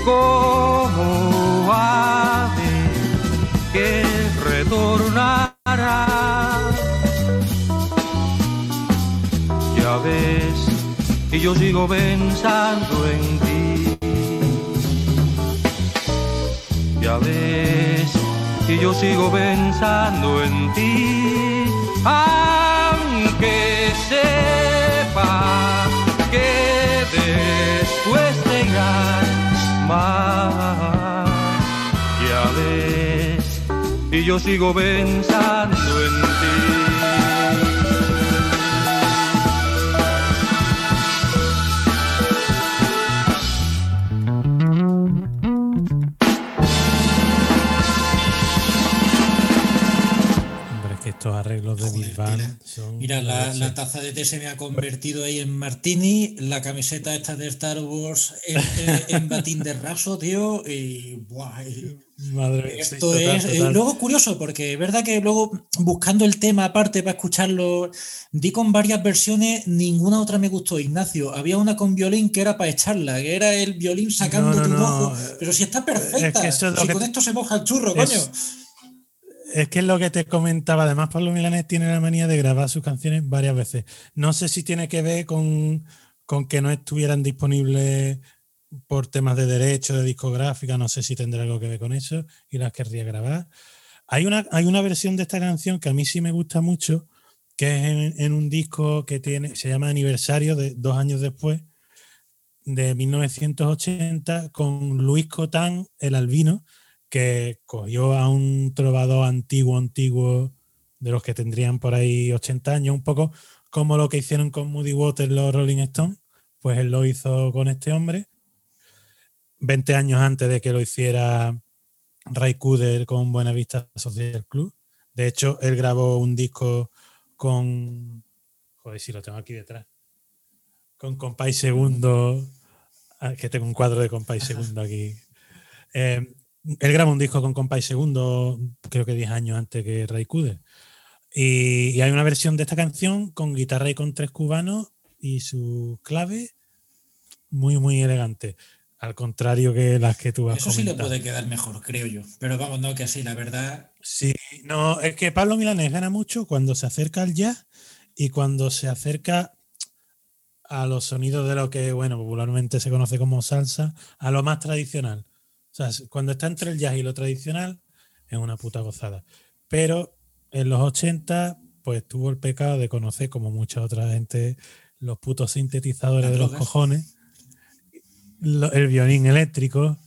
Como ave que retornará. Ya ves, y yo sigo pensando en ti. Ya ves, y yo sigo pensando en ti. Aunque te irás más. Ya ves, y yo sigo pensando en ti. Mira, la, taza de té se me ha convertido ahí en martini, la camiseta esta de Star Wars en, en- en batín de raso, tío, y buah, y- Madre sí, esto total, es... eh, total. luego curioso, porque es verdad que luego buscando el tema aparte para escucharlo, di con varias versiones, ninguna otra me gustó, Ignacio. Había una con violín que era para echarla, que era el violín sacando No, no, un no, ojo, pero si está perfecta, que eso es lo si que con esto se moja el churro, Es- coño. Es que es lo que te comentaba. Además, Pablo Milanés tiene la manía de grabar sus canciones varias veces. No sé si tiene que ver con, con que no estuvieran disponibles por temas de derecho, de discográfica. No sé si tendrá algo que ver con eso y las querría grabar. Hay una, hay una versión de esta canción que a mí sí me gusta mucho, que es en, en un disco que tiene, se llama Aniversario, de dos años después, de 1980, con Luis Cotán, el albino, que cogió a un trovador antiguo, antiguo, de los que tendrían por ahí 80 años, un poco como lo que hicieron con Moody Waters los Rolling Stones, pues él lo hizo con este hombre, 20 años antes de que lo hiciera Ray Cooder con Buenavista Social Club. De hecho, él grabó un disco con. Joder, si lo tengo aquí detrás. Con Compay Segundo. ah, Que tengo un cuadro de Compay Segundo aquí. Eh, él grabó un disco con Compay Segundo, creo que 10 años antes que Ray Cooder. Y, y hay una versión de esta canción con guitarra y con tres cubanos y su clave muy, muy elegante. Al contrario que las que tú has Eso sí le puede quedar mejor, creo yo. Pero vamos, no, que sí, la verdad. Sí, no, es que Pablo Milanés gana mucho cuando se acerca al jazz y cuando se acerca a los sonidos de lo que, bueno, popularmente se conoce como salsa, a lo más tradicional. Sea, cuando está entre el jazz y lo tradicional, es una puta gozada. Pero en los 80, pues tuvo el pecado de conocer, como mucha otra gente, los putos sintetizadores de los cojones, lo- el violín eléctrico.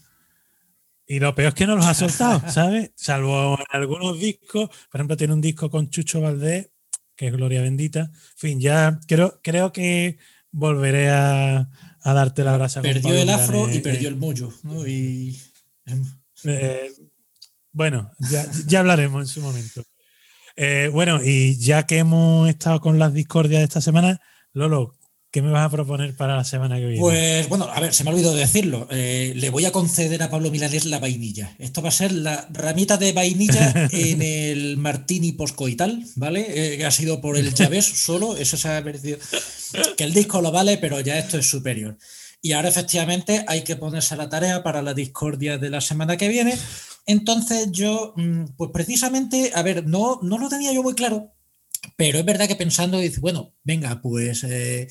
Y lo peor es que no los ha soltado, ¿sabes? Salvo en algunos discos. Por ejemplo, tiene un disco con Chucho Valdés, que es Gloria Bendita. En fin, ya creo, creo que volveré a, a darte la brasa. Perdió el afro y perdió el mollo. ¿no? Y. Eh, bueno, ya, ya hablaremos en su momento. Eh, bueno, y ya que hemos estado con las discordias de esta semana, Lolo, ¿qué me vas a proponer para la semana que viene? Pues bueno, a ver, se me ha olvidado decirlo. Eh, le voy a conceder a Pablo Milanés la vainilla. Esto va a ser la ramita de vainilla en el martini poscoital, ¿vale? Que ha sido por el Chávez solo. Eso se ha perdido. Que el disco lo vale, pero ya esto es superior. Y ahora efectivamente hay que ponerse a la tarea para la discordia de la semana que viene. Entonces yo, mm, pues precisamente, a ver, no, no lo tenía yo muy claro, pero es verdad que pensando, dice, bueno, venga, pues eh,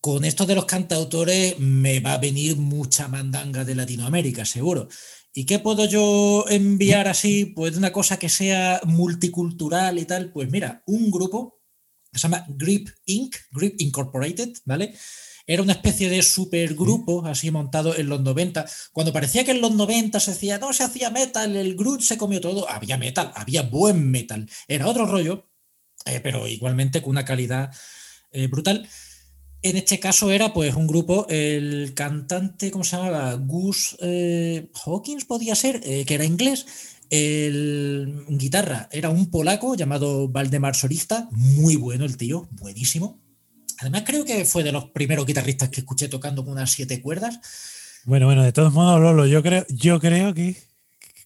con esto de los cantautores me va a venir mucha mandanga de Latinoamérica, seguro. ¿Y qué puedo yo enviar así? Pues una cosa que sea multicultural y tal. Pues mira, un grupo que se llama Grip Inc., Grip Incorporated, ¿vale? Era una especie de supergrupo así montado en los 90. Cuando parecía que en los 90 se decía, no se hacía metal, el Groot se comió todo. Había metal, había buen metal. Era otro rollo, eh, pero igualmente con una calidad eh, brutal. En este caso era pues un grupo, el cantante, ¿cómo se llamaba? Gus eh, Hawkins podía ser, que era inglés. El guitarra era un polaco llamado Valdemar Sorista, muy bueno el tío, buenísimo. Además creo que fue de los primeros guitarristas que escuché tocando con unas siete cuerdas. Bueno, bueno, de todos modos, Lolo, yo creo, yo creo que,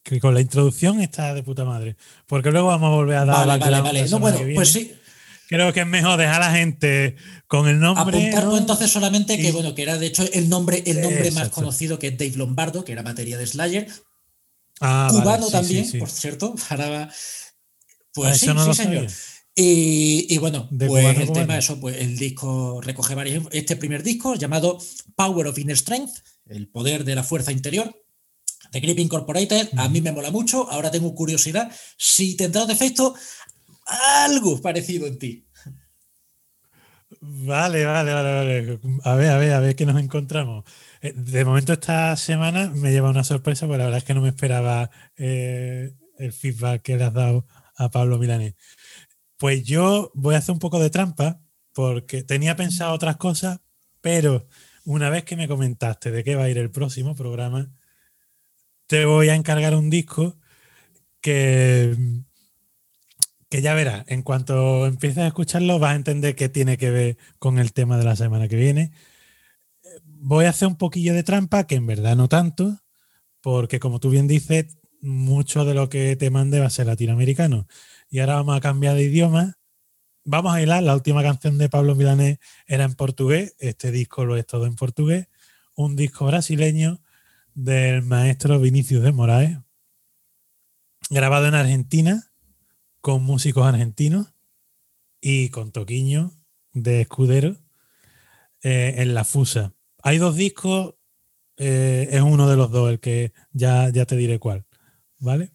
que con la introducción está de puta madre. Porque luego vamos a volver a dar Vale, vale, vale. No, bueno, pues sí. creo que es mejor dejar a la gente con el nombre. Apuntar ¿no? entonces solamente que, Y- bueno, que era de hecho el nombre, el nombre más conocido que es Dave Lombardo, que era materia de Slayer. Ah, vale, Cubano sí, también, sí, sí. por cierto. Ahora, Ah, pues sí, eso no sí, señor. sabía. Y, y bueno, De pues cubano el cubano. tema, eso, pues el disco recoge varios. Este primer disco, llamado Power of Inner Strength, el poder de la fuerza interior, de Grip Incorporated, a mí me mola mucho. Ahora tengo curiosidad si tendrá defecto algo parecido en ti. Vale, vale, vale, vale. A ver, a ver, a ver qué nos encontramos. Eh, De momento esta semana me lleva una sorpresa, porque la verdad es que no me esperaba eh, el feedback que le has dado a Pablo Milanés. Pues yo voy a hacer un poco de trampa, porque tenía pensado otras cosas, pero una vez que me comentaste de qué va a ir el próximo programa, te voy a encargar un disco que, que ya verás, en cuanto empieces a escucharlo vas a entender qué tiene que ver con el tema de la semana que viene. Voy a hacer un poquillo de trampa, que en verdad no tanto, porque como tú bien dices, mucho de lo que te mande va a ser latinoamericano. Y ahora vamos a cambiar de idioma. Vamos a hilar, la última canción de Pablo Milanés era en portugués, este disco lo es todo en portugués, un disco brasileño del maestro Vinicius de Moraes, grabado en Argentina, con músicos argentinos y con Toquiño de Escudero eh, en la Fusa. Hay dos discos, eh, es uno de los dos, el que ya, ya te diré cuál, ¿vale?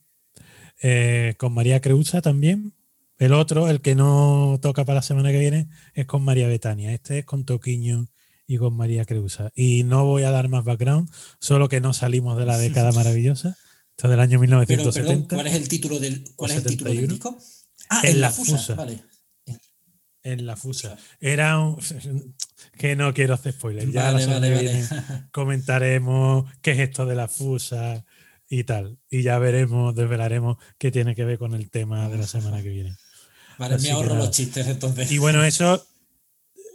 Eh, con María Creusa también. El otro, el que no toca para la semana que viene, es con María Betania. Este es con Toquiño y con María Creusa. Y no voy a dar más background, solo que no salimos de la década maravillosa. Esto es del año Pero, 1970. perdón, ¿cuál es el título del, cuál es el título del 71? disco? Ah, En en, la fusa. Fusa. Vale. En la fusa. Era un. Que no quiero hacer spoilers. Ya la Vale, semana vale, que vale. viene comentaremos qué es esto de la fusa y tal. Y ya veremos, desvelaremos qué tiene que ver con el tema de la semana que viene. Vale, Así me ahorro los chistes entonces. Y bueno, eso.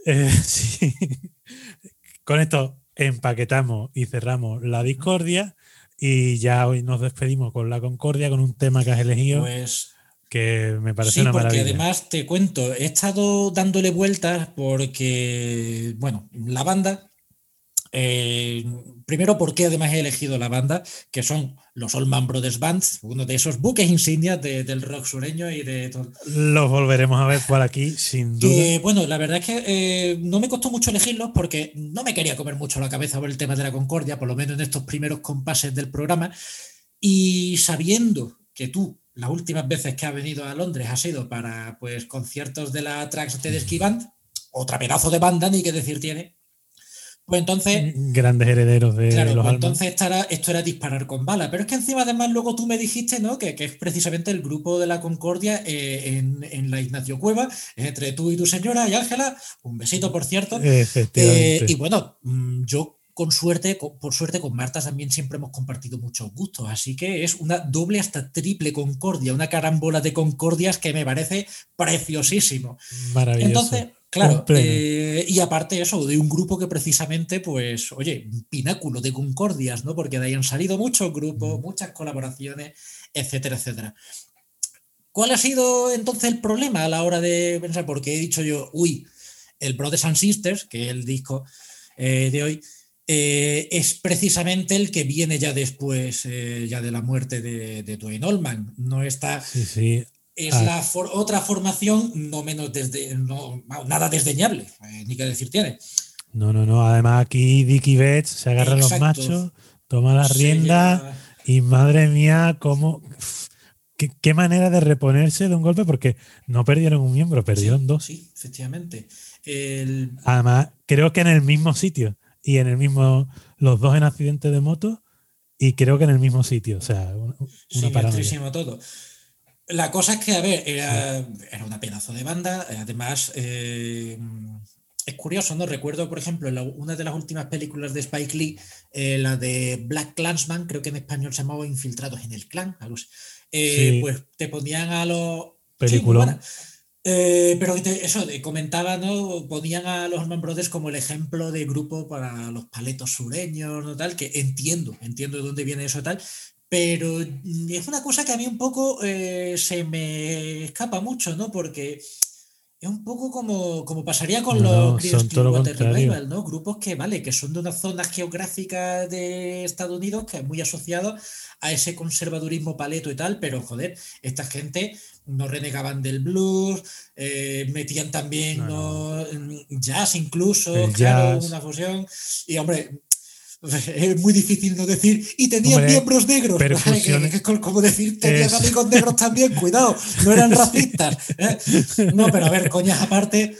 eh, sí. Con esto empaquetamos y cerramos la discordia. Y ya hoy nos despedimos con la concordia, con un tema que has elegido. Pues que me parece Sí, una porque maravilla. además te cuento, he estado dándole vueltas porque, bueno, la banda, eh, primero porque además he elegido la banda, que son los Allman Brothers Band, uno de esos buques insignias de- del rock sureño y de todo. Los volveremos a ver por aquí, sin duda. Que, bueno, la verdad es que eh, no me costó mucho elegirlos porque no me quería comer mucho la cabeza por el tema de la concordia, por lo menos en estos primeros compases del programa. Y sabiendo que tú, las últimas veces que has venido a Londres, has ido para pues conciertos de la Trax Tedeschi Band, otra pedazo de banda, ni que decir tiene. Pues entonces, Grandes herederos de Claro, los pues entonces esto era, esto era disparar con bala. Pero es que encima, además, luego tú me dijiste, ¿no? Que, que es precisamente el grupo de la Concordia eh, en, en la Ignacio Cueva, entre tú y tu señora y Ángela. Un besito, por cierto. Efectivamente. Eh, y bueno, mm, yo con suerte, con- por suerte, con Marta también siempre hemos compartido muchos gustos. Así que es una doble hasta triple concordia, una carambola de concordias que me parece preciosísimo. Maravilloso. Entonces, claro, eh, y aparte eso, de un grupo que precisamente, pues, oye, un pináculo de concordias, ¿no? Porque de ahí han salido muchos grupos, muchas colaboraciones, etcétera, etcétera. ¿Cuál ha sido entonces el problema a la hora de pensar? Porque he dicho yo, uy, el Brothers and Sisters, que es el disco eh, de hoy, eh, es precisamente el que viene ya después, eh, ya de la muerte de, de Dwayne Allman. No está Sí, sí. Es Ah, la for- otra formación no menos desde no, nada desdeñable, eh, ni que decir tiene. No, no, no. Además, aquí Dicky Betts se agarra a los Exacto. machos, toma la rienda y madre mía, cómo. Qué, qué manera de reponerse de un golpe, porque no perdieron un miembro, perdieron dos. Sí, efectivamente. El- Además, creo que en el mismo sitio y en el mismo. Los dos en accidente de moto y creo que en el mismo sitio. O sea, una, todo. La cosa es que, a ver, era, era una pedazo de banda. Además, eh, es curioso, ¿no? Recuerdo, por ejemplo, en la- una de las últimas películas de Spike Lee, eh, la de Black Clansman, creo que en español se llamaba Infiltrados en el Clan, algo así. Eh, Sí. Pues te ponían a los. Sí. Eh, pero te- eso, de- comentaba, ¿no? Ponían a los Allman Brothers como el ejemplo de grupo para los paletos sureños, ¿no? Tal, que entiendo, entiendo de dónde viene eso tal, pero es una cosa que a mí un poco eh, se me escapa mucho, ¿no? Porque Es un poco como, como pasaría con No, los lo Clearwater. Revival, ¿no? Grupos que, vale, que son de una zona geográfica de Estados Unidos que es muy asociado a ese conservadurismo paleto y tal, pero joder, esta gente no renegaban del blues, eh, metían también ¿no? jazz incluso, El claro, jazz. una fusión. Y hombre, es muy difícil no decir, y tenían Hombre, miembros negros, ¿vale? que, percusiones- que es como decir, tenías Es- amigos negros también, cuidado, no eran racistas. ¿eh? No, pero a ver, coñas aparte,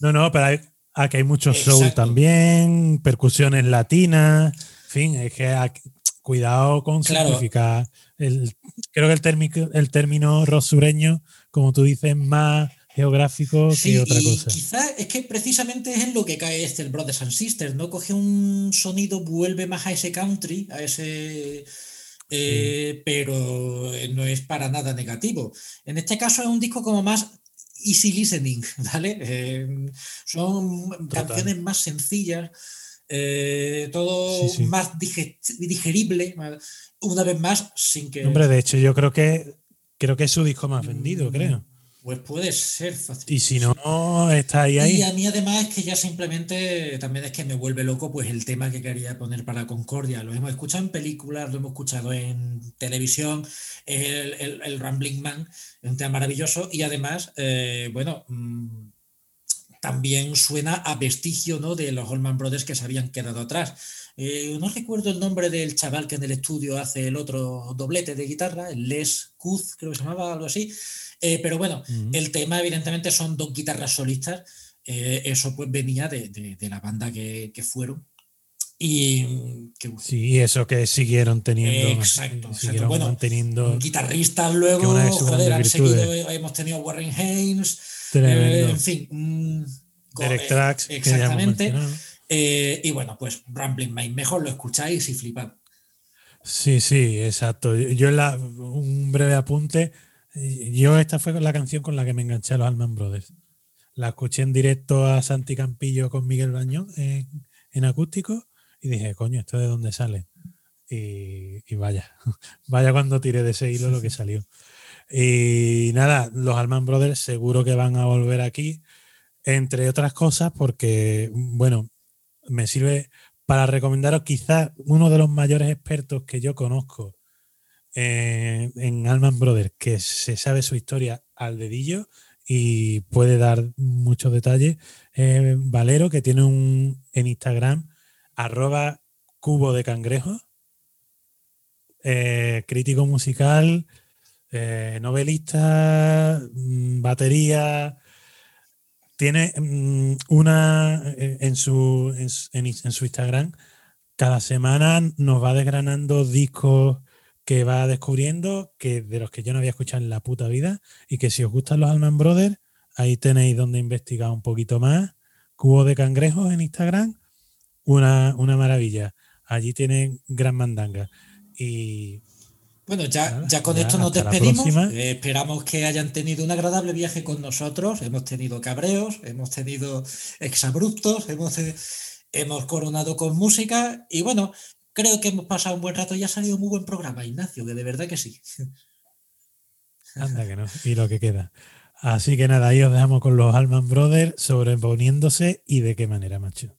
No, no, pero hay, aquí hay mucho soul Exacto. también, percusiones latinas, en fin, es que aquí- cuidado con Claro. simplificar. El, creo que el, térmico- el término rock sureño, como tú dices, más geográfico Sí, que otra y cosa. quizá es que precisamente es en lo que cae este el Brothers and Sisters, ¿no? Coge un sonido, vuelve más a ese country, a ese. eh, pero eh, no es para nada negativo. En este caso es un disco como más easy listening, ¿vale? Eh, son canciones más sencillas, eh, todo Sí, sí. más dige- digerible, una vez más, sin que. Hombre, de hecho, yo creo que creo que es su disco más vendido, creo. Pues puede ser fácil. Y si no, está ahí, ahí. Y a mí además es que ya simplemente también es que me vuelve loco pues el tema que quería poner para Concordia. Lo hemos escuchado en películas, lo hemos escuchado en televisión, el, el, el Rambling Man, un tema maravilloso y además, eh, bueno, mm, también suena a vestigio ¿no? de los Allman Brothers que se habían quedado atrás. Eh, no recuerdo el nombre del chaval que en el estudio hace el otro doblete de guitarra, el Les Kuz, creo que se llamaba, algo así. Eh, pero bueno, Ujú. el tema evidentemente son dos guitarras solistas. eh, eso pues venía de, de- de la banda que, que fueron. Y mm, que, Sí, eso que siguieron teniendo. Exacto, exacto. Siguieron Bueno, manteniendo. guitarristas luego, joder, han seguido, eh, hemos tenido Warren Haynes, eh, en fin. mm, Derek eh, hemos Exactamente. Eh, y bueno, pues Rambling Mind, mejor lo escucháis y flipad. Sí, sí, exacto. Yo en la, un breve apunte. Yo esta fue la canción con la que me enganché a los Alman Brothers. La escuché en directo a Santi Campillo con Miguel Bañón en, acústico y dije, coño, ¿esto de dónde sale? Y, y vaya, vaya cuando tiré de ese hilo lo que salió. Y nada, los Alman Brothers seguro que van a volver aquí, entre otras cosas, porque, bueno, me sirve para recomendaros quizás uno de los mayores expertos que yo conozco eh, en Alman Brothers, que se sabe su historia al dedillo y puede dar muchos detalles. Valero, que tiene un en Instagram, arroba cubo de cangrejo, eh, crítico musical, eh, novelista, mm, batería. Tiene mm, una en su, en su Instagram. Cada semana nos va desgranando discos que va descubriendo, que de los que yo no había escuchado en la puta vida, y que si os gustan los Alman Brothers, ahí tenéis donde investigar un poquito más. Cubo de cangrejos en Instagram, una, una maravilla. Allí tienen gran mandanga. Y Bueno, ya, ya con ya, esto nos despedimos. Eh, esperamos que hayan tenido un agradable viaje con nosotros. Hemos tenido cabreos, hemos tenido exabruptos, hemos, eh, hemos coronado con música y bueno, creo que hemos pasado un buen rato y ha salido un muy buen programa, Ignacio, que de verdad que sí. anda que no, y lo que queda. Así que nada, ahí os dejamos con los Alman Brothers sobreponiéndose y de qué manera, macho.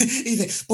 Y dice,